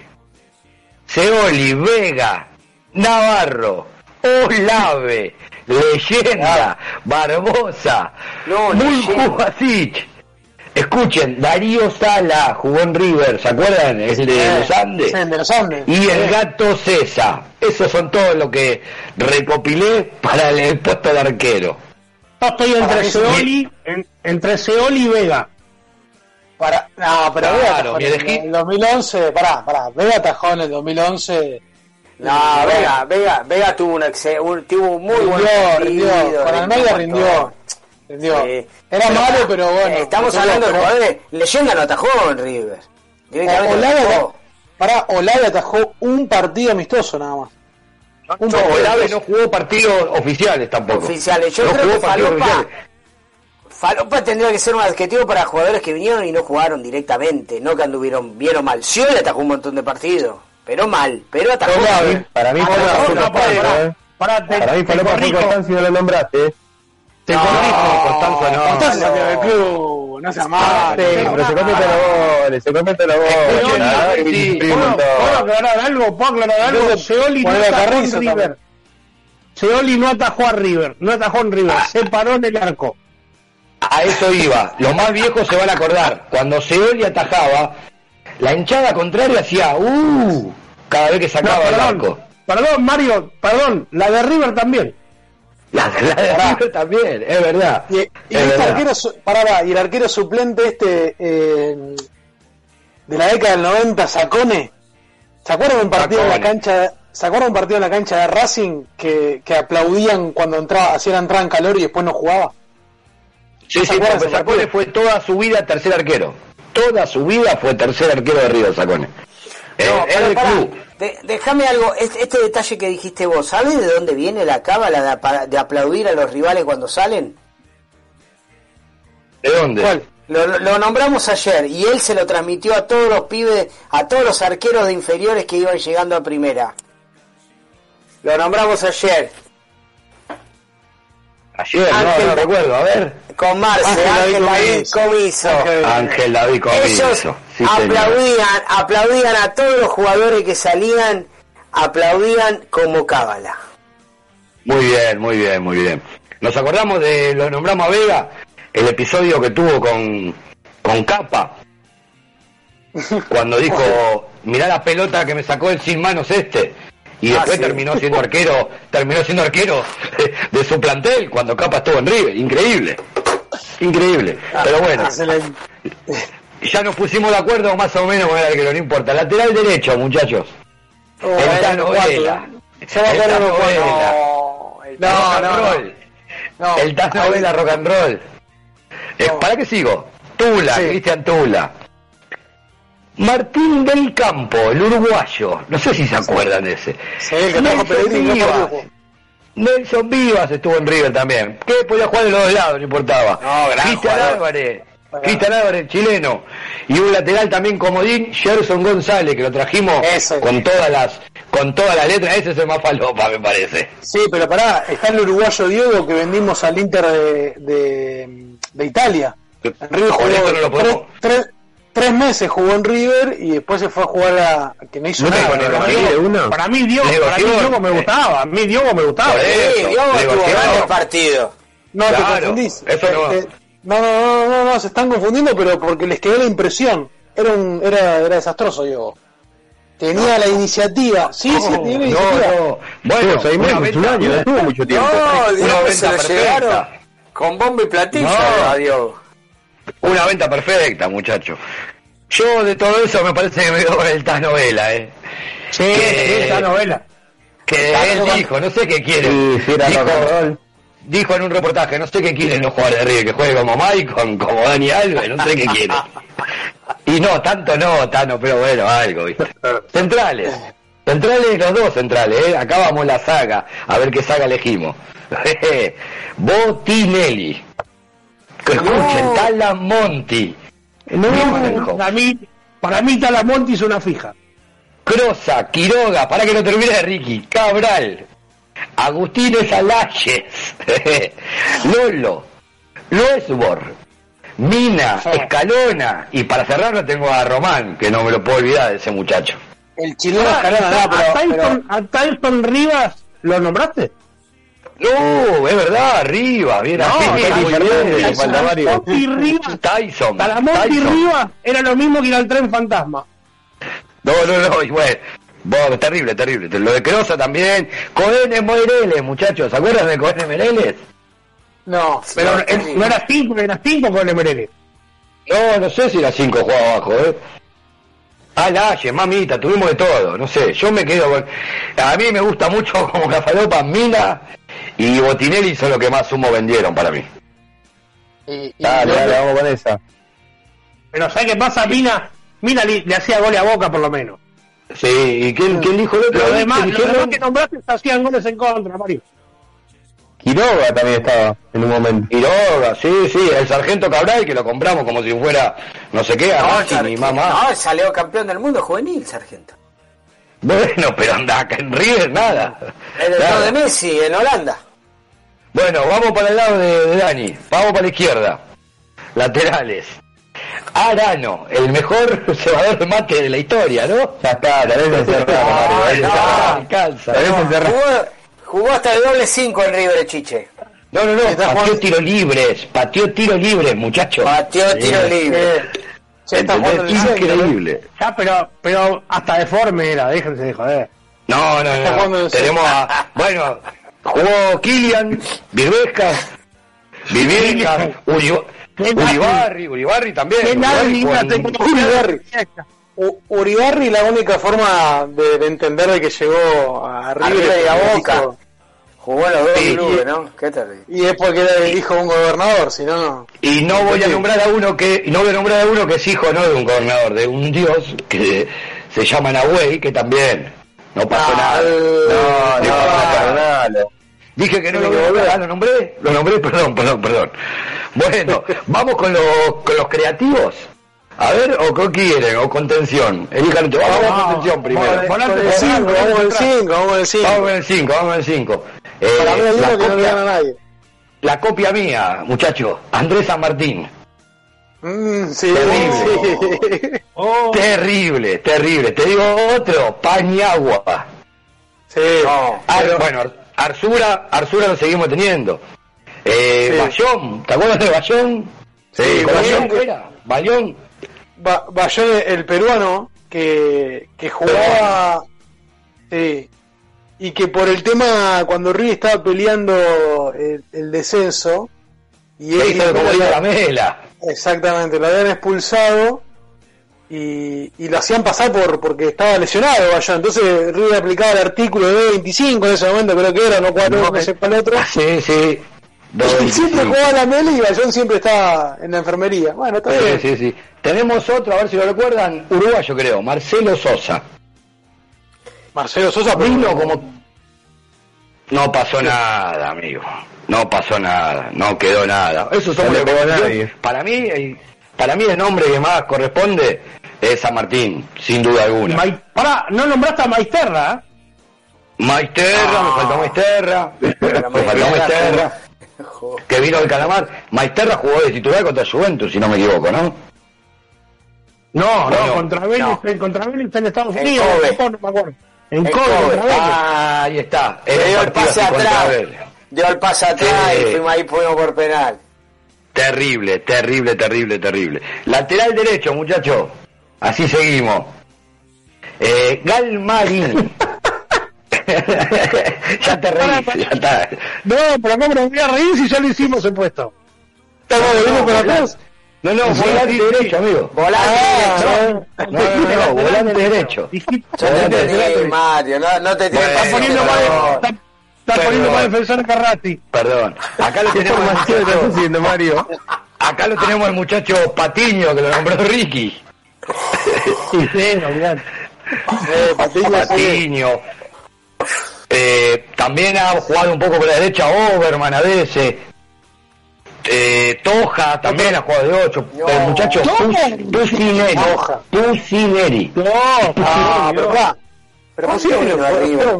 Seoli, Vega, Navarro, Olave, Leyenda, Barbosa, Muljuasic. Escuchen, Darío Sala jugó en River, ¿se acuerdan? El de los Andes. Sí, de los Andes. Y el gato César. Esos son todos lo que recopilé para el, el puesto de arquero. Yo estoy entre. Seoli, en- entre Seoli y Vega. Para, no, pero Claro, Vega en el, elegí- el 2011, pará, pará, Vega atajó en el 2011. No, Vega, Vega, Vega tuvo un, exe- un- tuvo un muy buen Rindió, partido, rindió, con Almeida rindió. Sí. Era Pero, malo, pero bueno. eh, Estamos Pero- hablando de jugadores. Leyenda no atajó en River. Olave, atajó. pará, Olave atajó un partido amistoso nada más. Un No, Olave no jugó partidos oficiales tampoco. Oficiales. Yo no creo que Falopa. Falopa tendría que ser un adjetivo para jugadores que vinieron y no jugaron directamente, no que anduvieron bien o mal. Scioli atajó un montón de partidos, pero mal, pero atajó. Olave, para mí Falopa fue eh. Para mí Falopa fue no lo nombraste. Te No. Constanzo no. Constanzo del club, no sea malo. Sí, pero se cometen los goles, se cometen los goles. ¿Puedo, aclarar algo? ¿Puedo aclarar algo? Seoli no atajó en River. Seoli no atajó a River, no atajó en River, se paró en el arco. A eso iba. Los más viejos se van a acordar. Cuando Seoli atajaba, la hinchada contraria hacía ¡uh! cada vez que sacaba el arco. perdón, Mario, perdón, la de River también. La, la de también, es verdad. Y, y Es este verdad. arquero, pará, y el arquero suplente este eh, de la década del 90, Sacone, ¿se acuerdan un partido en la cancha? ¿Se acuerdan un partido en la cancha de Racing que, que aplaudían cuando entraba, hacían entrada en calor y después no jugaba? Sí, ¿Se sí, porque Sacone fue toda su vida tercer arquero. Toda su vida fue tercer arquero de River, Sacone. Eh, No, del pará. club. De- déjame algo, este, este detalle que dijiste vos, ¿sabes de dónde viene la cábala de, de aplaudir a los rivales cuando salen? ¿De dónde? ¿Cuál? Lo, lo- nombramos ayer y él se lo transmitió a todos los pibes, a todos los arqueros de inferiores que iban llegando a primera. Lo nombramos ayer. Ayer, no, no recuerdo, a ver. Con Marce, Ángel Ángel David David Comiso. Ángel David Comiso. Ellos Sí, señor. aplaudían, aplaudían a todos los jugadores que salían, aplaudían como cábala. Muy bien, muy bien, muy bien. Nos acordamos de, lo nombramos a Vega, el episodio que tuvo con, con Capa, cuando dijo, mirá la pelota que me sacó el sin manos este. Y Ah, después sí. terminó siendo arquero, terminó siendo arquero de, de su plantel cuando Capa estuvo en River. Increíble. Increíble. Pero bueno, Excelente. ya nos pusimos de acuerdo más o menos con el arquero, no importa. Lateral derecho, muchachos. Oh, el Tano Vela. El Tano. Vela. No, rock no, and no. roll. No. El Tano Vela rock and roll. Eh, ¿Para qué sigo? Tula, Sí. Cristian Tula. Martín del Campo, el uruguayo. No sé si se acuerdan de ese. Sí, el que no Vivas. Nelson Vivas estuvo en River también. Que podía jugar de los dos lados, no importaba. No, gran Cristian. Álvarez. Cristian Álvarez, chileno. Y un lateral también comodín, Gerson González, que lo trajimos con todas las con todas las letras. Ese es el más falopa, me parece. Sí, pero pará, está el uruguayo Diego que vendimos al Inter de, de, de Italia. En River Con jugó esto no lo tres, podemos. tres- tres meses jugó en River y después se fue a jugar a que no hizo No nada. Para mí- Diego. ¿De una? Para mí Diego, para mí Negoció. Diego me gustaba, a mí Diego me gustaba. Sí, Diogo partidos. No, te confundís. eso no. No, no, no, no, no, se están confundiendo, pero porque les quedó la impresión. Era un, era, era desastroso, Diego. Tenía la iniciativa. Sí, sí, tenía la iniciativa. no. Bueno, seis meses, un año, no tuvo mucho tiempo. No, se lo perfecta. llegaron con bombo y platillo. No. Adiós. Una venta perfecta, muchacho. Yo de todo eso me parece que me quedo con el Tano Vela, ¿eh? Sí, Que- sí, novela. Que él dijo, no sé qué quiere. Sí, sí, era dijo, dijo en un reportaje, no sé qué quieren los jugadores de River, que juegue como Maicon, como Dani Alves, no sé qué quiere. Y no, tanto no, Tano, pero bueno, algo, ¿viste? Centrales. Centrales, los dos centrales, ¿eh? Acá vamos la saga, a ver qué saga elegimos. Botinelli. Que escuchen, Talamonti. No, para mí, para mí Talamonti es una fija. Crosa, Quiroga, para que no termine Ricky, Cabral, Agustínez Alayes, Lolo, Loesbor, Mina, Escalona, y para cerrarlo tengo a Román, que no me lo puedo olvidar de ese muchacho. El chileno Ah, Escalona, no, a, pero, Tyson, a Tyson Rivas, ¿lo nombraste? No, es verdad, arriba, bien No, Rivas, Tyson. Rivas era lo mismo que ir al tren fantasma. No, no, no, y bueno, vos, terrible, terrible. Lo de Crosa también. Cohenes Moireles, muchachos, ¿se acuerdan de Cohenes Moireles? no, Pero no, eh, no era cinco, era cinco con el Merele. No, no sé si era 5 jugaba abajo, ¿eh? Ah, Laye, mamita, tuvimos de todo, no sé, yo me quedo con... A mí me gusta mucho como Cafalopa, Mina y Botinelli son los que más humo vendieron para mí. Y, y Dale, dale, vamos con esa. Pero ¿sabes qué pasa? Mina, Mina le, le hacía gol a Boca por lo menos. Sí, ¿y quién, quién dijo el otro? Los demás, ¿Quién los demás que nombraste hacían goles en contra, Mario. Quiroga también estaba en un momento. Quiroga, sí, sí, el sargento Cabral que lo compramos como si fuera no sé qué, a No, y Sargento, mamá. no, salió campeón del mundo juvenil, Sargento. Bueno, pero anda acá en River nada. El Nada. doctor de Messi en Holanda. Bueno, vamos para el lado de, de Dani. Vamos para la izquierda. Laterales. Arano, el mejor cebador de mate de la historia, ¿no? Ya está, tenés que cerrar, Mario. está. alcanza. Que cerrar. Jugó, jugó hasta el doble 5 en River Chiche. No, no, no, Está pateó jugando- tiro libres, pateó tiro libres, muchacho. Pateó tiro libre. Ya está jugando en el ¿Entendés? centro, ¿no? Increíble. Ya, pero, pero hasta deforme era, déjense de joder. No, no, Está no. Tenemos a. Bueno, jugó Kilian, Virbescas, Vivienca, Uri- Uribarri, Uribarri también. ¿Qué Uribarri Uribarri. La única forma de, de entender de que llegó a River y a Boca. Jugó en los dos Sí, clubes, y- ¿no? Qué terrible. y es porque era el hijo de un gobernador, si no, no. Y no voy a nombrar a uno que y no voy a nombrar a uno que es hijo no de un gobernador, de un dios que se llama Nahuel, que también no pasó Ah, nada. No, no, perdonalo. Dije que no Tiene lo voy a volver. nombrar, ¿lo nombré? Lo nombré, perdón, perdón, perdón. Bueno, vamos con los, con los creativos. A ver, o con quieren, o contención. Elijan. Vamos con contención primero. Volante Con el de 5, vamos con el 5, vamos con el 5. Vamos con el 5, vamos con el 5. Para mí hay uno que no le gana a nadie. la copia mía, muchacho, Andrés San Martín. Mm, sí, Terrible. sí. Oh, Terrible, terrible. Te digo otro, Pañagua. Sí. No. Ah, bueno, Ar- Arzura, Arzura lo seguimos teniendo. Eh, Sí. Bayón, ¿te acuerdas de Bayón? Sí, Bayón Bayón. era. Bayón. Ba- Bayón, el peruano, que, que jugaba. Sí. Y que por el tema, cuando River estaba peleando el, el descenso. Y él diga la mela. Exactamente, lo habían expulsado. Y, y lo hacían pasar por porque estaba lesionado Bayón. Entonces River aplicaba el artículo de 25 en ese momento, creo que era, no cuatro, no, No, sé cuál otro. Sí, sí. Y siempre jugaba la mela y Bayón siempre estaba en la enfermería. Bueno, está Sí, bien. sí, sí. Tenemos otro, a ver si lo recuerdan, uruguayo creo, Marcelo Sosa. Marcelo Sosa, Vino como... No pasó nada, amigo. No pasó nada, no quedó nada. Eso somos No le pegó a nadie. Para mí, para mí el nombre que más corresponde es San Martín, sin duda alguna. Mai- pará, no nombraste a Maisterra, ¿eh? Maisterra, me faltó Maisterra, me faltó Maisterra, que vino del Calamar. Maisterra jugó de titular contra Juventus, si no me equivoco, ¿no? No, Bueno, no, contra Vélez, no. en- contra Vélez en Estados Unidos, en Japón, no me acuerdo. En En Kobe, Kobe. Ah, ahí está. Le dio el pase atrás. Dio el pase atrás Sí. y fuimos ahí fuimos por penal. Terrible, terrible, terrible, terrible. Lateral derecho, muchacho. Así seguimos. Eh, Galmarín. ya te reís, ya está. No, pero ¿cómo nos voy a reír si ya lo hicimos el puesto? Estamos No, volviendo no, para atrás. No, no, volante derecho, amigo. Volante Ah, No, no, no, no, volante derecho. Yo te Mario, no, no te para poniendo atrás. Mal- está, está poniendo más defensor que Carrati. Perdón. Acá lo tenemos al estás muchacho. haciendo, Mario? Acá lo tenemos al muchacho Patiño, que lo nombró Ricky. Sí, sí, olvidate. Eh, Patiño. Patiño. Eh, también ha jugado un poco por la derecha Oberman a veces. Eh, Toja también ha jugado de 8. El muchacho. Toja. Tucineri. No, Ah, pero va. Pero ¿Por qué Pusineri arriba, fue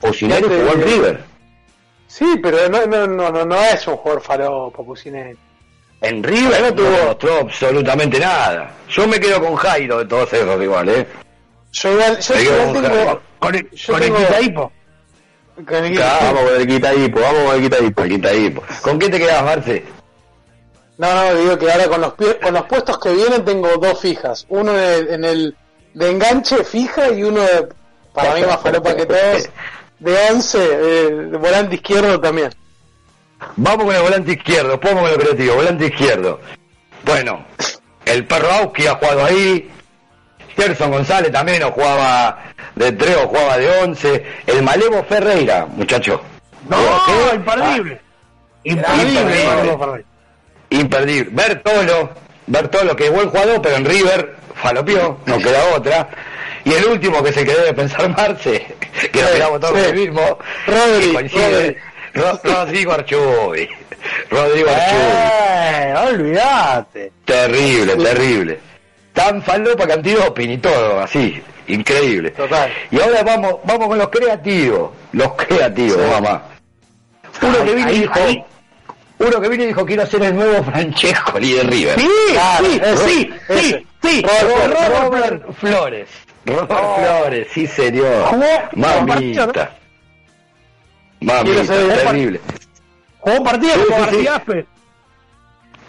un buen Pusineri? jugador. Tucineri Ya te jugó en. River. Sí, pero no, no, no, no, no es un jugador falopa, Pusineri. En River no tuvo absolutamente nada. Yo me quedo con Jairo de todos esos igual, ¿eh? Yo igual, yo tengo... Con el, con el Quitaipo. con el- vamos con el quitaipo, vamos con el quitaipo. Está ahí. ¿Con qué te quedas, Marce? No, no, digo que ahora con los, con los puestos que vienen tengo dos fijas. Uno en el, en el de enganche fija y uno de, para mí más falopa que todos, de 11, eh, de volante izquierdo también. Vamos con el volante izquierdo, vamos con el creativo, volante izquierdo. Bueno, el perro Auski ha jugado ahí. Gerson González también o jugaba de 3 o jugaba de 11. El Malevo Ferreira, muchacho. No, ¿Qué? imperdible. Imperdible. Imperdible. Imperdible. Imperdible. Bertolo, Bertolo que es buen jugador, pero en River falopió, no queda otra. Y el último que se quedó de pensar Marce, que lo miramos todos el mismo, Rodri, coincide, Rodrigo Archubi. Rodrigo Archubi. Eh, olvídate. Terrible, terrible. Tan falopa que antidoping y todo, así, increíble. Total. Y ahora vamos, vamos con los creativos, los creativos, mamá. Uno que vino y dijo, ahí. uno que vino y dijo quiero ser el nuevo Francesco de River. Sí, Claro, sí, ese, sí, ese. sí, sí. Robert, Robert Flores. Robert Flores, sí señor. Mamita. Mamita, terrible. Jugó un partido Sí, como sí. García Aspe.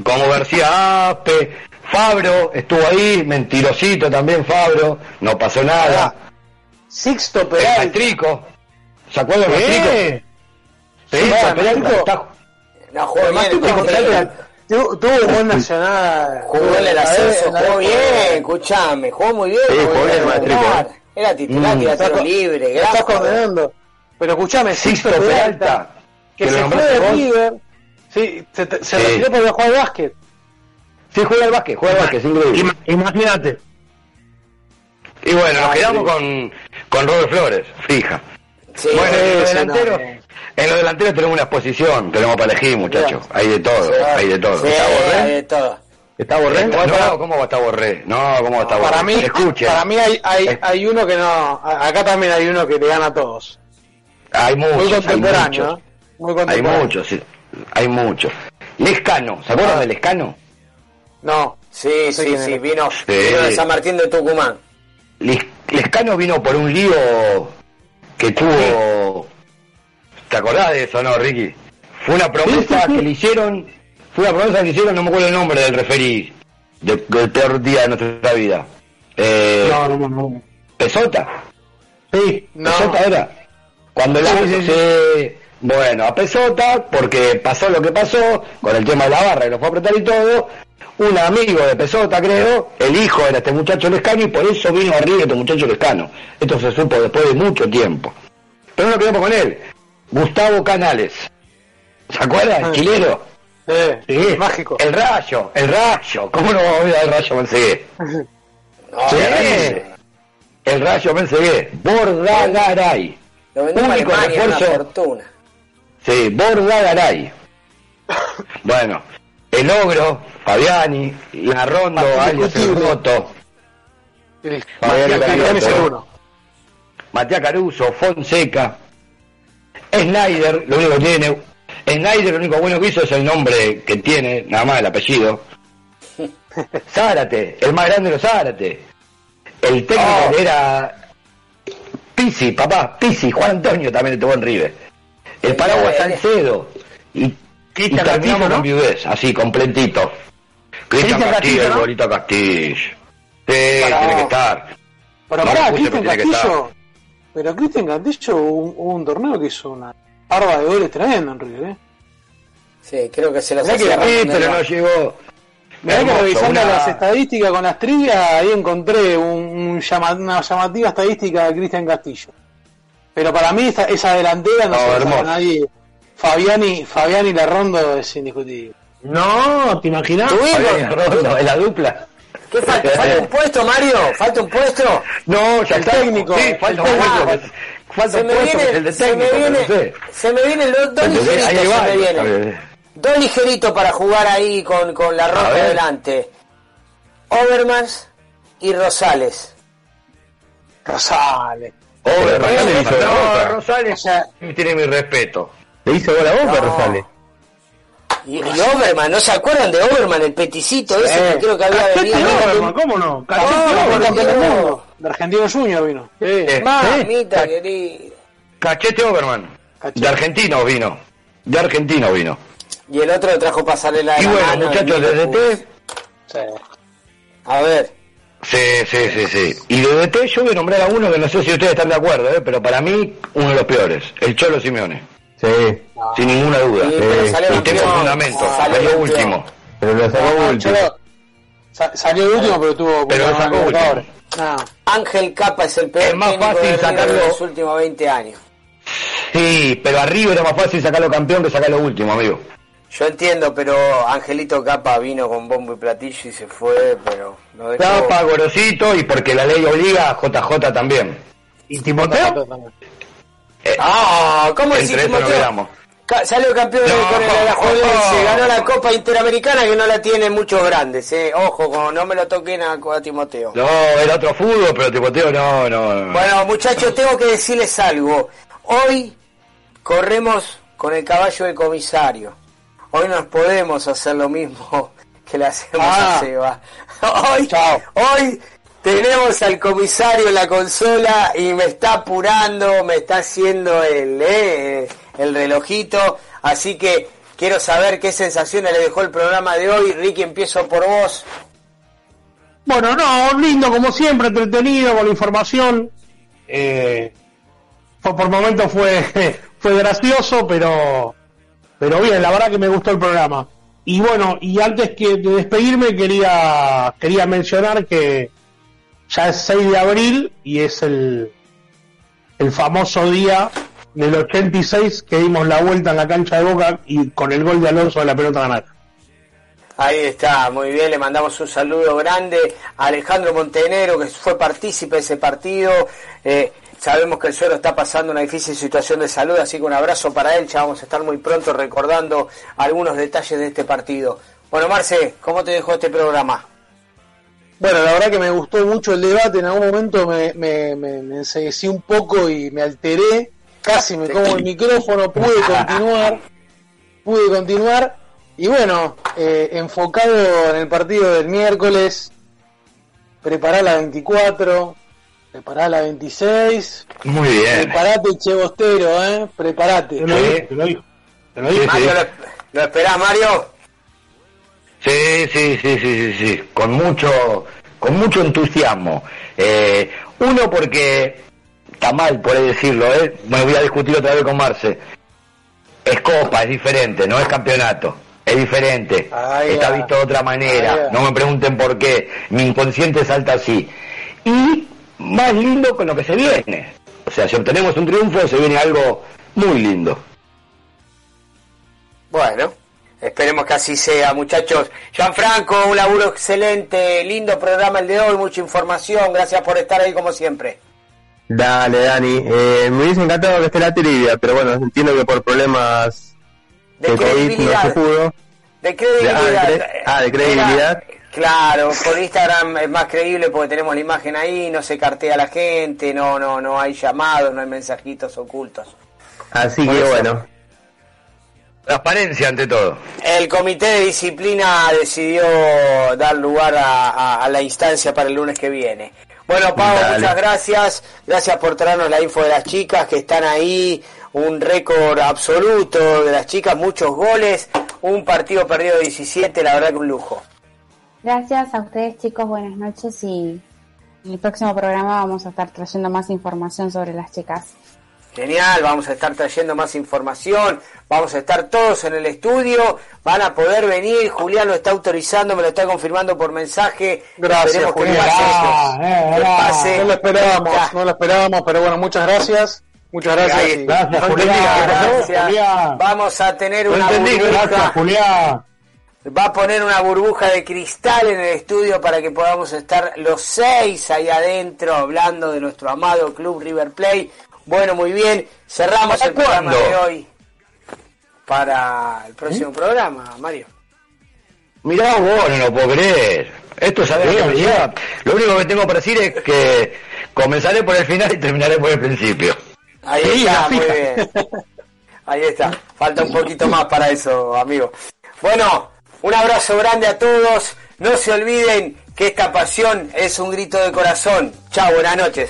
como García Ape, Fabro estuvo ahí, mentirosito también Fabro, no pasó nada. Sixto El Peralta. Maestrico, ¿se acuerdan ¿Qué? Maestrico? Sí, Peralta Maestrico. está- No, jugó bien. Tuvo, jugó tuvo, tuvo un buen nacional. Jugó en el ascenso, jugó bien, escuchame, jugó muy bien. Sí, jugó jugó bien el. Era titular, Mm. tira Está tiro con- libre, gran estás condenando. Pero escuchame, Sixto Peralta, Peralta, que se fue de. River, sí, se, se Sí. retiró para jugar al básquet. Sí, juega al básquet, juega al básquet, es increíble. Ima- Imagínate. Y bueno, nos Ah, quedamos con, con Robert Flores, fija. Sí, Bueno, en no, en los delanteros tenemos una exposición, tenemos para elegir, muchachos. Hay de todo, Sí. hay de todo. Sí, ¿Está Borré? hay de todo. ¿Está Borré? No, ¿cómo va a estar Borré? No, ¿cómo va a estar Borré? Para mí, Escuchen, para mí hay, hay, hay uno que no. Acá también hay uno que le gana a todos. hay Muy muchos, hay contemporáneo, muchos. ¿eh? Muy Hay contemporáneo. muchos, sí, hay muchos. Lescano, ¿se acuerdan Ah. de Lescano? No. Sí, No sé sí, sí, vino, Sí. vino de San Martín de Tucumán. Les- Lescano vino por un lío que tuvo... ¿Te acordás de eso, no, Ricky? Fue una promesa que le hicieron, fue una promesa que le hicieron, no me acuerdo el nombre del referí, de- del peor día de nuestra vida. Eh, No, no, no. no. ¿Pesota? Sí. No. ¿Pesota era? Cuando la... Sí. Bueno, a Pesota, porque pasó lo que pasó, con el tema de la barra, que lo fue a apretar y todo, un amigo de Pesota, creo, el hijo era este muchacho Lescano, y por eso vino arriba este muchacho Lescano. Esto se supo después de mucho tiempo. Pero no quedamos con él. Gustavo Canales. ¿Se acuerdan? Ah. El chileno. Eh, Sí. Mágico. El rayo, el rayo. ¿Cómo no vamos a olvidar el rayo Mensegué? No, Sí. El rayo Mensegué. Bordagaray. Lo a Único una refuerzo. fortuna. Sí, Bordagaray. Bueno, el ogro, Fabiani, Larrondo, alias el Roto. Matías Caruso, Fonseca, Snyder, lo único que tiene, Snyder lo único bueno que hizo es el nombre que tiene, nada más el apellido. Zárate, el más grande de los Zárate. El técnico que era Pisi, papá, Pisi, Juan Antonio también estuvo en River. El paraguas Eh, Salcedo. Y Y Castillo, ¿no? con viudez, así, completito. Cristian Castillo, el bolito Castillo. Sí, tiene que estar. Pero No pará, Cristian Castillo. Pero Cristian Castillo hubo un, hubo un torneo que hizo una barba de goles tremendo en River, ¿eh? Sí, creo que se las Mirá que- hacía sí, pero no llegó. Mirá que revisando una- las estadísticas con las trivias, ahí encontré un, un llama- una llamativa estadística de Cristian Castillo. Pero para mí esa, esa delantera no, No, se la nadie. Fabiani, Fabiani Larrondo es indiscutible. No, ¿te imaginas? Fabián Rondo, en la dupla. ¿Qué falta? ¿Falta un puesto, Mario? ¿Falta un puesto? No, ya El está. técnico, Sí, falta un técnico. puesto. Falta Se un me puesto, viene- el de se me técnico, viene- no sé. Se me vienen dos, ligeritos, Ahí se me vienen. Dos ligeritos para jugar ahí con, con la roja ver. delante. Overmans y Rosales. Rosales. La No. Rosales. Tiene mi respeto. Le hizo gol a Boca, No. Rosales. Y, y Overman, ¿no se acuerdan de Overman, el peticito ese que creo que había Cachete venido? Overman, ¿cómo no? Cachete. De Argentino Junior vino. Sí. Mamita querida. Cachete Overman. De argentino vino. De argentino vino. Y el otro le trajo pasarela de Y la bueno, mano, muchachos, el desde Liverpool. T. A ver. Sí, sí, sí, sí. Y de DT yo voy a nombrar a uno que no sé si ustedes están de acuerdo, ¿eh? pero para mí uno de los peores, el Cholo Simeone. Sí. Sin ninguna duda. Sí, pero salió y tengo campeón. fundamento, Salió salió último. Pero lo sacó No, último. Salió de último, pero tuvo Pero lo sacó último. No. Ángel Capa es el peor Es más fácil de sacarlo- de los últimos 20 años. Sí, pero arriba era más fácil sacarlo campeón que sacarlo último, amigo. Yo entiendo, pero Angelito Capa vino con bombo y platillo y se fue, pero dejó. Capa, Gorosito y porque la ley obliga a JJ también. ¿Y Timoteo? Ah, ¿cómo Entre decís eso no Timoteo? quedamos. Ca- Salió campeón No. con el Alajuelense, ganó la Copa Interamericana que no la tienen muchos grandes, eh. Ojo, como no me lo toquen a, a Timoteo. No, era otro fútbol, pero Timoteo no, no. no. Bueno, muchachos, tengo que decirles algo. Hoy corremos con el caballo de comisario. Hoy nos podemos hacer lo mismo que le hacemos Ah. a Seba. Hoy, hoy tenemos al comisario en la consola y me está apurando, me está haciendo el, eh, el relojito. Así que quiero saber qué sensaciones le dejó el programa de hoy. Ricky, empiezo por vos. Bueno, no, lindo como siempre, entretenido con la información. Eh, por momentos fue, fue gracioso, pero, pero bien, la verdad que me gustó el programa. Y bueno, y antes que de despedirme quería, quería mencionar que ya es 6 de abril y es el, el famoso día del 86 que dimos la vuelta en la cancha de Boca y con el gol de Alonso de la pelota ganada. Ahí está, muy bien, le mandamos un saludo grande a Alejandro Montenegro, que fue partícipe de ese partido. Eh, sabemos que el suelo está pasando una difícil situación de salud, así que un abrazo para él. Ya vamos a estar muy pronto recordando algunos detalles de este partido. Bueno, Marce, ¿cómo te dejó este programa? Bueno, la verdad que me gustó mucho el debate. En algún momento me, me, me, me enseguecí un poco y me alteré. Casi me como el micrófono. Pude continuar. Pude continuar. Y bueno, eh, enfocado en el partido del miércoles. Prepará la 24. Prepará la 26. Muy bien. Preparate, Che Bostero, ¿eh? Preparate. Te lo digo, te lo digo. Te lo digo. Mario. ¿lo, lo esperás, Mario? Sí, sí, sí, sí, sí, sí, con mucho, con mucho entusiasmo. Eh, uno porque está mal por ahí decirlo, ¿eh? me voy a discutir otra vez con Marce. Es copa, es diferente, no es campeonato, es diferente, está visto de otra manera. No me pregunten por qué, mi inconsciente salta así. Y más lindo con lo que se viene. O sea, si obtenemos un triunfo, se viene algo muy lindo. Bueno, esperemos que así sea, muchachos. Gianfranco, un laburo excelente, lindo programa el de hoy, mucha información. Gracias por estar ahí como siempre. Dale, Dani. Eh, me hubiese encantado que esté la trivia, pero bueno, entiendo que por problemas De de COVID no credibilidad. se pudo. De credibilidad. ah, de cre- ah, de credibilidad. Era- claro, por Instagram es más creíble porque tenemos la imagen ahí, no se cartea la gente, no, no, no hay llamados, no hay mensajitos ocultos. Así Por que eso. bueno, Transparencia ante todo. El comité de disciplina decidió dar lugar a, a- a la instancia para el lunes que viene. Bueno, Pablo, Dale. muchas gracias. Gracias por traernos la info de las chicas que están ahí. Un récord absoluto de las chicas, muchos goles. un partido perdido 17, la verdad que un lujo. Gracias a ustedes chicos, buenas noches y en el próximo programa vamos a estar trayendo más información sobre las chicas. Genial, vamos a estar trayendo más información, vamos a estar todos en el estudio, van a poder venir, Julián lo está autorizando, me lo está confirmando por mensaje. Gracias, que Julián. pase Ah, esto. eh, Que pase. no lo esperábamos, no lo esperábamos, pero bueno, muchas gracias. Muchas gracias. Y- Gracias, no Julián. Vamos a tener No una entendí, burbuja. gracias, Julián. Va a poner una burbuja de cristal en el estudio para que podamos estar los seis ahí adentro hablando de nuestro amado club River Plate. Bueno, muy bien. Cerramos el programa de hoy para el ¿Mm? próximo programa, Mario. Mirá vos, no lo puedo creer. Esto es lleva. Lo único que tengo para decir es que comenzaré por el final y terminaré por el principio. Ahí está, muy bien. Ahí está. Falta un poquito más para eso, amigo. Bueno, un abrazo grande a todos. No se olviden que esta pasión es un grito de corazón. Chao, buenas noches.